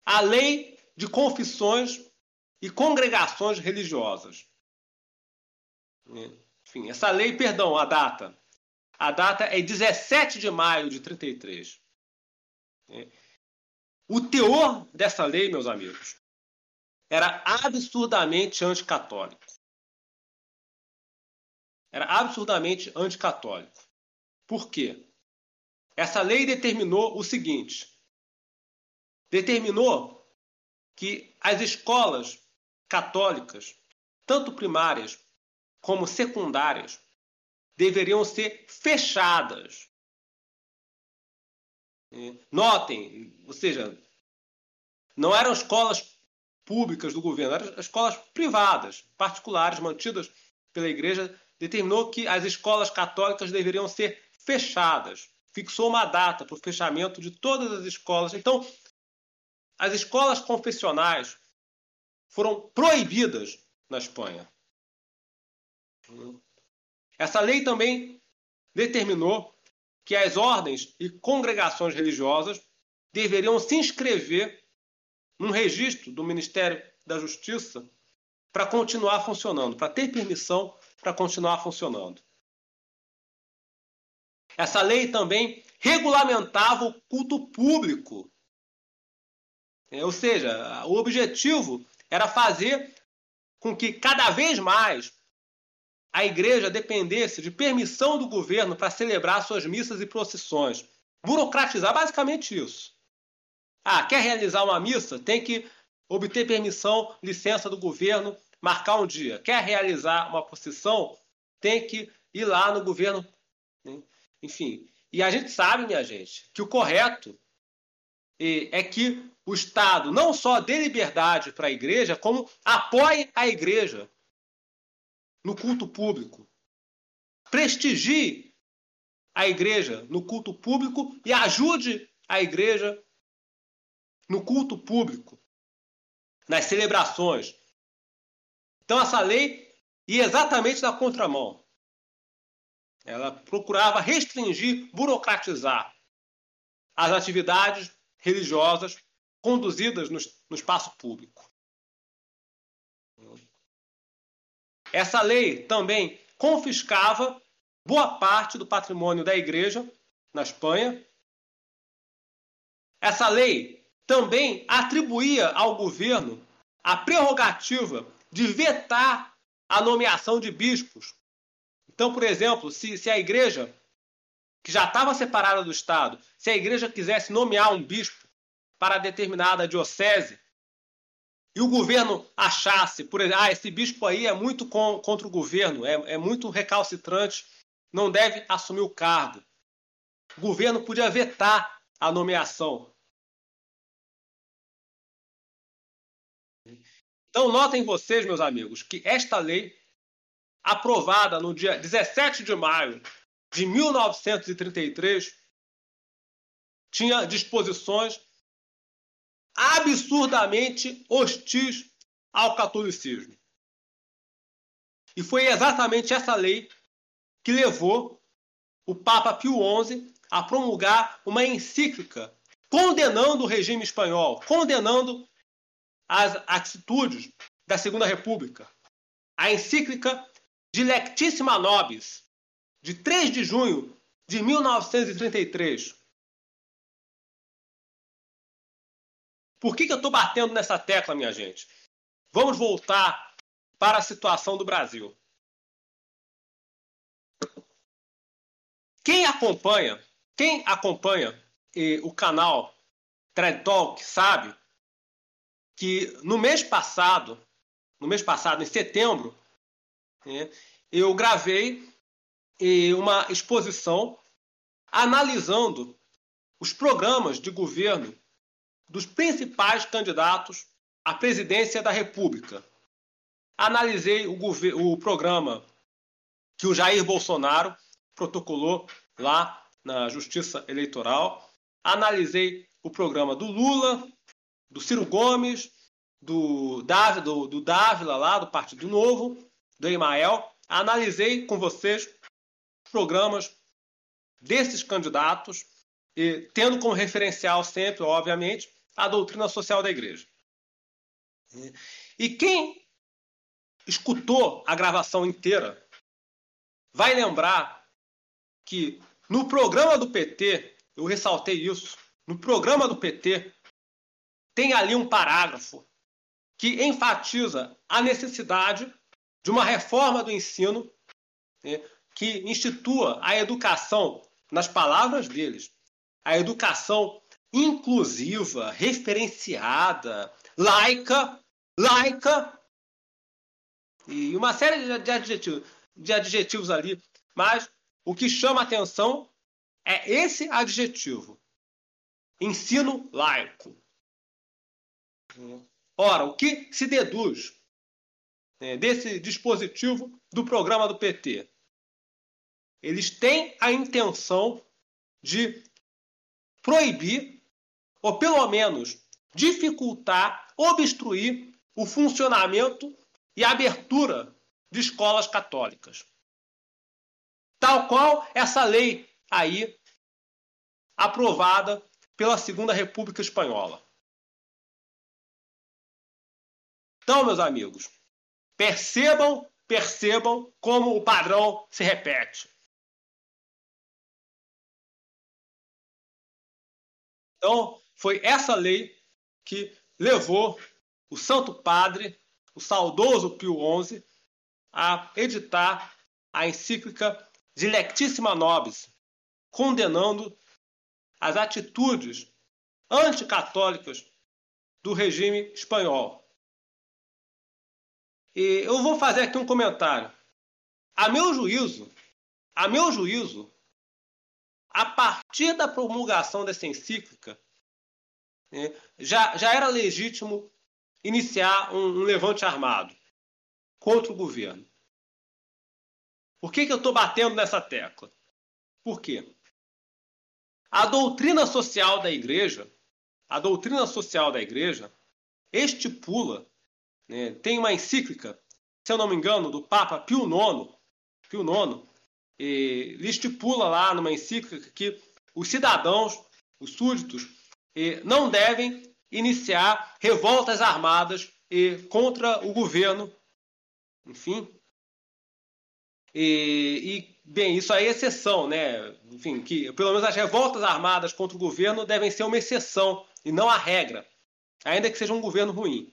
a Lei de Confissões e Congregações Religiosas. Enfim, essa lei, perdão, a data. A data é 17 de maio de 33. O teor dessa lei, meus amigos, era absurdamente anticatólico. Era absurdamente anticatólico. Por quê? Essa lei determinou o seguinte: determinou que as escolas católicas, tanto primárias como secundárias, deveriam ser fechadas. Notem, ou seja, não eram escolas públicas do governo, eram escolas privadas, particulares, mantidas pela igreja, determinou que as escolas católicas deveriam ser fechadas. Fixou uma data para o fechamento de todas as escolas. Então, as escolas confessionais foram proibidas na Espanha. Essa lei também determinou que as ordens e congregações religiosas deveriam se inscrever num registro do Ministério da Justiça para continuar funcionando, para ter permissão para continuar funcionando. Essa lei também regulamentava o culto público. É, ou seja, o objetivo era fazer com que cada vez mais a igreja dependesse de permissão do governo para celebrar suas missas e procissões. Burocratizar basicamente isso. Ah, quer realizar uma missa? Tem que obter permissão, licença do governo, marcar um dia. Quer realizar uma procissão? Tem que ir lá no governo. Né? Enfim. E a gente sabe, minha gente, que o correto é que o Estado não só dê liberdade para a igreja, como apoie a igreja no culto público. Prestigie a igreja no culto público e ajude a igreja no culto público, nas celebrações. Então, essa lei ia exatamente na contramão. Ela procurava restringir, burocratizar as atividades religiosas conduzidas no, no espaço público. Essa lei também confiscava boa parte do patrimônio da igreja na Espanha. Essa lei também atribuía ao governo a prerrogativa de vetar a nomeação de bispos. Então, por exemplo, se, se a igreja, que já estava separada do Estado, se a igreja quisesse nomear um bispo para determinada diocese, e o governo achasse, por exemplo, ah, esse bispo aí é muito com, contra o governo, é, é muito recalcitrante, não deve assumir o cargo. O governo podia vetar a nomeação. Então, notem vocês, meus amigos, que esta lei, aprovada no dia 17 de maio de 1933, tinha disposições absurdamente hostis ao catolicismo. E foi exatamente essa lei que levou o Papa Pio XI a promulgar uma encíclica condenando o regime espanhol, condenando as atitudes da Segunda República. A encíclica Dilectissima Nobis, de 3 de junho de 1933, Por que, que eu estou batendo nessa tecla, minha gente? Vamos voltar para a situação do Brasil. quem acompanha, quem acompanha o canal Thread Talk sabe que no mês passado, no mês passado, em setembro, né, eu gravei uma exposição analisando os programas de governo dos principais candidatos à presidência da República. Analisei o, o programa que o Jair Bolsonaro protocolou lá na Justiça Eleitoral. Analisei o programa do Lula, do Ciro Gomes, do, Davi, do, do Dávila lá, do Partido Novo, do Emael. Analisei com vocês programas desses candidatos, e, tendo como referencial sempre, obviamente, a doutrina social da igreja. E quem escutou a gravação inteira vai lembrar que no programa do PT, eu ressaltei isso, no programa do PT tem ali um parágrafo que enfatiza a necessidade de uma reforma do ensino né, que institua a educação, nas palavras deles, a educação inclusiva, referenciada, laica, laica, e uma série de adjetivos, de adjetivos ali, mas o que chama atenção é esse adjetivo: ensino laico. Ora, o que se deduz né, desse dispositivo do programa do PT? Eles têm a intenção de proibir, ou pelo menos dificultar, obstruir o funcionamento e abertura de escolas católicas. Tal qual essa lei aí aprovada pela Segunda República Espanhola. Então, meus amigos, percebam, percebam como o padrão se repete. Então, foi essa lei que levou o Santo Padre, o saudoso Pio XI, a editar a encíclica Dilectissima Nobis, condenando as atitudes anticatólicas do regime espanhol. Eu vou fazer aqui um comentário. A meu juízo, a meu juízo, a partir da promulgação dessa encíclica, né, já, já era legítimo iniciar um, um levante armado contra o governo. Por que, que eu estou batendo nessa tecla? Por quê? A doutrina social da igreja, a doutrina social da igreja estipula, né, tem uma encíclica, se eu não me engano, do Papa Pio IX, Pio IX, ele estipula lá numa encíclica que os cidadãos, os súditos, não devem iniciar revoltas armadas contra o governo, enfim. E, e, bem, isso aí é exceção, né? Enfim, que pelo menos as revoltas armadas contra o governo devem ser uma exceção e não a regra, ainda que seja um governo ruim.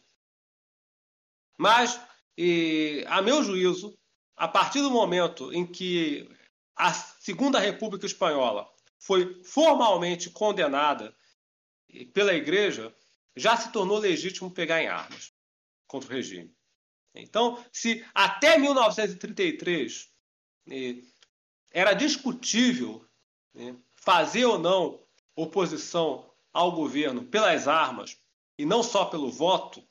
Mas, e, a meu juízo, a partir do momento em que a Segunda República Espanhola foi formalmente condenada pela Igreja, já se tornou legítimo pegar em armas contra o regime. Então, se até 1933 eh, era discutível né, fazer ou não oposição ao governo pelas armas e não só pelo voto,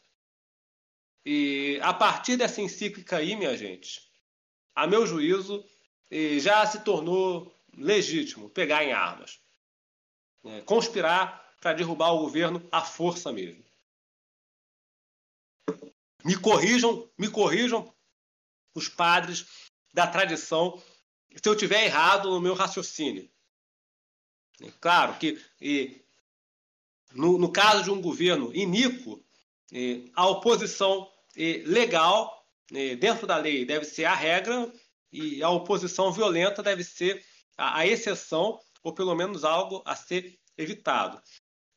e a partir dessa encíclica aí, minha gente, a meu juízo, já se tornou legítimo pegar em armas, né? conspirar para derrubar o governo à força mesmo. Me corrijam, me corrijam os padres da tradição se eu tiver errado no meu raciocínio. É claro que e, no, no, caso de um governo iníquo, e, a oposição legal dentro da lei deve ser a regra e a oposição violenta deve ser a, exceção, ou pelo menos algo a ser evitado.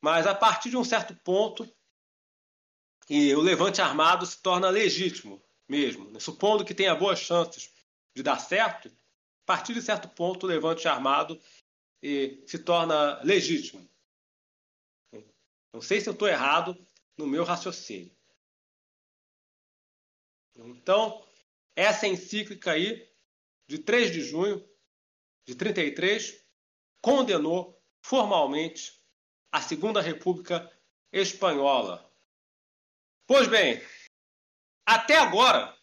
Mas a partir de um certo ponto, o levante armado se torna legítimo mesmo, né? supondo que tenha boas chances de dar certo, a partir de certo ponto, o levante armado se torna legítimo. Não sei se eu estou errado no meu raciocínio. Então, essa encíclica aí, de 3 de junho de 33, condenou formalmente a Segunda República Espanhola. Pois bem, até agora,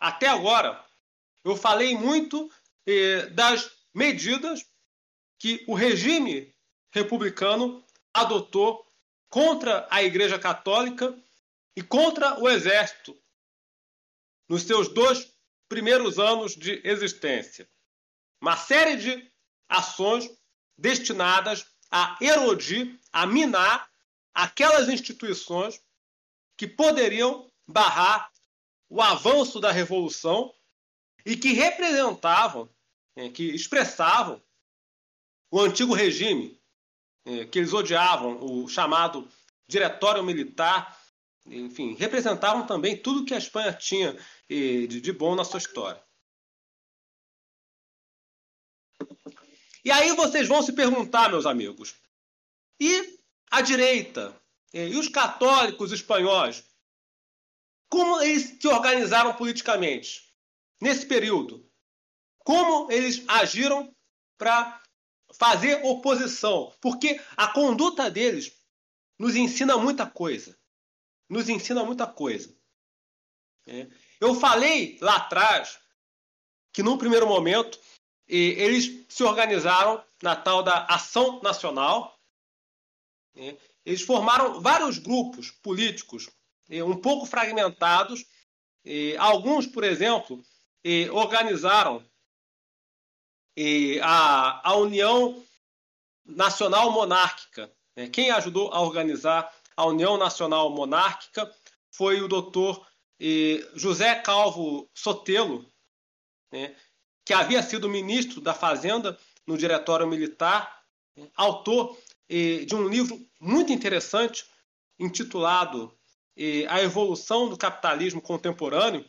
até agora, eu falei muito eh, das medidas que o regime republicano adotou contra a Igreja Católica e contra o Exército nos seus dois primeiros anos de existência. Uma série de ações destinadas a erodir, a minar aquelas instituições que poderiam barrar o avanço da revolução e que representavam, é, que expressavam o antigo regime, é, que eles odiavam, o chamado Diretório Militar, enfim, representavam também tudo que a Espanha tinha de bom na sua história. E aí vocês vão se perguntar, meus amigos, e a direita? E os católicos espanhóis? Como eles se organizaram politicamente nesse período? Como eles agiram para fazer oposição? Porque a conduta deles nos ensina muita coisa. Nos ensina muita coisa. É. Eu falei lá atrás que, num primeiro momento, eles se organizaram na tal da Ação Nacional. Eles formaram vários grupos políticos, um pouco fragmentados. Alguns, por exemplo, organizaram a, a União Nacional Monárquica. Quem ajudou a organizar a União Nacional Monárquica foi o doutor José Calvo Sotelo, né, que havia sido ministro da Fazenda no Diretório Militar, autor de um livro muito interessante intitulado A Evolução do Capitalismo Contemporâneo,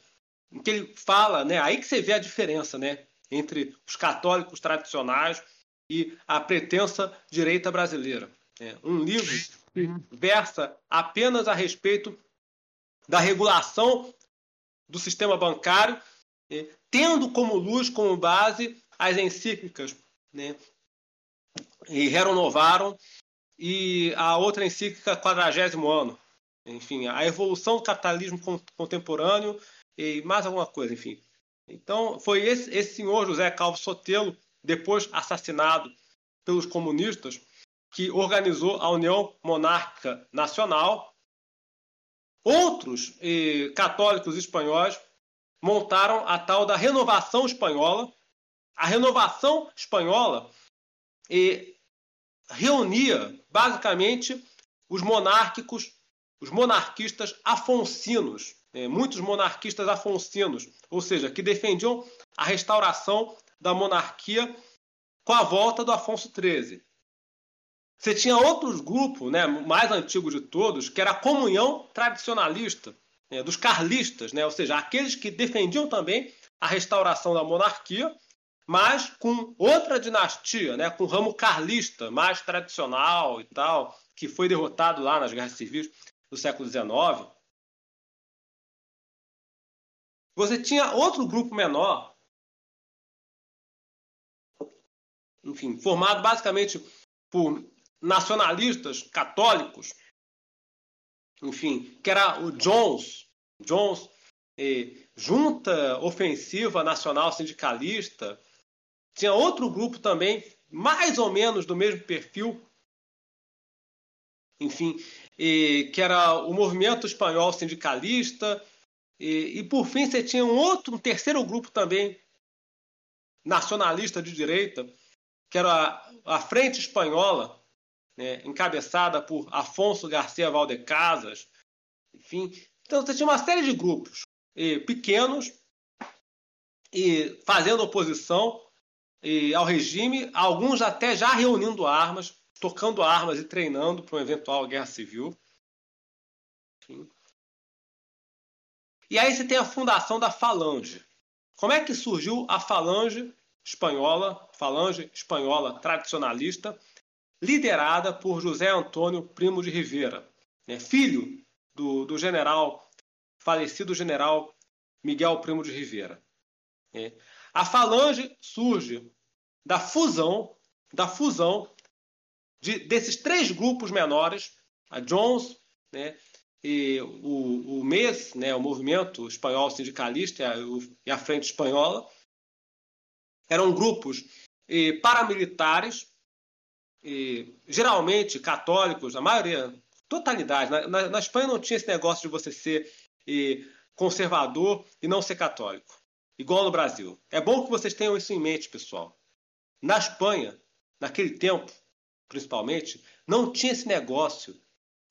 em que ele fala, né, aí que você vê a diferença né, entre os católicos tradicionais e a pretensa direita brasileira. É um livro que versa apenas a respeito da regulação do sistema bancário tendo como luz, como base, as encíclicas, né? E renovaram e a outra encíclica, quadragésimo ano. Enfim, a evolução do capitalismo contemporâneo e mais alguma coisa, enfim. Então, foi esse, esse senhor José Calvo Sotelo, depois assassinado pelos comunistas, que organizou a União Monárquica Nacional. Outros eh, católicos espanhóis montaram a tal da renovação espanhola. A renovação espanhola e reunia basicamente os monárquicos, os monarquistas afonsinos, né, muitos monarquistas afonsinos, ou seja, que defendiam a restauração da monarquia com a volta do Afonso XIII. Você tinha outros grupos, né, mais antigo de todos, que era a Comunhão Tradicionalista, né, dos carlistas, né, ou seja, aqueles que defendiam também a restauração da monarquia, mas com outra dinastia, né, com o ramo carlista, mais tradicional e tal, que foi derrotado lá nas guerras civis do século XIX. Você tinha outro grupo menor, enfim, formado basicamente por nacionalistas católicos, enfim, que era o Jones, Jones, eh, Junta Ofensiva Nacional Sindicalista. Tinha outro grupo também, mais ou menos do mesmo perfil, enfim, eh, que era o Movimento Espanhol Sindicalista. E, e, por fim você tinha um outro, um terceiro grupo também nacionalista de direita, que era a, a Frente Espanhola, né, encabeçada por Afonso Garcia Valdecasas, enfim. Então você tinha uma série de grupos pequenos e fazendo oposição e, ao regime, alguns até já reunindo armas, tocando armas e treinando para uma eventual guerra civil. Enfim. E aí você tem a fundação da Falange. Como é que surgiu a Falange espanhola, falange espanhola tradicionalista, liderada por José Antônio Primo de Rivera, né, filho do, do general, falecido general Miguel Primo de Rivera. Né. A falange surge da fusão, da fusão de, desses três grupos menores, a Jones, né, e o, o MES, né, o Movimento Espanhol Sindicalista e a, e a Frente Espanhola, eram grupos e, paramilitares, e, geralmente católicos, a maioria, totalidade. Na, na, na, Espanha não tinha esse negócio de você ser e, conservador e não ser católico, igual no Brasil. É bom que vocês tenham isso em mente, pessoal. Na Espanha, naquele tempo, principalmente, não tinha esse negócio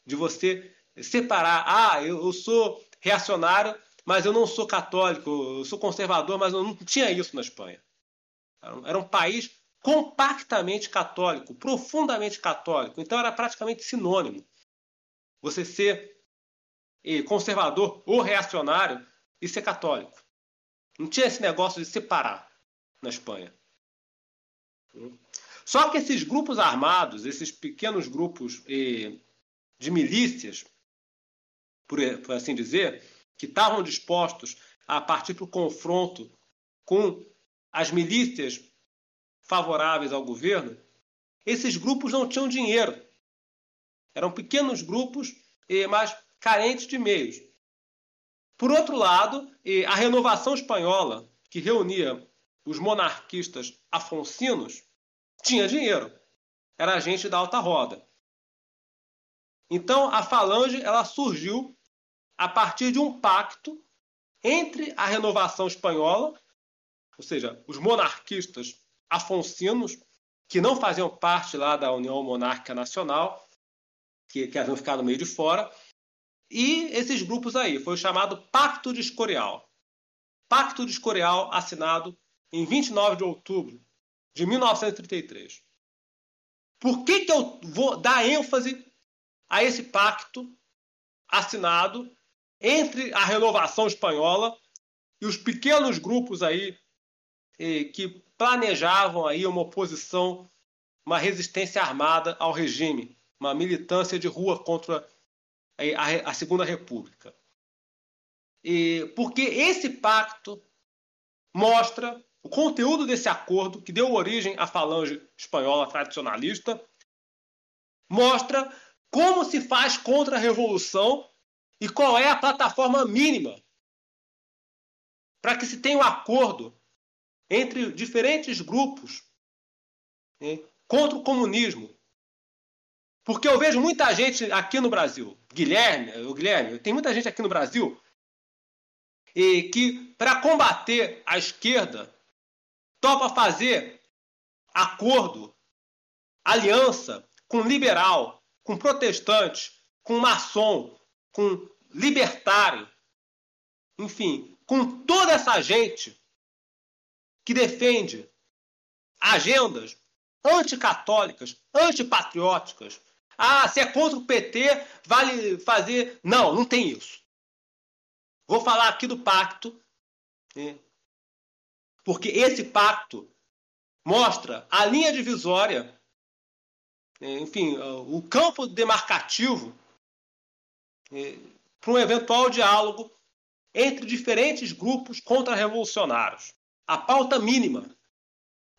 de você separar. Ah, eu, eu sou reacionário, mas eu não sou católico. Eu sou conservador, mas eu não tinha isso na Espanha. Era um país compactamente católico, profundamente católico. Então era praticamente sinônimo você ser eh, conservador ou reacionário e ser católico. Não tinha esse negócio de separar na Espanha. Só que esses grupos armados, esses pequenos grupos eh, de milícias, por, por assim dizer, que estavam dispostos a partir para o confronto com as milícias favoráveis ao governo, esses grupos não tinham dinheiro. Eram pequenos grupos, mas carentes de meios. Por outro lado, a renovação espanhola, que reunia os monarquistas afonsinos, tinha dinheiro. Era gente da alta roda. Então, a falange ela surgiu a partir de um pacto entre a renovação espanhola, ou seja, os monarquistas afonsinos, que não faziam parte lá da União Monárquica Nacional, que, que haviam ficado meio de fora, e esses grupos aí, foi o chamado Pacto de Escorial. Pacto de Escorial assinado em 29 de outubro de 1933. Por que, que eu vou dar ênfase a esse pacto assinado entre a renovação espanhola e os pequenos grupos aí eh, que planejavam aí uma oposição, uma resistência armada ao regime, uma militância de rua contra a, a Segunda República. E, porque esse pacto mostra o conteúdo desse acordo, que deu origem à falange espanhola tradicionalista, mostra como se faz contra a revolução e qual é a plataforma mínima para que se tenha um acordo entre diferentes grupos contra o comunismo. Porque eu vejo muita gente aqui no Brasil, Guilherme, o Guilherme, tem muita gente aqui no Brasil e que para combater a esquerda topa fazer acordo, aliança com liberal, com protestante, com maçom, com libertário, enfim, com toda essa gente que defende agendas anticatólicas, antipatrióticas. Ah, se é contra o PT, vale fazer. Não, não tem isso. Vou falar aqui do pacto né? Porque esse pacto mostra a linha divisória, né, enfim, o campo demarcativo né, para um eventual diálogo entre diferentes grupos contra-revolucionários. A pauta mínima.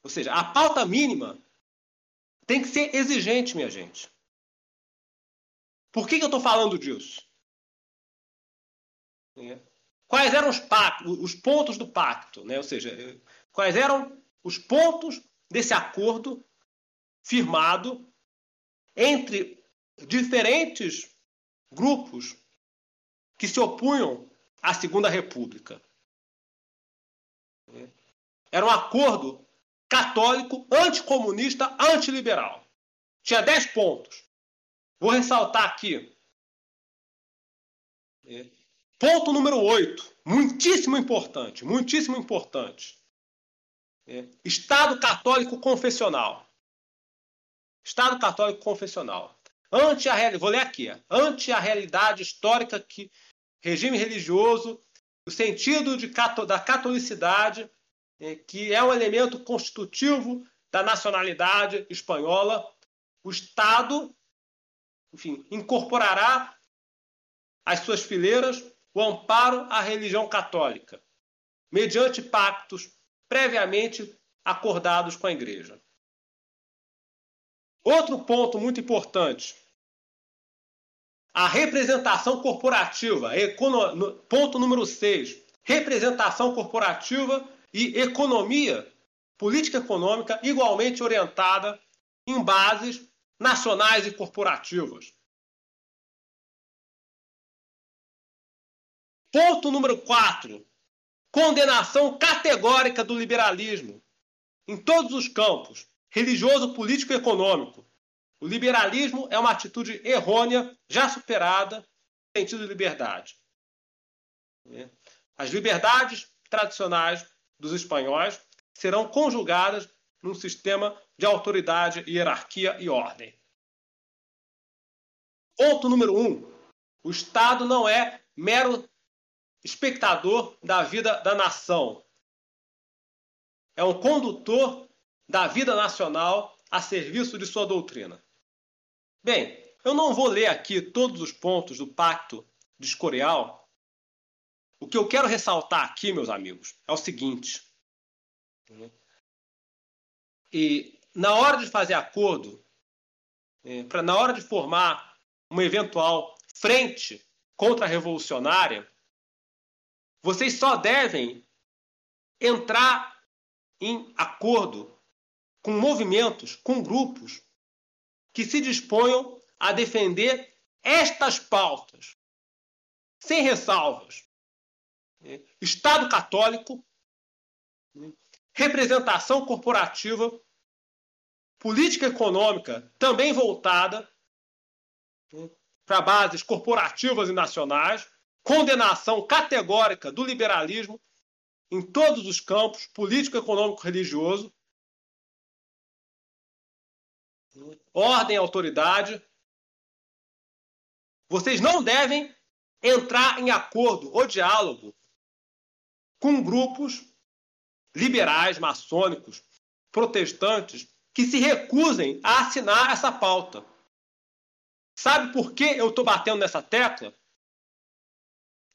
Ou seja, a pauta mínima tem que ser exigente, minha gente. Por que, que eu estou falando disso? É. Quais eram os, pactos, os pontos do pacto? Né? Ou seja, quais eram os pontos desse acordo firmado entre diferentes grupos que se opunham à Segunda República. Era um acordo católico, anticomunista, antiliberal. Tinha dez pontos. Vou ressaltar aqui. Ponto número 8, muitíssimo importante, muitíssimo importante. É, Estado católico confessional. Estado católico confessional. Ante a vou ler aqui, ante a realidade histórica que regime religioso, o sentido de, da catolicidade é, que é um elemento constitutivo da nacionalidade espanhola, o Estado, enfim, incorporará às suas fileiras o amparo à religião católica, mediante pactos previamente acordados com a Igreja. Outro ponto muito importante: a representação corporativa. Ponto número 6. Representação corporativa e economia, política econômica igualmente orientada em bases nacionais e corporativas. Ponto número 4. Condenação categórica do liberalismo em todos os campos, religioso, político e econômico. O liberalismo é uma atitude errônea, já superada, no sentido de liberdade. As liberdades tradicionais dos espanhóis serão conjugadas num sistema de autoridade, hierarquia e ordem. Ponto número um: o Estado não é mero espectador da vida da nação. É um condutor da vida nacional a serviço de sua doutrina. Bem, eu não vou ler aqui todos os pontos do Pacto de Escorial. O que eu quero ressaltar aqui, meus amigos, é o seguinte. E na hora de fazer acordo, é, pra, na hora de formar uma eventual frente contra-revolucionária, vocês só devem entrar em acordo com movimentos, com grupos que se disponham a defender estas pautas, sem ressalvas. Estado católico, representação corporativa, política econômica também voltada para bases corporativas e nacionais, condenação categórica do liberalismo em todos os campos, político, econômico, religioso, ordem e autoridade. Vocês não devem entrar em acordo ou diálogo com grupos liberais, maçônicos, protestantes que se recusem a assinar essa pauta. Sabe por que eu estou batendo nessa tecla?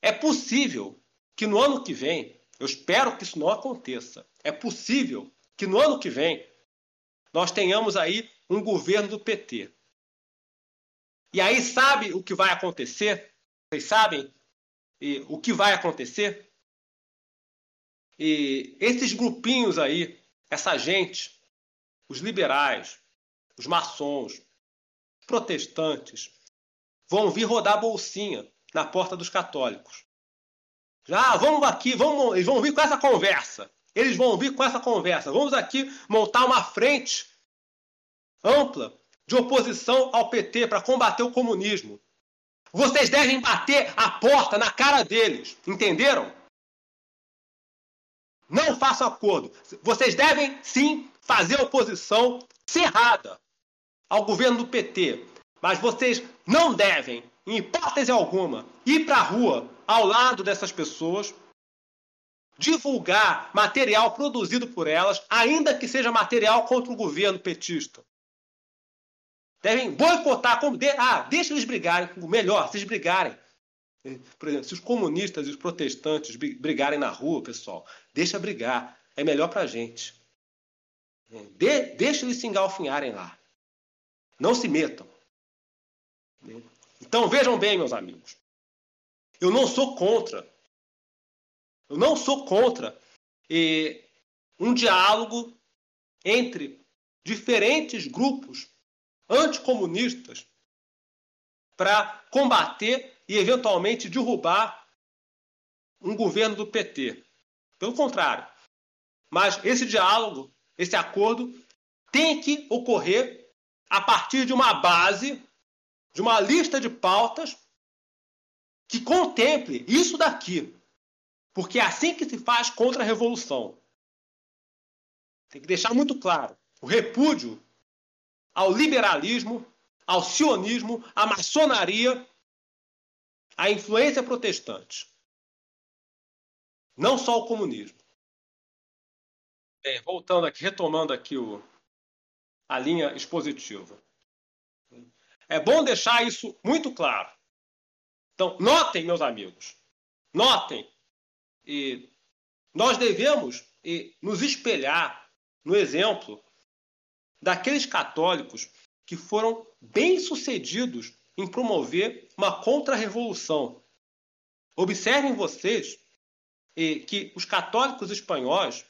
É possível que no ano que vem, eu espero que isso não aconteça, é possível que no ano que vem nós tenhamos aí um governo do PT. E aí sabe o que vai acontecer? Vocês sabem e, o que vai acontecer? E esses grupinhos aí, essa gente, os liberais, os maçons, protestantes, vão vir rodar bolsinha na porta dos católicos. Já, vamos aqui, vamos, eles vão vir com essa conversa. Eles vão vir com essa conversa. Vamos aqui montar uma frente ampla de oposição ao PT para combater o comunismo. Vocês devem bater a porta na cara deles, entenderam? Não façam acordo. Vocês devem sim fazer oposição cerrada ao governo do PT, mas vocês não devem em hipótese alguma, ir para a rua ao lado dessas pessoas, divulgar material produzido por elas, ainda que seja material contra o governo petista. Devem boicotar, como de, ah, deixa eles brigarem, melhor, se eles brigarem. Por exemplo, se os comunistas e os protestantes brigarem na rua, pessoal, deixa brigar, é melhor para a gente. De, deixa eles se engalfinharem lá. Não se metam. Então vejam bem, meus amigos. Eu não sou contra. Eu não sou contra um diálogo entre diferentes grupos anticomunistas para combater e eventualmente derrubar um governo do PT. Pelo contrário. Mas esse diálogo, esse acordo, tem que ocorrer a partir de uma base de uma lista de pautas que contemple isso daqui. Porque é assim que se faz contra a revolução. Tem que deixar muito claro o repúdio ao liberalismo, ao sionismo, à maçonaria, à influência protestante. Não só o comunismo. Bem, voltando aqui, retomando aqui o, a linha expositiva. É bom deixar isso muito claro. Então, notem, meus amigos, notem, e nós devemos e, nos espelhar no exemplo daqueles católicos que foram bem-sucedidos em promover uma contra-revolução. Observem vocês que os católicos espanhóis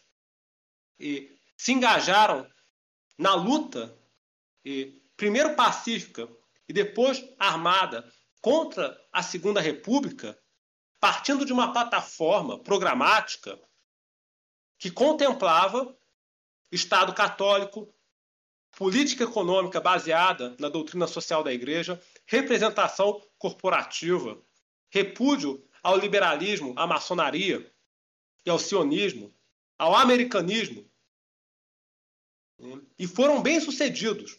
se engajaram na luta, primeiro pacífica e depois armada, contra a Segunda República, partindo de uma plataforma programática que contemplava Estado católico, política econômica baseada na doutrina social da Igreja, representação corporativa, repúdio ao liberalismo, à maçonaria e ao sionismo, ao americanismo. E foram bem-sucedidos.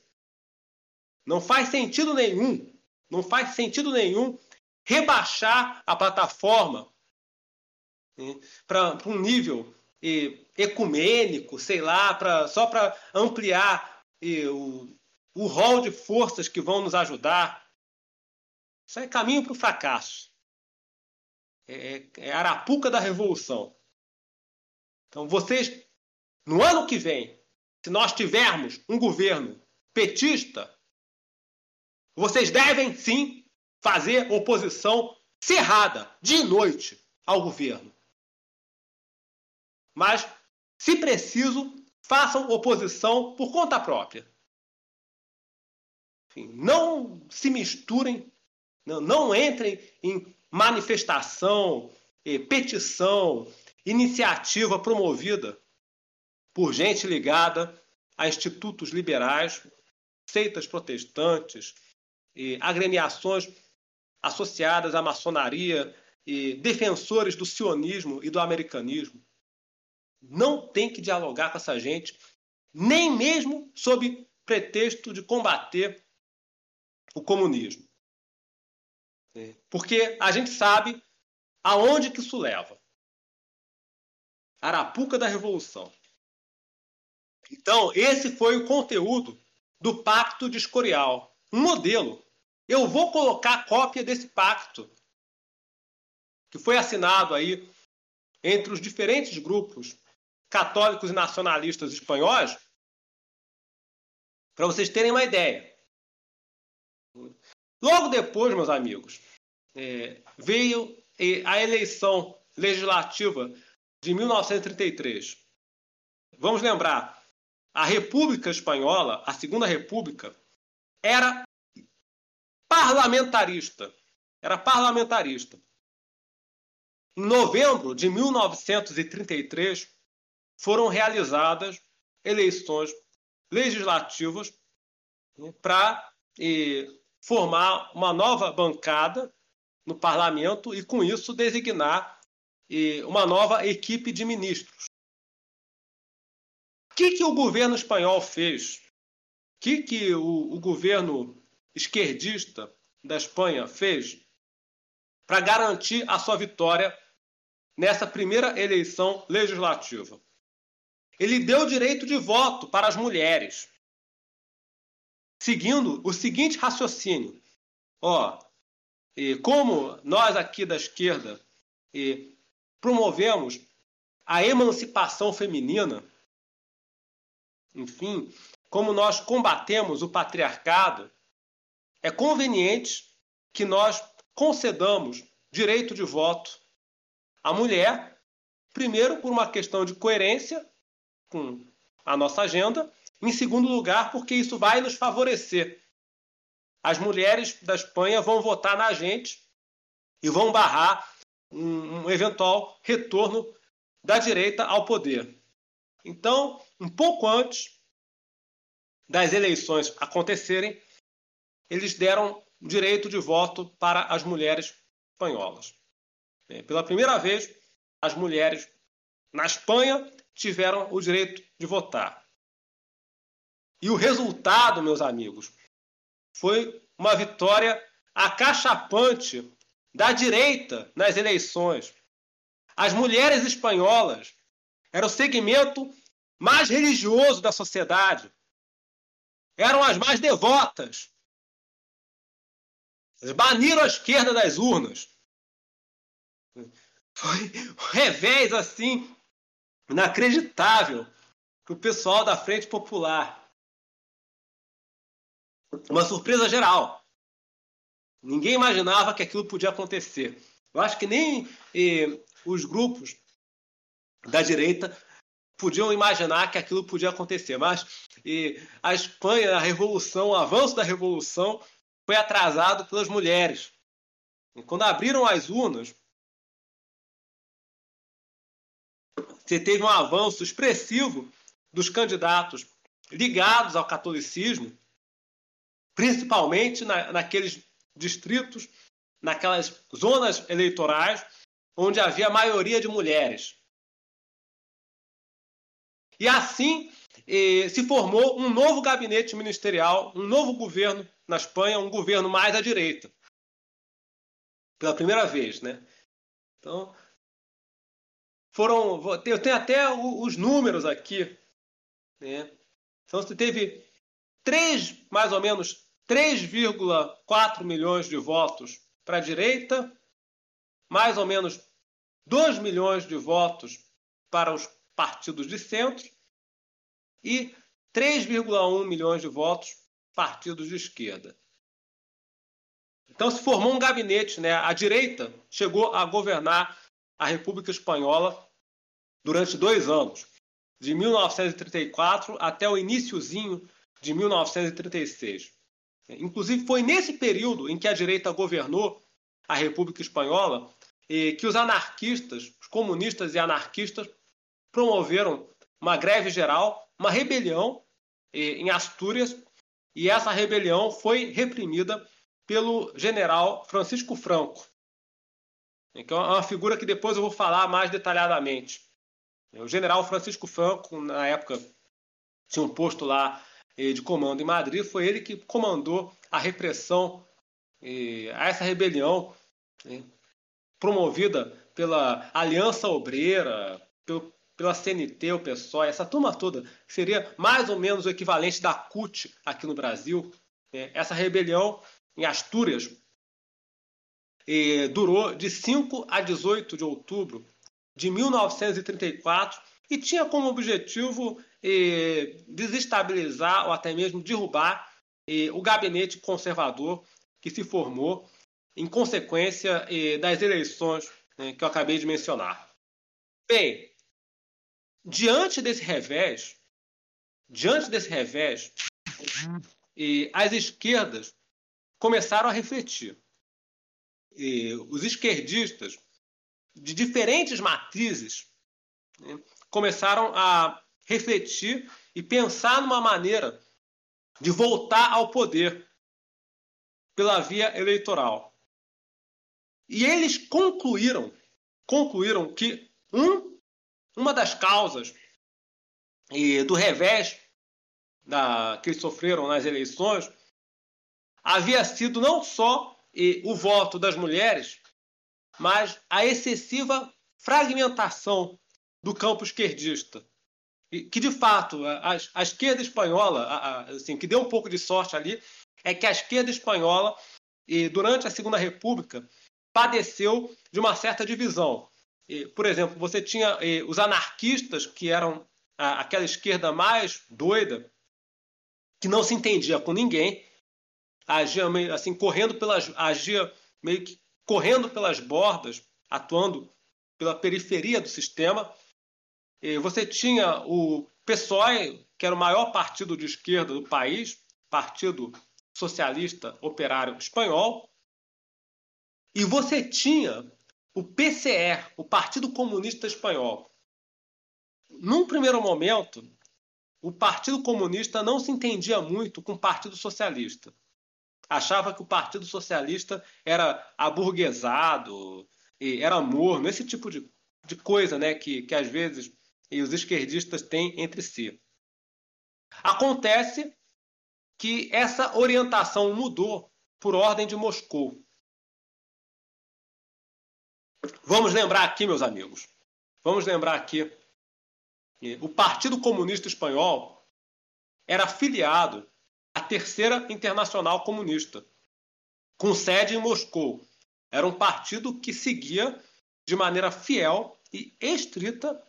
Não faz sentido nenhum, não faz sentido nenhum rebaixar a plataforma né, para um nível ecumênico, sei lá, pra, só para ampliar e, o, o rol de forças que vão nos ajudar. Isso é caminho para o fracasso. É, é, é arapuca da revolução. Então, vocês, no ano que vem, se nós tivermos um governo petista, vocês devem sim fazer oposição cerrada, de noite, ao governo. Mas, se preciso, façam oposição por conta própria. Enfim, não se misturem, não, não entrem em manifestação, petição, iniciativa promovida por gente ligada a institutos liberais, seitas protestantes, e agremiações associadas à maçonaria e defensores do sionismo e do americanismo. Não tem que dialogar com essa gente, nem mesmo sob pretexto de combater o comunismo. É, porque a gente sabe aonde que isso leva. Arapuca da Revolução. Então, esse foi o conteúdo do Pacto de Escorial, um modelo eu vou colocar cópia desse pacto que foi assinado aí entre os diferentes grupos católicos e nacionalistas espanhóis, para vocês terem uma ideia. Logo depois, meus amigos, é, veio a eleição legislativa de 1933. Vamos lembrar, a República Espanhola, a Segunda República, era parlamentarista. Era parlamentarista. Em novembro de 1933, foram realizadas eleições legislativas para formar uma nova bancada no parlamento e, com isso, designar uma nova equipe de ministros. O que, que o governo espanhol fez? O que, que o, o governo esquerdista da Espanha fez para garantir a sua vitória nessa primeira eleição legislativa? Ele deu direito de voto para as mulheres, seguindo o seguinte raciocínio: ó, e como nós aqui da esquerda e promovemos a emancipação feminina, enfim, como nós combatemos o patriarcado, é conveniente que nós concedamos direito de voto à mulher, primeiro por uma questão de coerência com a nossa agenda, em segundo lugar, porque isso vai nos favorecer. As mulheres da Espanha vão votar na gente e vão barrar um, um eventual retorno da direita ao poder. Então, um pouco antes das eleições acontecerem, eles deram direito de voto para as mulheres espanholas. Pela primeira vez, as mulheres na Espanha tiveram o direito de votar. E o resultado, meus amigos, foi uma vitória acachapante da direita nas eleições. As mulheres espanholas eram o segmento mais religioso da sociedade. Eram as mais devotas. Baniram a esquerda das urnas. Foi um revés assim, inacreditável para o pessoal da Frente Popular. Uma surpresa geral. Ninguém imaginava que aquilo podia acontecer. Eu acho que nem eh, os grupos da direita podiam imaginar que aquilo podia acontecer. Mas eh, a Espanha, a revolução, o avanço da revolução foi atrasado pelas mulheres. E quando abriram as urnas, você teve um avanço expressivo dos candidatos ligados ao catolicismo, principalmente na, naqueles distritos, naquelas zonas eleitorais onde havia maioria de mulheres. E assim eh, se formou um novo gabinete ministerial, um novo governo na Espanha, um governo mais à direita. Pela primeira vez, né? Então, foram. Eu tenho até os números aqui. Né? Então, você teve três, mais ou menos 3,4 milhões de votos para a direita, mais ou menos 2 milhões de votos para os partidos de centro e 3,1 milhões de votos partidos de esquerda. Então se formou um gabinete, né? A direita chegou a governar a República Espanhola durante dois anos, de 1934 até o iníciozinho de 1936. Inclusive foi nesse período em que a direita governou a República Espanhola que os anarquistas, os comunistas e anarquistas promoveram uma greve geral, uma rebelião em Astúrias, e essa rebelião foi reprimida pelo general Francisco Franco. Então é uma figura que depois eu vou falar mais detalhadamente. O general Francisco Franco, na época, tinha um posto lá eh, de comando em Madrid, foi ele que comandou a repressão eh, a essa rebelião né, promovida pela Aliança Obreira, pela CNT, o PSOL, essa turma toda, que seria mais ou menos o equivalente da CUT aqui no Brasil. Né? Essa rebelião em Astúrias durou de 5 a 18 de outubro de 1934 e tinha como objetivo desestabilizar ou até mesmo derrubar o gabinete conservador que se formou em consequência das eleições né, que eu acabei de mencionar. Bem, diante desse revés, diante desse revés, as esquerdas começaram a refletir. os esquerdistas de diferentes matrizes né, começaram a refletir e pensar numa maneira de voltar ao poder pela via eleitoral. E eles concluíram, concluíram que um, uma das causas e, do revés da, que eles sofreram nas eleições havia sido não só e, o voto das mulheres, mas a excessiva fragmentação do campo esquerdista. Que, de fato, a, a esquerda espanhola, a, assim, que deu um pouco de sorte ali, é que a esquerda espanhola, e, durante a Segunda República, padeceu de uma certa divisão. E, por exemplo, você tinha e, os anarquistas, que eram a, aquela esquerda mais doida, que não se entendia com ninguém, agia meio assim, correndo pelas, agia meio que correndo pelas bordas, atuando pela periferia do sistema. Você tinha o PSOE, que era o maior partido de esquerda do país, Partido Socialista Operário Espanhol, e você tinha o PCE, o Partido Comunista Espanhol. Num primeiro momento, o Partido Comunista não se entendia muito com o Partido Socialista. Achava que o Partido Socialista era aburguesado, era morno, esse tipo de, de coisa né, que, que às vezes os esquerdistas têm entre si. Acontece que essa orientação mudou por ordem de Moscou. Vamos lembrar aqui, meus amigos, vamos lembrar aqui o Partido Comunista Espanhol era afiliado à Terceira Internacional Comunista, com sede em Moscou. Era um partido que seguia de maneira fiel e estrita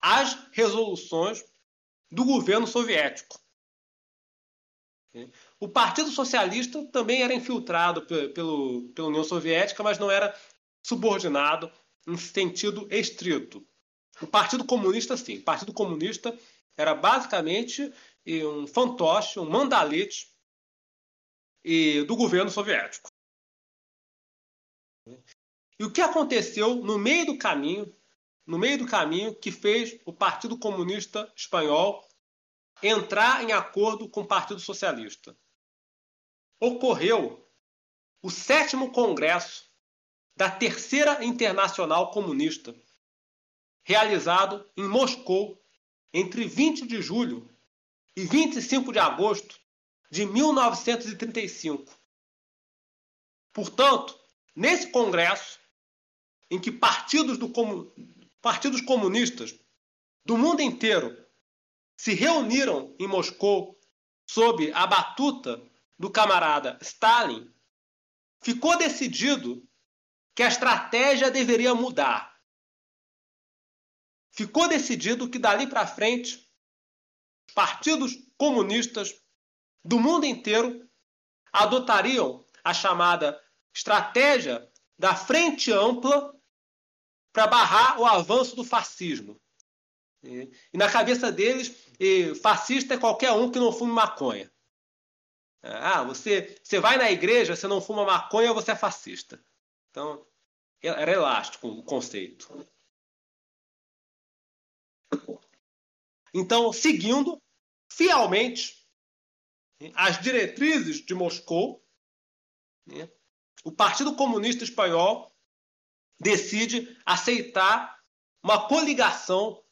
as resoluções do governo soviético. O Partido Socialista também era infiltrado pelo, pela União Soviética, mas não era subordinado em sentido estrito. O Partido Comunista, sim. O Partido Comunista era basicamente um fantoche, um mandalete do governo soviético. E o que aconteceu no meio do caminho, no meio do caminho que fez o Partido Comunista Espanhol entrar em acordo com o Partido Socialista? Ocorreu o sétimo congresso da Terceira Internacional Comunista, realizado em Moscou entre 20 de julho e 25 de agosto de 1935. Portanto, nesse congresso, em que partidos, do, partidos comunistas do mundo inteiro se reuniram em Moscou sob a batuta do camarada Stalin, ficou decidido que a estratégia deveria mudar. Ficou decidido que dali para frente partidos comunistas do mundo inteiro adotariam a chamada estratégia da frente ampla para barrar o avanço do fascismo. E, e na cabeça deles, e, fascista é qualquer um que não fume maconha. Ah, você, você vai na igreja, você não fuma maconha, você é fascista. Então, era elástico o conceito. Então, seguindo fielmente as diretrizes de Moscou, né, o Partido Comunista Espanhol decide aceitar uma coligação,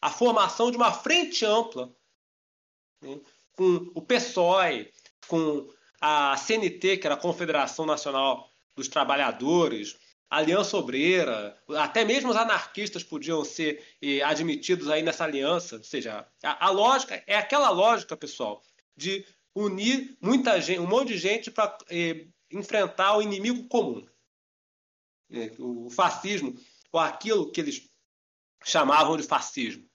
a formação de uma frente ampla né, com o PSOE, com a CNT, que era a Confederação Nacional dos Trabalhadores, Aliança Obreira, até mesmo os anarquistas podiam ser eh, admitidos aí nessa aliança. Ou seja, a, a, lógica é aquela lógica, pessoal, de unir muita gente, um monte de gente para eh, enfrentar o inimigo comum. Eh, o fascismo, ou aquilo que eles chamavam de fascismo.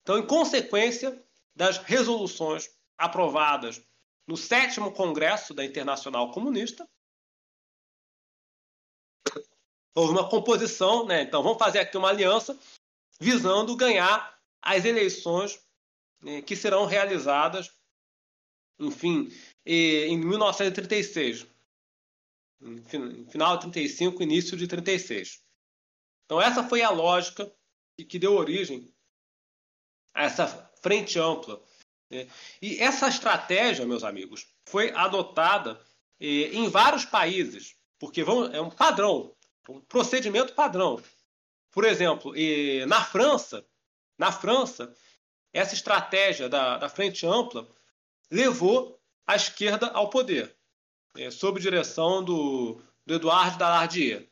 Então, em consequência das resoluções aprovadas no sétimo Congresso da Internacional Comunista, houve uma composição, né? Então vamos fazer aqui uma aliança visando ganhar as eleições né, que serão realizadas, enfim, em 1936. Final de 35, início de 36. Então essa foi a lógica que deu origem a essa frente ampla. Né? E essa estratégia, meus amigos, foi adotada eh, em vários países, porque é um padrão um procedimento padrão. Por exemplo, na França, na França, essa estratégia da frente ampla levou a esquerda ao poder, é, sob direção do, do Eduardo Dallardier.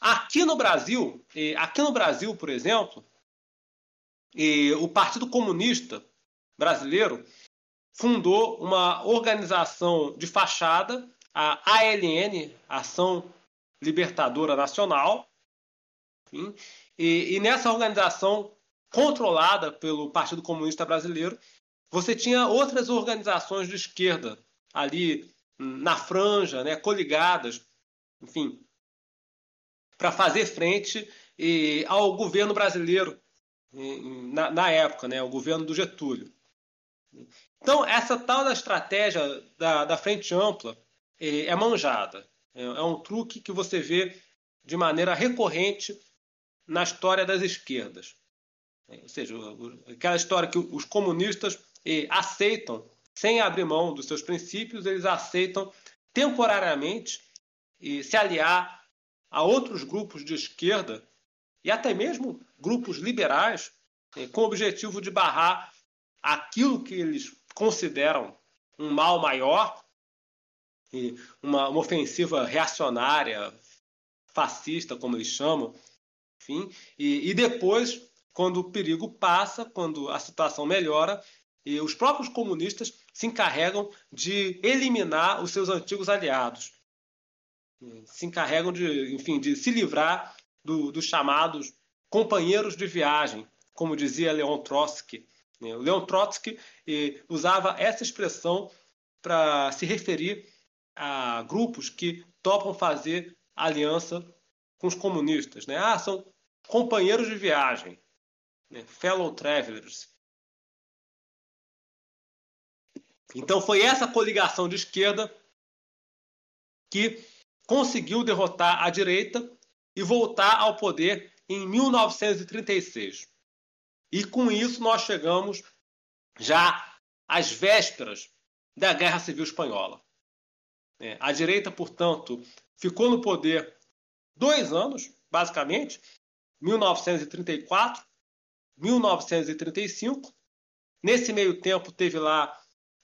Aqui no Brasil, aqui no Brasil, por exemplo, o Partido Comunista Brasileiro fundou uma organização de fachada a ALN, Ação Libertadora Nacional, e, e nessa organização controlada pelo Partido Comunista Brasileiro, você tinha outras organizações de esquerda ali na franja, né, coligadas, enfim, para fazer frente e, ao governo brasileiro na, na, época, né, o governo do Getúlio. Então, essa tal da estratégia da, da frente ampla é, é manjada. É, é um truque que você vê de maneira recorrente na história das esquerdas. É, ou seja, aquela história que os comunistas aceitam, sem abrir mão dos seus princípios, eles aceitam temporariamente se aliar a outros grupos de esquerda e até mesmo grupos liberais com o objetivo de barrar aquilo que eles consideram um mal maior uma, uma ofensiva reacionária, fascista, como eles chamam, enfim, e, e depois, quando o perigo passa, quando a situação melhora, e os próprios comunistas se encarregam de eliminar os seus antigos aliados. Se encarregam de, enfim, de se livrar do, dos chamados companheiros de viagem, como dizia Leon Trotsky. O Leon Trotsky usava essa expressão para se referir a grupos que topam fazer aliança com os comunistas. Né? Ah, são companheiros de viagem, né? fellow travelers. Então foi essa coligação de esquerda que conseguiu derrotar a direita e voltar ao poder em 1936. E com isso nós chegamos já às vésperas da Guerra Civil Espanhola. É, a direita, portanto, ficou no poder dois anos, basicamente, 1934, 1935. Nesse meio tempo teve lá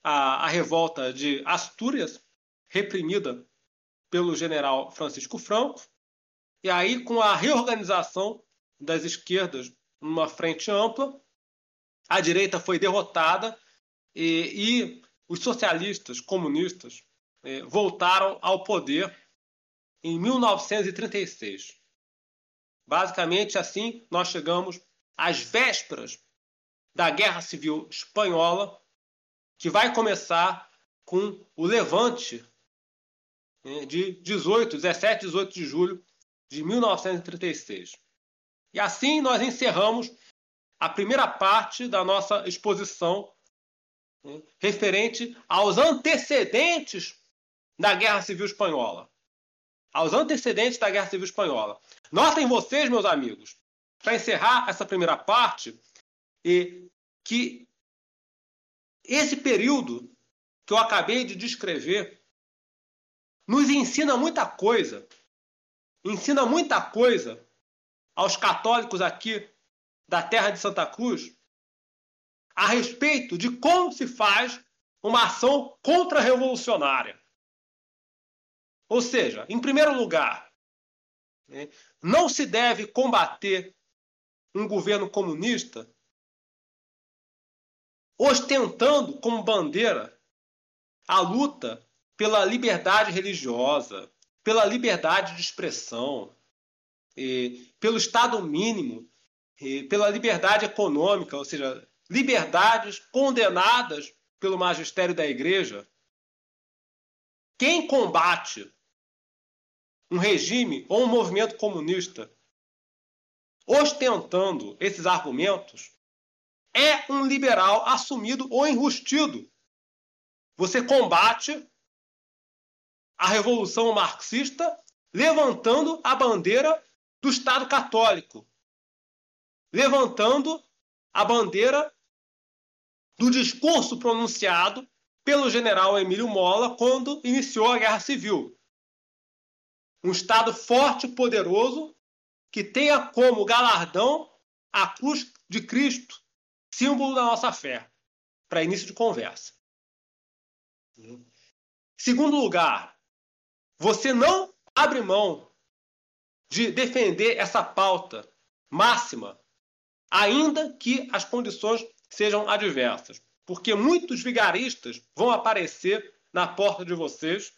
a, a revolta de Astúrias, reprimida pelo general Francisco Franco. E aí, com a reorganização das esquerdas numa frente ampla, a direita foi derrotada e, e os socialistas comunistas eh, voltaram ao poder em 1936. Basicamente, assim, nós chegamos às vésperas da Guerra Civil Espanhola que vai começar com o levante né, de 18, 17, 18 de julho de 1936. E assim nós encerramos a primeira parte da nossa exposição né, referente aos antecedentes da Guerra Civil Espanhola. Aos antecedentes da Guerra Civil Espanhola. Notem vocês, meus amigos, para encerrar essa primeira parte, e que esse período que eu acabei de descrever nos ensina muita coisa. Ensina muita coisa aos católicos aqui da terra de Santa Cruz a respeito de como se faz uma ação contra-revolucionária. Ou seja, em primeiro lugar, né, não se deve combater um governo comunista ostentando como bandeira a luta pela liberdade religiosa, pela liberdade de expressão, pelo Estado mínimo, pela liberdade econômica, ou seja, liberdades condenadas pelo magistério da Igreja. Quem combate um regime ou um movimento comunista ostentando esses argumentos é um liberal assumido ou enrustido. Você combate a revolução marxista levantando a bandeira do Estado católico, levantando a bandeira do discurso pronunciado pelo general Emílio Mola quando iniciou a Guerra Civil. Um Estado forte e poderoso que tenha como galardão a cruz de Cristo, símbolo da nossa fé, para início de conversa. Segundo lugar, você não abre mão de defender essa pauta máxima, ainda que as condições sejam adversas. Porque muitos vigaristas vão aparecer na porta de vocês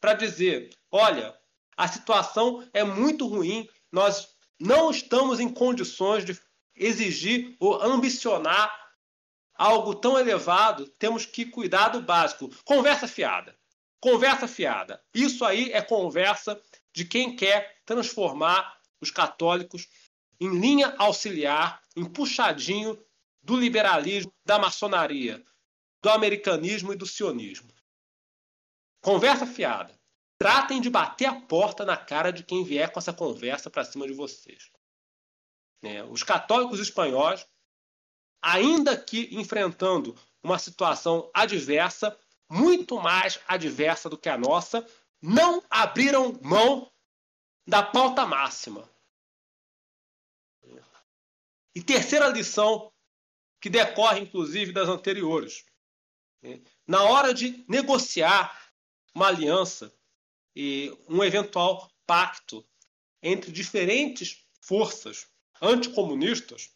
para dizer: olha, a situação é muito ruim, nós não estamos em condições de exigir ou ambicionar algo tão elevado, temos que cuidar do básico. Conversa fiada. Conversa fiada. Isso aí é conversa de quem quer transformar os católicos em linha auxiliar, em puxadinho do liberalismo, da maçonaria, do americanismo e do sionismo. Conversa fiada. Tratem de bater a porta na cara de quem vier com essa conversa para cima de vocês. Né? Os católicos espanhóis, ainda que enfrentando uma situação adversa, muito mais adversa do que a nossa, não abriram mão da pauta máxima. E terceira lição, que decorre inclusive das anteriores. Na hora de negociar uma aliança e um eventual pacto entre diferentes forças anticomunistas,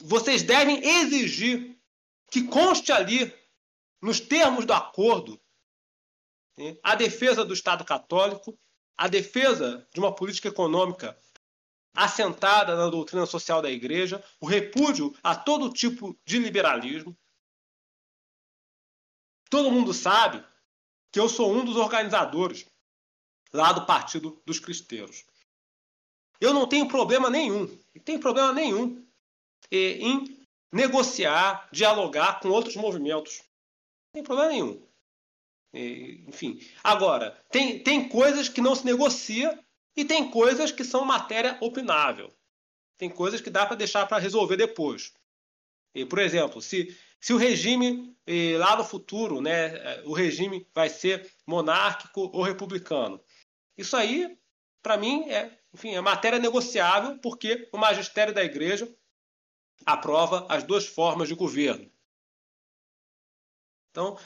vocês devem exigir que conste ali, nos termos do acordo, a defesa do Estado Católico, a defesa de uma política econômica assentada na doutrina social da Igreja, o repúdio a todo tipo de liberalismo. Todo mundo sabe que eu sou um dos organizadores lá do Partido dos Cristeiros. Eu não tenho problema nenhum, não tenho problema nenhum em negociar, dialogar com outros movimentos. Não tem problema nenhum. Enfim, agora, tem, tem coisas que não se negocia e tem coisas que são matéria opinável. Tem coisas que dá para deixar para resolver depois. Por exemplo, se, se o regime lá no futuro, né, o regime vai ser monárquico ou republicano, isso aí, para mim, é, enfim, é matéria negociável, porque o magistério da igreja aprova as duas formas de governo. Então,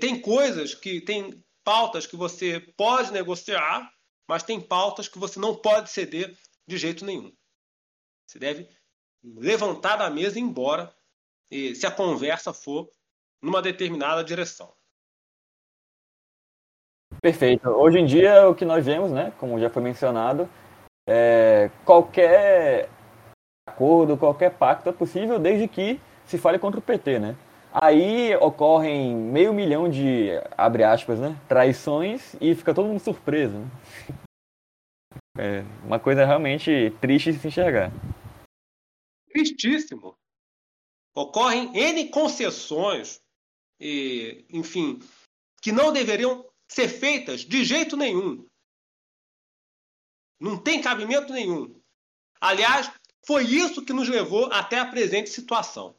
tem coisas que tem pautas que você pode negociar, mas tem pautas que você não pode ceder de jeito nenhum. Você deve levantar da mesa e ir embora se a conversa for numa determinada direção. Perfeito. Hoje em dia, o que nós vemos, né, como já foi mencionado, é qualquer acordo, qualquer pacto é possível desde que se fale contra o PT, né? Aí ocorrem meio milhão de, abre aspas, né, traições e fica todo mundo surpreso. Né? É uma coisa realmente triste de se enxergar. Tristíssimo. Ocorrem N concessões, e, enfim, que não deveriam ser feitas de jeito nenhum. Não tem cabimento nenhum. Aliás, foi isso que nos levou até a presente situação.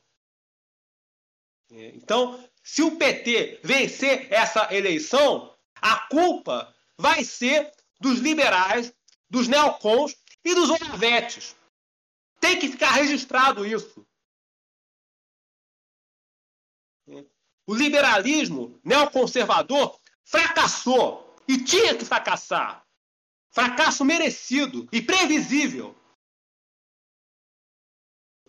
Então, se o PT vencer essa eleição, a culpa vai ser dos liberais, dos neocons e dos olavetes. Tem que ficar registrado isso. O liberalismo neoconservador fracassou e tinha que fracassar. Fracasso merecido e previsível.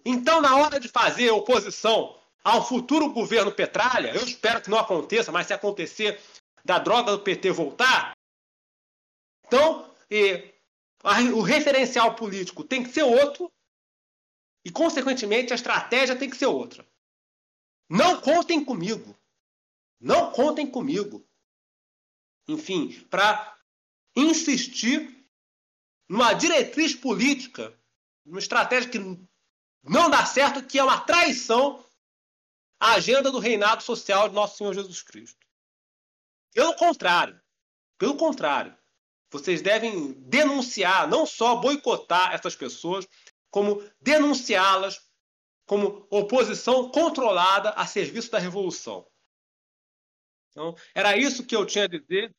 Então, na hora de fazer oposição ao futuro governo Petralha, eu espero que não aconteça, mas se acontecer da droga do PT voltar, então e, a, o referencial político tem que ser outro e, consequentemente, a estratégia tem que ser outra. Não contem comigo. Não contem comigo. Enfim, para insistir numa diretriz política, numa estratégia que não dá certo, que é uma traição à agenda do reinado social de nosso Senhor Jesus Cristo. Pelo contrário, pelo contrário, vocês devem denunciar, não só boicotar essas pessoas, como denunciá-las como oposição controlada a serviço da revolução. Então, era isso que eu tinha a dizer.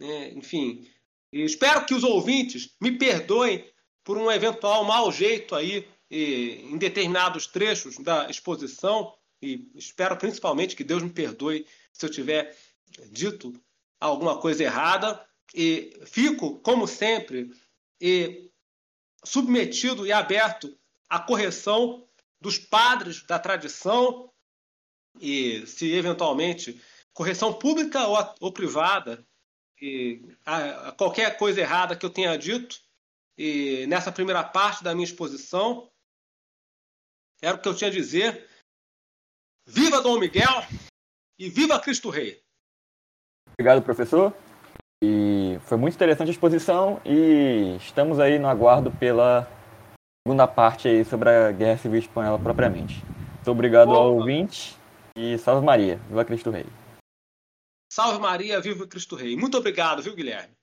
É, enfim, espero que os ouvintes me perdoem por um eventual mau jeito aí em determinados trechos da exposição, e espero principalmente que Deus me perdoe se eu tiver dito alguma coisa errada, e fico, como sempre, e submetido e aberto à correção dos padres da tradição, e se eventualmente correção pública ou, ou privada, e a, a qualquer coisa errada que eu tenha dito, e nessa primeira parte da minha exposição, era o que eu tinha a dizer. Viva Dom Miguel e viva Cristo Rei! Obrigado, professor. E foi muito interessante a exposição e estamos aí no aguardo pela segunda parte aí sobre a Guerra Civil Espanhola propriamente. Muito obrigado Opa. ao ouvinte e salve Maria, viva Cristo Rei. Salve Maria, viva Cristo Rei. Muito obrigado, viu, Guilherme?